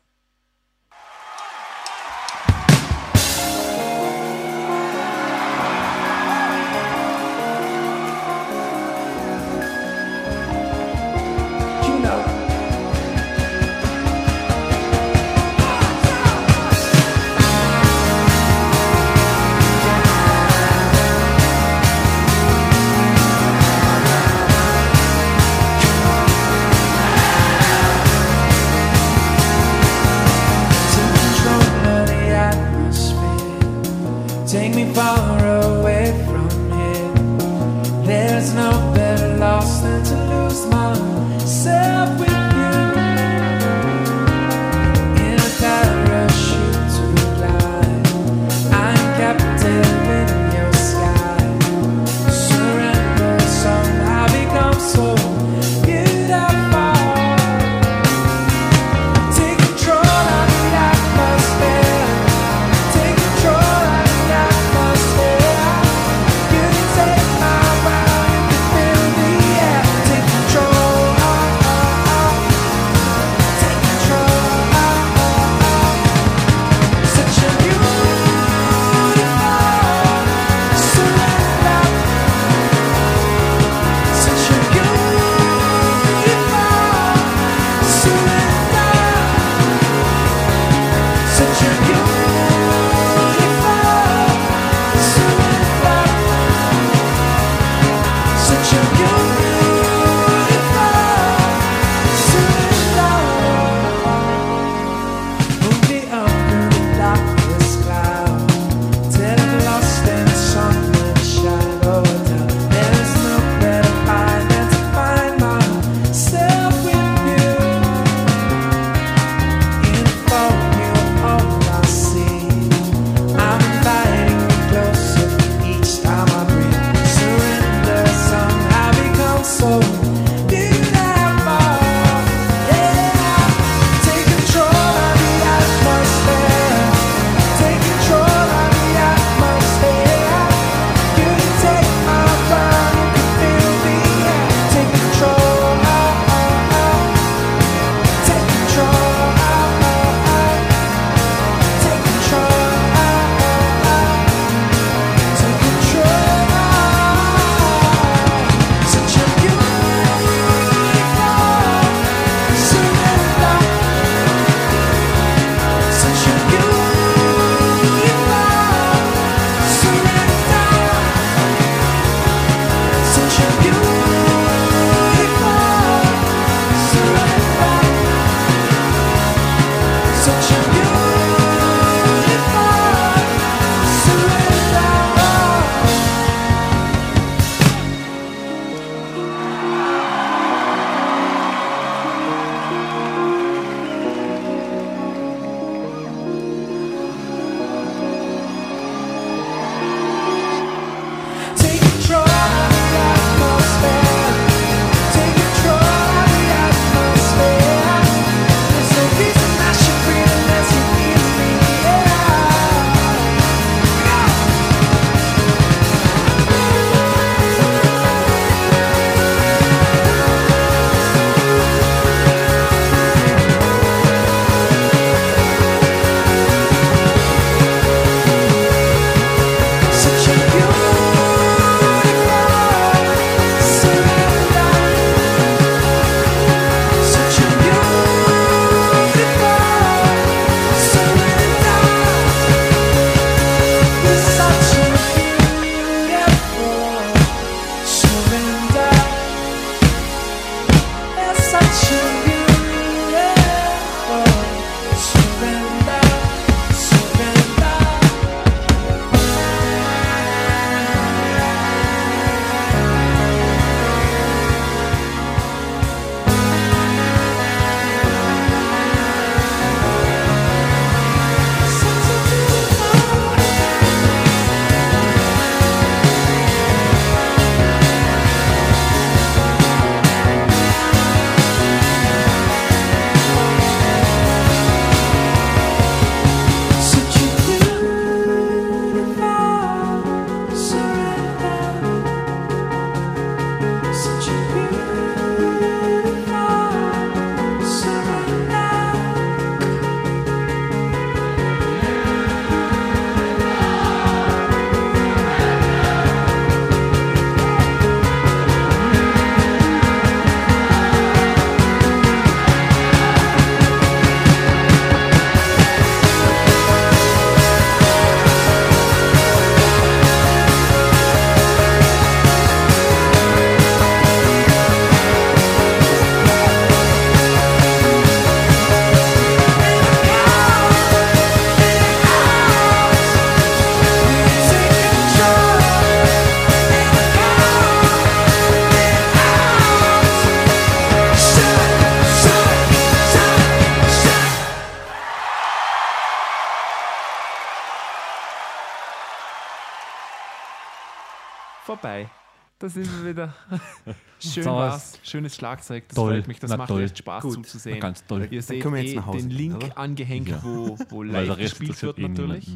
Das ist wieder schön So, war's. Schönes Schlagzeug. Das Toll. freut mich. Das Na, macht toll. echt Spaß Gut. zuzusehen. Ganz toll. Ihr seht können wir jetzt eh nach Hause den gehen, Link oder? angehängt, Ja. wo, wo live gespielt wird eh natürlich.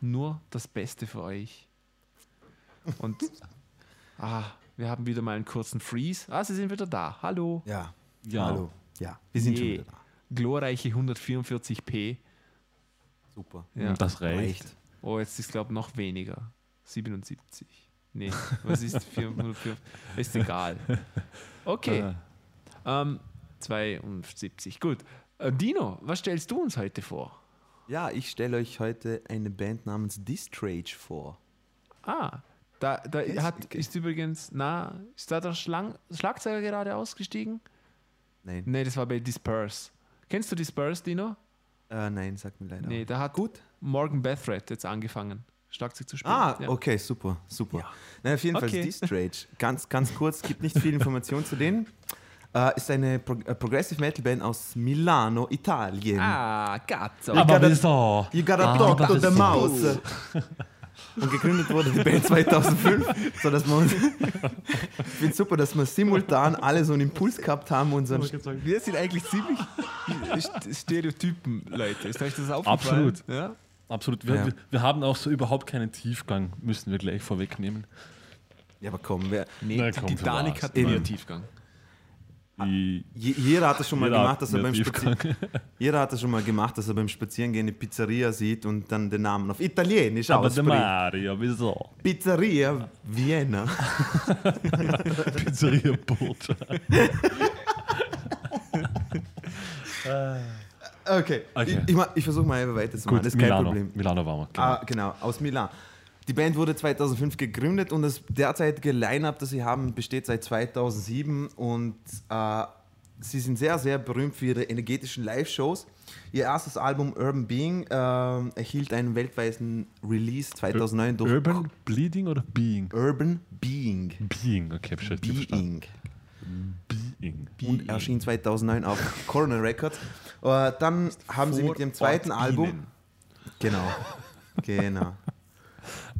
Nur das Beste für euch. Und ah, wir haben wieder mal einen kurzen Freeze. Ah, sie sind wieder da. Hallo. Ja. Ja. Hallo. Ja, wir sind schon Je. wieder da. Glorreiche 144p. Super. Ja. Das reicht. Reicht. Oh, jetzt ist glaube noch weniger. 77. Nee, was ist 404? Ist egal. Okay. Ah, Ähm, 72. Gut. Äh, Dino, was stellst du uns heute vor? Ja, ich stelle euch heute eine Band namens Distrage vor. Ah, da, da hat, ist übrigens, na, ist da der Schlang, Schlagzeuger gerade ausgestiegen? Nein, Nee, das war bei Disperse. Kennst du Disperse, Dino? äh, nein, sagt mir leider. Nee, da hat Gut. Morgan Bethred jetzt angefangen, Schlagzeug zu spielen. Ah, ja. okay, super, super. Na, auf jeden Fall Okay. Distrage. Ganz, ganz kurz, gibt nicht viel Information zu denen. Äh, ist eine Pro äh, Progressive Metal Band aus Milano, Italien. Ah, Cazzo. Aber Aber gotta-? You gotta Ah, talk to ist the so mouse. Und gegründet wurde die Band 2005, so dass man, ich finde super, dass wir simultan alle so einen Impuls gehabt haben und so ein Wir sind eigentlich ziemlich St- Stereotypen, Leute. Ist euch das aufgefallen? Absolut. Ja? Absolut. Wir, Ja. wir, wir haben auch so überhaupt keinen Tiefgang, müssen wir gleich vorwegnehmen. Ja, aber komm, wer, Nee, Na, die komm, Titanic hat Eben. mehr Tiefgang. Die, je- jeder hat das schon mal gemacht, dass er beim jeder hat das schon mal gemacht, dass er beim Spazierengehen eine Pizzeria sieht und dann den Namen auf Italienisch aber ausspricht. Mario, wieso? Pizzeria Vienna. Pizzeria Burja. Okay, Okay. ich, ich, ich versuche mal einfach weiterzumachen, das ist kein Milano. Problem. Milano waren wir. Genau. Ah, genau, aus Milan. Die Band wurde 2005 gegründet und das derzeitige Line-Up, das sie haben, besteht seit 2007 und äh, sie sind sehr, sehr berühmt für ihre energetischen Live-Shows. Ihr erstes Album Urban Being äh, erhielt einen weltweiten Release 2009 durch Urban Bleeding oder Being? Urban Being. Being, okay, schon verstanden. Being. Being. Und erschien 2009 auf Corner Records. Äh, dann haben sie mit dem zweiten Ort Album... Genau. Genau.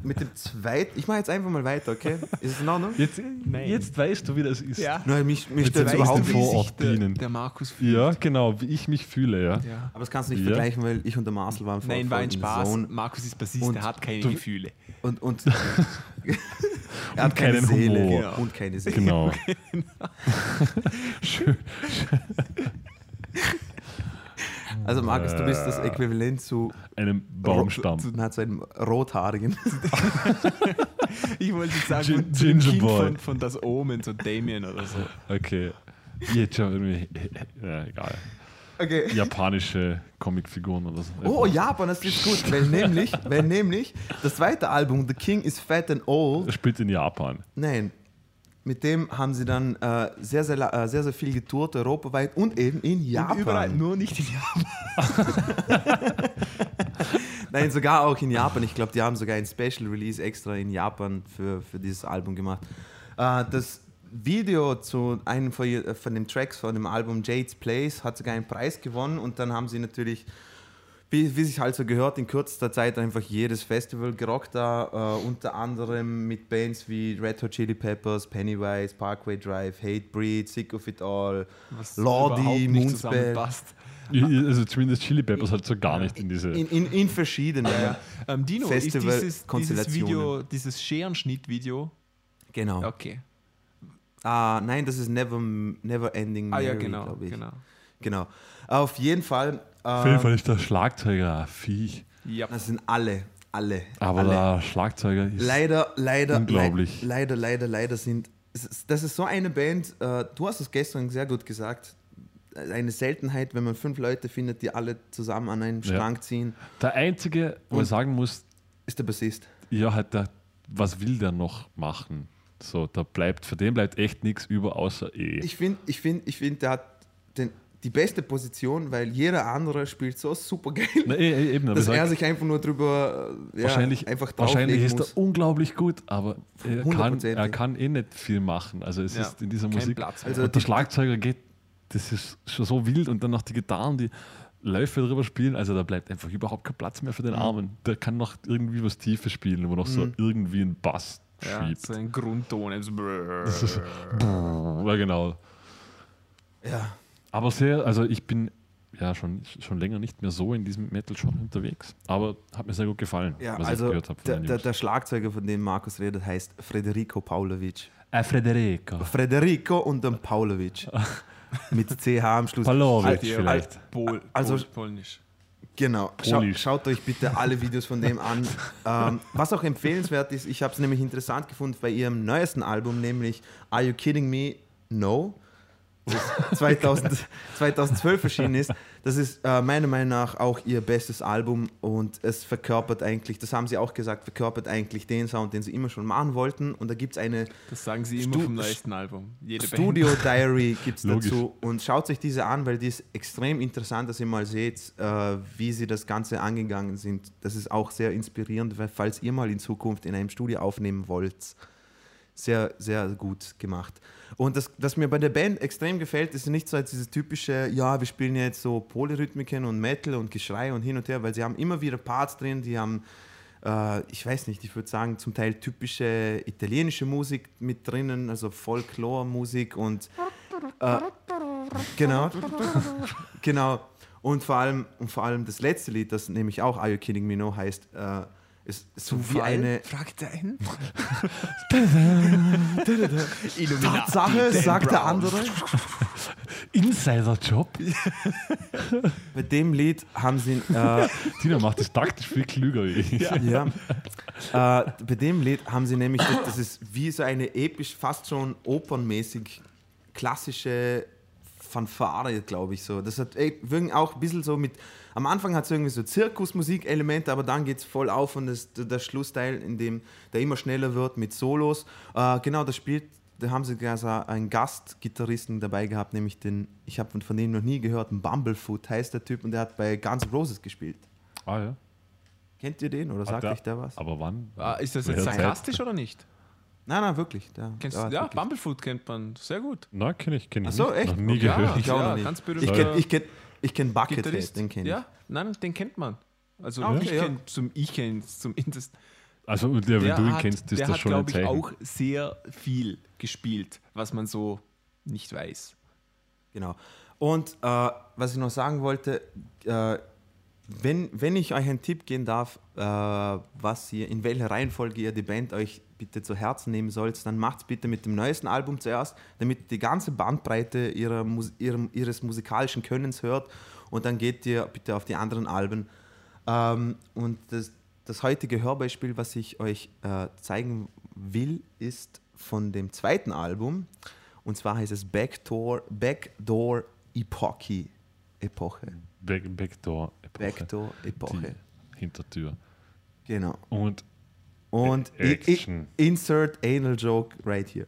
Mit dem zweiten. Ich mache jetzt einfach mal weiter, okay? Ist es in Ordnung? Jetzt, jetzt weißt du, wie das ist. Ja. Nein, mich, mich Jetzt überhaupt Vorort sich der, der Markus fühlt. Ja, genau, wie ich mich fühle, ja. Ja. Aber das kannst du nicht Ja. vergleichen, weil ich und der Marcel waren vor Nein, war ein Spaß. Zone. Markus ist Bassist, Und der hat keine du- Gefühle. Und, und er hat keine keinen Seele. Humor. Und keine Seele. Genau. Schön. Also Markus, du bist das Äquivalent zu, Einem Baumstamm. zu, zu, zu einem Rothaarigen. Ich wollte jetzt sagen, Gin- Ginger Kind Boy. von, von das Omen, so Damien oder so. Okay. Jetzt schon irgendwie. Ja, egal. Okay. Japanische Comicfiguren oder so. Oh, Japan, das ist gut, weil nämlich, weil nämlich das zweite Album, The King is Fat and Old, Er spielt in Japan. Nein. Mit dem haben sie dann äh, sehr, sehr, äh, sehr, sehr viel getourt, europaweit und eben in Japan. Und Überall, nur nicht in Japan. Nein, sogar auch in Japan. Ich glaube, die haben sogar ein Special Release extra in Japan für, für dieses Album gemacht. Äh, das Video zu einem von, ihr- von den Tracks von dem Album Jade's Place hat sogar einen Preis gewonnen und dann haben sie natürlich, wie, wie sich halt so gehört, in kürzester Zeit einfach jedes Festival gerockt da, äh, unter anderem mit Bands wie Red Hot Chili Peppers, Pennywise, Parkway Drive, Hatebreed, Sick of It All, Was Lordi, Moonspell. zusammenpasst. Also zumindest Chili Peppers hat so gar nicht in diese. in, in, in verschiedenen. Ja. Ähm, Dino, ist dieses, dieses. Video, dieses Scherenschnitt-Video? Genau. Okay. Ah, nein, das ist Never, never Ending Ah ja, Mary, genau. glaub ich. genau. Genau. Auf jeden Fall. Auf jeden Äh, Fall ist der Schlagzeuger ein Viech. Ja. das sind alle, alle. Aber alle. der Schlagzeuger ist. leider, leider, Unglaublich. leid- leider, leider, leider sind. Das ist so eine Band. Äh, du hast es gestern sehr gut gesagt. Eine Seltenheit, wenn man fünf Leute findet, die alle zusammen an einem Ja. Strang ziehen, Der einzige, wo Und- ich sagen muss, ist der Bassist. ja, hat der, was will der noch machen? So, da bleibt, für den bleibt echt nichts über, außer eh. Ich finde, ich finde, ich finde, der hat den, die beste Position, weil jeder andere spielt so super geil, Na, eh, eh, eben, dass er sich einfach nur drüber ja, wahrscheinlich, einfach wahrscheinlich ist muss. er unglaublich gut, aber er kann, er kann eh nicht viel machen. Also es Ja, ist in dieser Musik. Platz. Also und der Schlagzeuger geht, das ist schon so wild und dann noch die Gitarren, die Läufe drüber spielen, also da bleibt einfach überhaupt kein Platz mehr für Mhm. den Armen. Der kann noch irgendwie was Tiefes spielen, wo noch so irgendwie ein Bass Ja, schiebt. so ein Grundton. ja, genau. Ja. Aber sehr, also ich bin ja schon, schon länger nicht mehr so in diesem Metal-Genre unterwegs, aber hat mir sehr gut gefallen, Ja, was also ich gehört habe von der, der, der Schlagzeuger, von dem Markus redet, heißt Federico Paulovic. Äh, Federico. Federico und dann Paulovic. Mit CH am Schluss. Palovic Alt- vielleicht. Pol, Also- Pol, Polnisch. Genau. Schau, schaut euch bitte alle Videos von dem an. ähm, was auch empfehlenswert ist, ich habe es nämlich interessant gefunden bei ihrem neuesten Album, nämlich Are You Kidding Me? No. Das 2000, 2012 erschienen ist. das ist äh, meiner Meinung nach auch ihr bestes Album und es verkörpert eigentlich, das haben sie auch gesagt, verkörpert eigentlich den Sound, den sie immer schon machen wollten. Und da gibt es eine Das sagen sie immer Stu- vom neuesten Album. Jede Studio Diary gibt es dazu und schaut euch diese an, weil die ist extrem interessant, dass ihr mal seht, äh, wie sie das Ganze angegangen sind. Das ist auch sehr inspirierend, weil falls ihr mal in Zukunft in einem Studio aufnehmen wollt, sehr, sehr gut gemacht. Und das, was mir bei der Band extrem gefällt, ist nicht so als dieses typische, ja, wir spielen jetzt so Polyrhythmiken und Metal und Geschrei und hin und her, weil sie haben immer wieder Parts drin, die haben, äh, ich weiß nicht, ich würde sagen, zum Teil typische italienische Musik mit drinnen, also Folklore-Musik und äh, genau, genau. Und vor allem, und vor allem das letzte Lied, das nämlich auch Are You Kidding Me No heißt, äh, ist so wie eine Fragezeichen. Tatsache, sagt der andere. Insider-Job? Bei dem Lied haben sie, äh, Tina macht das taktisch viel klüger wie ich. ja, äh, bei dem Lied haben sie nämlich, das, das ist wie so eine episch, fast schon opernmäßig klassische Fanfare, glaube ich so. Das hat ey, auch ein bisschen so mit, am Anfang hat es irgendwie so Zirkusmusik-Elemente, aber dann geht es voll auf und das, der Schlussteil, in dem der immer schneller wird mit Solos. Äh, genau, das spielt, da haben sie also einen Gastgitarristen dabei gehabt, nämlich den, ich habe von dem noch nie gehört, ein Bumblefoot heißt der Typ und der hat bei Guns N' Roses gespielt. Ah ja. Kennt ihr den oder sagt euch der was? Aber wann? Ah, ist das jetzt sarkastisch oder nicht? Nein, nein, wirklich. Der, Kennst der Ja, wirklich- Bumblefoot kennt man sehr gut. Na, kenne ich, kenn ich Ach so, nicht. echt? Noch nie Okay. gehört. Ich auch ja, noch nicht. ganz Ich berühmter kenne ich kenn, ich kenn Buckethead, den kenne ich. Ja, nein, den kennt man. Also Ah, okay, ich ja. kenne zum, ich kenn zumindest. Also, der, wenn Der du ihn hat, kennst, ist der das hat, schon ein glaube ich, Zeichen. auch sehr viel gespielt, was man so nicht weiß. Genau. Und äh, was ich noch sagen wollte, äh, wenn, wenn ich euch einen Tipp geben darf, äh, was ihr, in welcher Reihenfolge ihr die Band euch bitte zu Herzen nehmen sollt, dann macht es bitte mit dem neuesten Album zuerst, damit die ganze Bandbreite ihrer, Mus ihrem, ihres musikalischen Könnens hört und dann geht ihr bitte auf die anderen Alben. Ähm, und das, das heutige Hörbeispiel, was ich euch äh, zeigen will, ist von dem zweiten Album. Und zwar heißt es Backdoor, Backdoor Epoche. Epoche. Back, Backdoor. Epoche. Backdoor Epoche. Die Hintertür. Genau. Und Und Action. insert anal joke right here.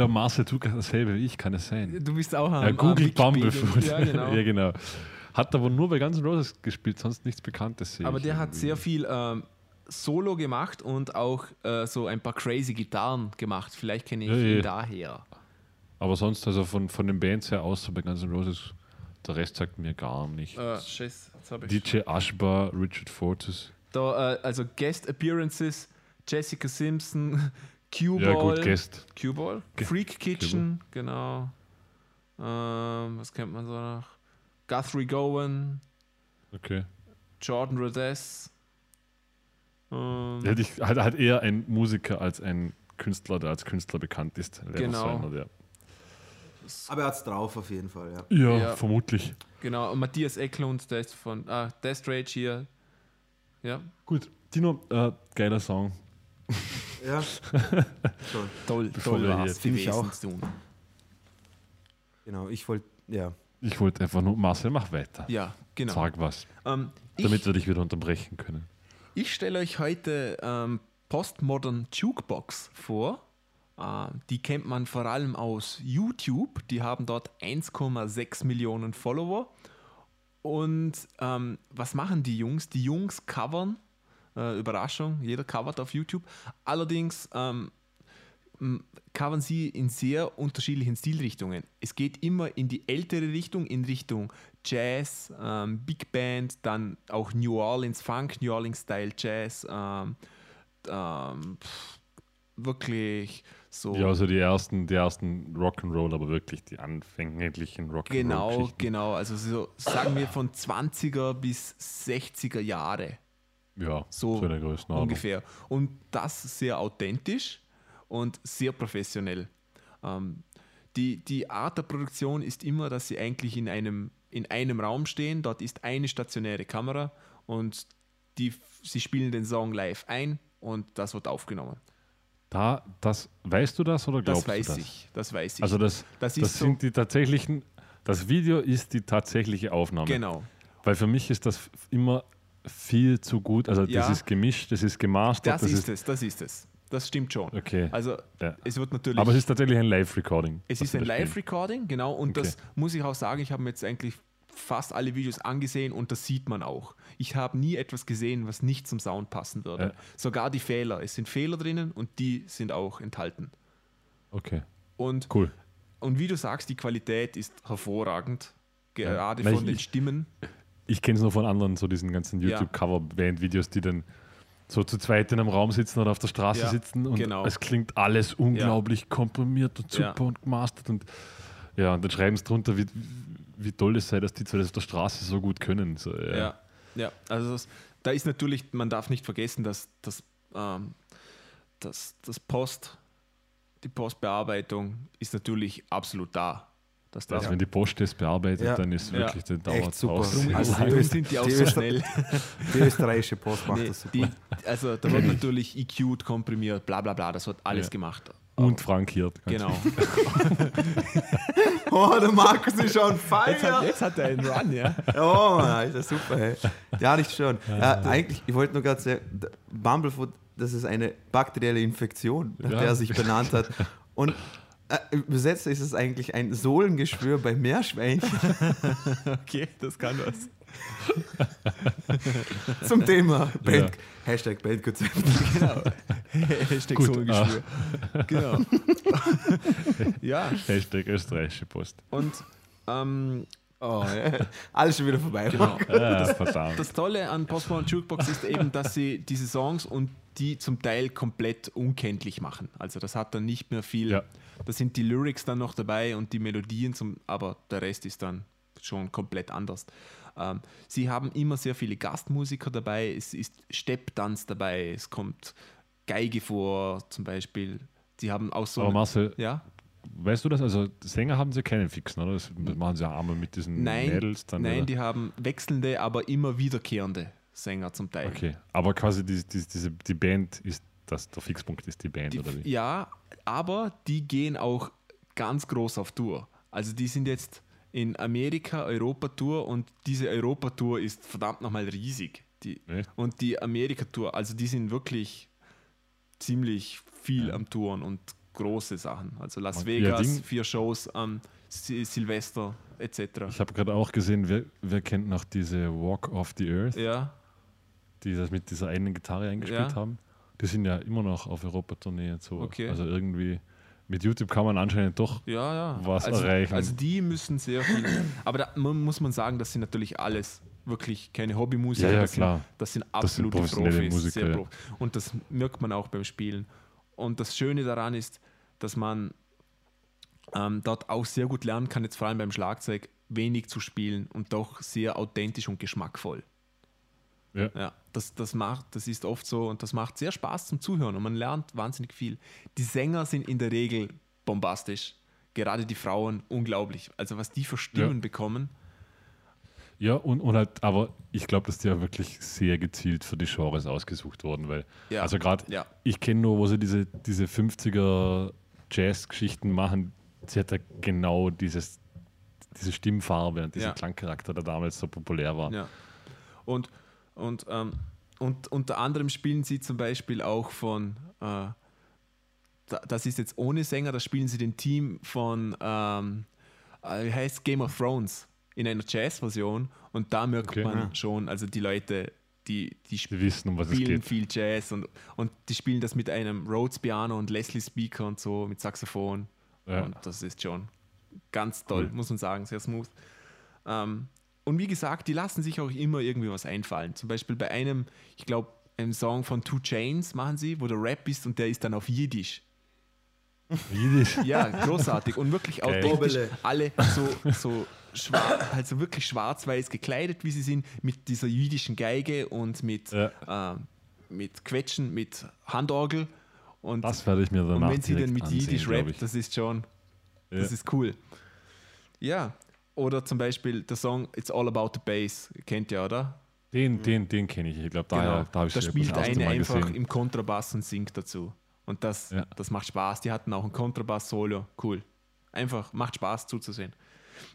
Glaube, Marcel tut dasselbe wie ich, kann es sein. du bist auch am Er googelt. Bumblefoot. Ja, genau. ja, genau. Hat aber nur bei Guns N' Roses gespielt, sonst nichts Bekanntes. Aber der hat irgendwie. sehr viel ähm, Solo gemacht und auch äh, so ein paar crazy Gitarren gemacht. Vielleicht kenne ich Ja, ihn ja. daher. Aber sonst, also von, von den Bands her außer bei Guns N' Roses, der Rest sagt mir gar nichts. Äh, DJ Ashbar, Richard Fortus. da, äh, also Guest Appearances, Jessica Simpson, Q-Ball. Ja, gut, Guest. Q-Ball? Freak Kitchen, genau. Ähm, was kennt man so noch? Guthrie Gowan, Okay. Jordan Rhodes. Ähm, Hätte ich halt, halt eher ein Musiker als ein Künstler, der als Künstler bekannt ist. Genau. so einer, der- Aber er hat es drauf auf jeden Fall, ja. Ja, Ja. vermutlich. Genau, und Matthias Eklund, der ist von ah, Death Rage hier. Ja, Gut, Dino, äh, geiler Song. Ja, schon. toll, Bevor toll wir war's hier- Finde ich auch. tun. Genau, ich wollte, ja. Ich wollte einfach nur, Marcel, mach weiter. Ja, genau. Sag was, Ähm, damit ich wir dich wieder unterbrechen können. ich stelle euch heute ähm, Postmodern Jukebox vor. Äh, die kennt man vor allem aus YouTube. Die haben dort 1,6 Millionen Follower. Und ähm, was machen die Jungs? Die Jungs covern, äh, Überraschung, jeder covert auf YouTube. Allerdings ähm, covern sie in sehr unterschiedlichen Stilrichtungen. Es geht immer in die ältere Richtung, in Richtung Jazz, ähm, Big Band, dann auch New Orleans Funk, New Orleans Style Jazz, ähm, ähm, wirklich so. Ja, also die ersten, die ersten Rock'n'Roll, aber wirklich die anfänglichen Rock'n'Roll. Genau, genau. Also so, sagen wir von 20er bis 60er Jahre. Ja, So so in der Größenordnung. ungefähr. Und das sehr authentisch und sehr professionell. Ähm, die, die Art der Produktion ist immer, dass sie eigentlich in einem, in einem Raum stehen. Dort ist eine stationäre Kamera und die, sie spielen den Song live ein und das wird aufgenommen. Da, das, weißt du das oder glaubst Das weiß du das? ich. Das weiß ich. Also das, Das das, ist so- sind die tatsächlichen, das Video ist die tatsächliche Aufnahme. genau. Weil für mich ist das immer viel zu gut. Also Ja. das ist gemischt, das ist gemastert. Das, ist es, das ist es. Das stimmt schon. Okay. Also Ja. es wird natürlich. Aber es ist tatsächlich ein Live-Recording. Es ist ein. Live-Recording, genau. Und Okay. das muss ich auch sagen, ich habe mir jetzt eigentlich fast alle Videos angesehen und das sieht man auch. Ich habe nie etwas gesehen, was nicht zum Sound passen würde. Ja. Sogar die Fehler. Es sind Fehler drinnen und die sind auch enthalten. Okay, Und, cool. und wie du sagst, die Qualität ist hervorragend. Gerade Weil von den ich- Stimmen. Ich kenne es nur von anderen, so diesen ganzen Ja. YouTube-Cover-Band-Videos, die dann so zu zweit in einem Raum sitzen oder auf der Straße Ja, sitzen und genau. es klingt alles unglaublich komprimiert und super Ja. und gemastert und ja, und dann schreiben sie drunter, wie, wie toll es sei, dass die zwei das auf der Straße so gut können. So, ja. Ja, ja. Also das, da ist natürlich, man darf nicht vergessen, dass das, ähm, das, das Post, die Postbearbeitung ist natürlich absolut da. Dass das Also wenn die Post das bearbeitet, Ja. dann ist Ja. wirklich, dann dauert super. draußen. Drum, Also drum die sind die auch die so schnell. Die österreichische Post macht Nee, das super. die, also da wird natürlich EQ'd, komprimiert, bla bla bla, das wird alles Ja. gemacht. Und frankiert. Genau. Oh, der Markus ist schon Jetzt hat, feier. jetzt hat er einen Run, ja. Oh, Mann, ist das super, hey. Ja, nicht schon. Ja, eigentlich, ich wollte nur gerade sagen, der Bumblefoot, das ist eine bakterielle Infektion, nach Ja. der er sich benannt hat. Und übersetzt ist es eigentlich ein Sohlengeschwür bei Meerschweinchen Okay, das kann was. zum Thema Band, Ja. Hashtag Bandkonzept. Genau. Hashtag Gut, Sohngeschwür. Genau. ja, Hashtag österreichische Post. und ähm, Oh, ja. Alles schon wieder vorbei. genau. Verdammt. Das Tolle an Postmodern Jukebox ist eben, dass sie diese Songs und die zum Teil komplett unkenntlich machen. Also das hat dann nicht mehr viel. Ja. Da sind die Lyrics dann noch dabei und die Melodien, zum, aber der Rest ist dann schon komplett anders. Ähm, sie haben immer sehr viele Gastmusiker dabei, es ist Stepptanz dabei, es kommt Geige vor zum Beispiel. Sie haben auch so... Aber Marcel, ja? weißt du das? Also Sänger haben sie keinen fixen, oder? Das machen sie ja einmal mit diesen Nein, Mädels dann. nein oder? die haben wechselnde, aber immer wiederkehrende Sänger zum Teil. Okay, aber quasi die, die, diese, die Band ist, das, der Fixpunkt ist die Band, Die, oder wie? ja, aber die gehen auch ganz groß auf Tour. Also die sind jetzt in Amerika Europa-Tour und diese Europa-Tour ist verdammt nochmal riesig. Die, und die Amerika-Tour, also die sind wirklich ziemlich viel am Touren und große Sachen. Also Las Ja, Vegas, vier Shows am Sil Silvester etc. Ich habe gerade auch gesehen, wer, wer kennt noch diese Walk of the Earth, Ja, die das mit dieser einen Gitarre eingespielt Ja. haben? Die sind ja immer noch auf Europa-Tournee. und So. Okay. Also irgendwie mit YouTube kann man anscheinend doch. ja, ja. Was also, erreichen. Also die müssen sehr viel. Aber da muss man sagen, das sind natürlich alles wirklich keine Hobbymusiker. Ja, ja, das klar. Sind, das sind sind absolute professionelle Profis. Musiker, ja. Prof. Und das merkt man auch beim Spielen. Und das Schöne daran ist, dass man ähm, dort auch sehr gut lernen kann, jetzt vor allem beim Schlagzeug, wenig zu spielen und doch sehr authentisch und geschmackvoll. Ja. Ja, das, das macht, das ist oft so und das macht sehr Spaß zum Zuhören und man lernt wahnsinnig viel. Die Sänger sind in der Regel bombastisch. Gerade die Frauen unglaublich. Also was die für Stimmen Ja. bekommen. Ja, und, und halt, aber ich glaube, dass die ja wirklich sehr gezielt für die Genres ausgesucht wurden, weil, Ja. also gerade, Ja. ich kenne nur, wo sie diese, diese 50er Jazz-Geschichten machen, sie hat ja genau dieses, diese Stimmfarbe und diesen. Klangcharakter, der damals so populär war. Ja. Und, und, ähm, und unter anderem spielen sie zum Beispiel auch von, äh, da- das ist jetzt ohne Sänger, da spielen sie den Team von, ähm, äh, wie heißt Game of Thrones in einer Jazz-Version und da merkt Okay. man Ah. schon, also die Leute, die, die Sie wissen, um spielen viel Jazz und, und die spielen das mit einem Rhodes-Piano und Leslie Speaker und so, mit Saxophon. Ja. Und das ist schon ganz toll, Cool. muss man sagen, sehr smooth. Ähm, und wie gesagt, die lassen sich auch immer irgendwie was einfallen. Zum Beispiel bei einem, ich glaube, einem Song von Two Chains machen sie, wo der Rap ist und der ist dann auf Jiddisch. Jiddisch. Ja, großartig. Und wirklich Geil. authentisch. Alle so, so schwarz, also wirklich schwarz-weiß gekleidet, wie sie sind, mit dieser jüdischen Geige und mit, Ja. äh, mit Quetschen, mit Handorgel. Und, Das werde ich mir und danach wenn sie dann mit ansehen, Jiddisch rappt, das ist schon, das Ja. ist cool. Ja, oder zum Beispiel der Song It's All About the Bass, kennt ihr, oder? Den, den, den kenne ich. Ich glaube, daher, da habe ich da spielt eine einfach gesehen. im Kontrabass und singt dazu. Und das, Ja. das macht Spaß. Die hatten auch ein Kontrabass-Solo. Cool. Einfach macht Spaß zuzusehen.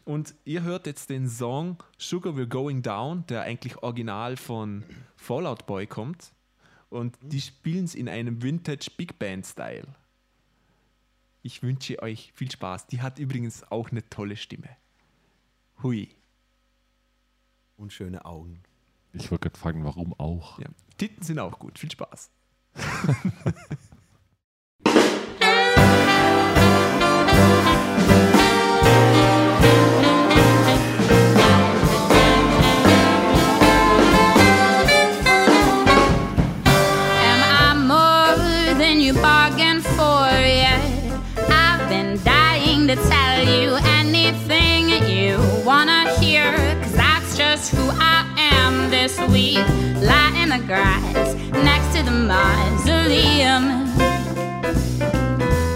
Und ihr hört jetzt den Song Sugar We're Going Down, der eigentlich original von Fallout Boy kommt. Und die spielen es in einem Vintage Big Band-Style. Ich wünsche euch viel Spaß. Die hat übrigens auch eine tolle Stimme. Hui. Und schöne Augen. Ich wollte gerade fragen, warum auch? Ja. Titten sind auch gut. Viel Spaß. Lie in the grass next to the mausoleum.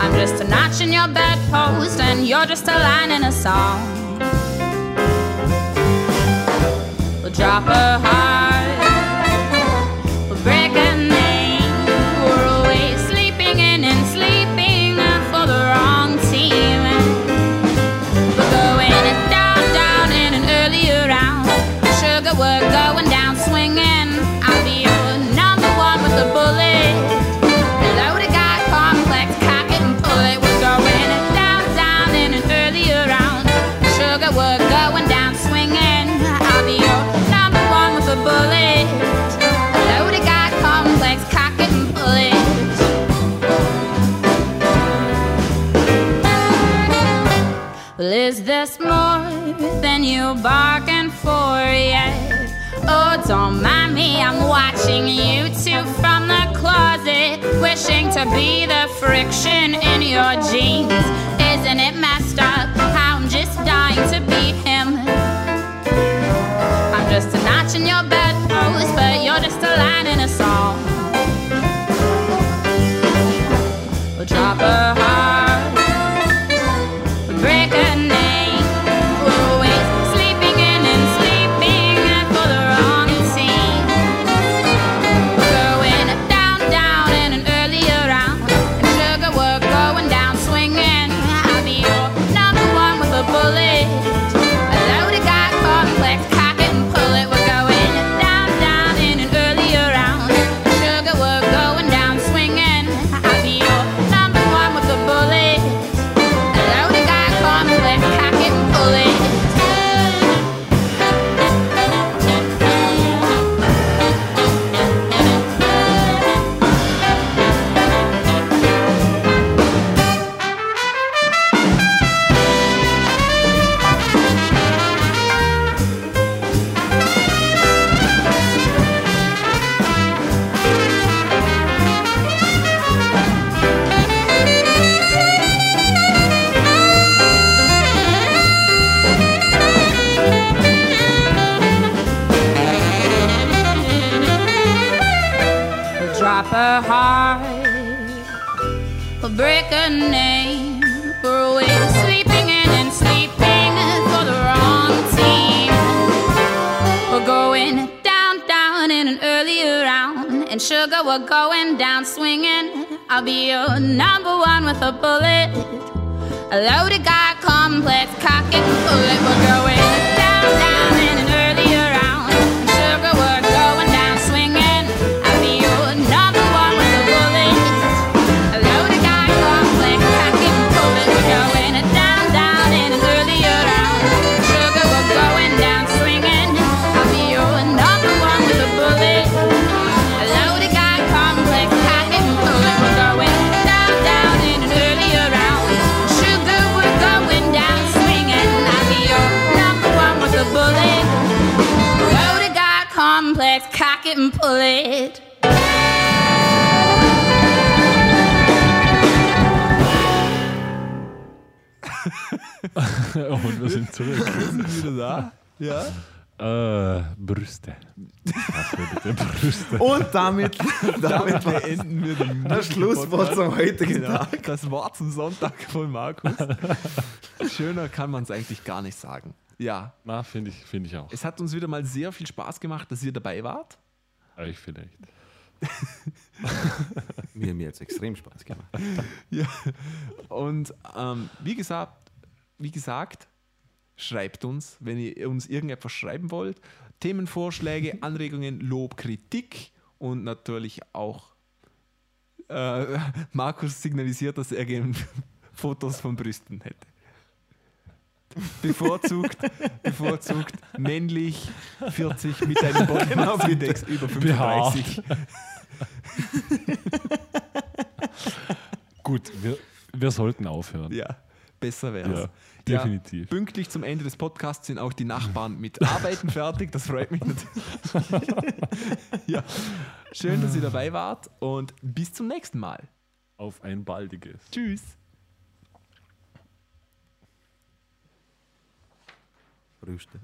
I'm just a notch in your bedpost, and you're just a line in a song. We'll drop a heart. Don't mind me, I'm watching you two from the closet, wishing to be the friction in your jeans. Isn't it messed up how I'm just dying to be him? I'm just a notch in your bedpost, but you're just a line in a song. We'll drop a damit, damit beenden wir den das Schlusswort zum heutigen Genau, Tag. das Wort zum Sonntag von Markus. Schöner kann man es eigentlich gar nicht sagen. Ja, Na, finde ich, find ich auch. es hat uns wieder mal sehr viel Spaß gemacht, dass ihr dabei wart. Euch vielleicht. Mir, mir hat es extrem Spaß gemacht. Ja. Und ähm, wie gesagt, wie gesagt, schreibt uns, wenn ihr uns irgendetwas schreiben wollt. Themenvorschläge, Anregungen, Lob, Kritik und natürlich auch äh, Markus signalisiert, dass er gerne Fotos von Brüsten hätte. Bevorzugt, bevorzugt männlich 40 mit einem Body Mass Index über 35. Gut, wir, wir sollten aufhören. Ja, besser wäre Ja, definitiv. pünktlich zum Ende des Podcasts sind auch die Nachbarn mit Arbeiten fertig. Das freut mich natürlich. ja. Schön, dass ihr dabei wart und bis zum nächsten Mal. Auf ein baldiges. Tschüss. Brüste.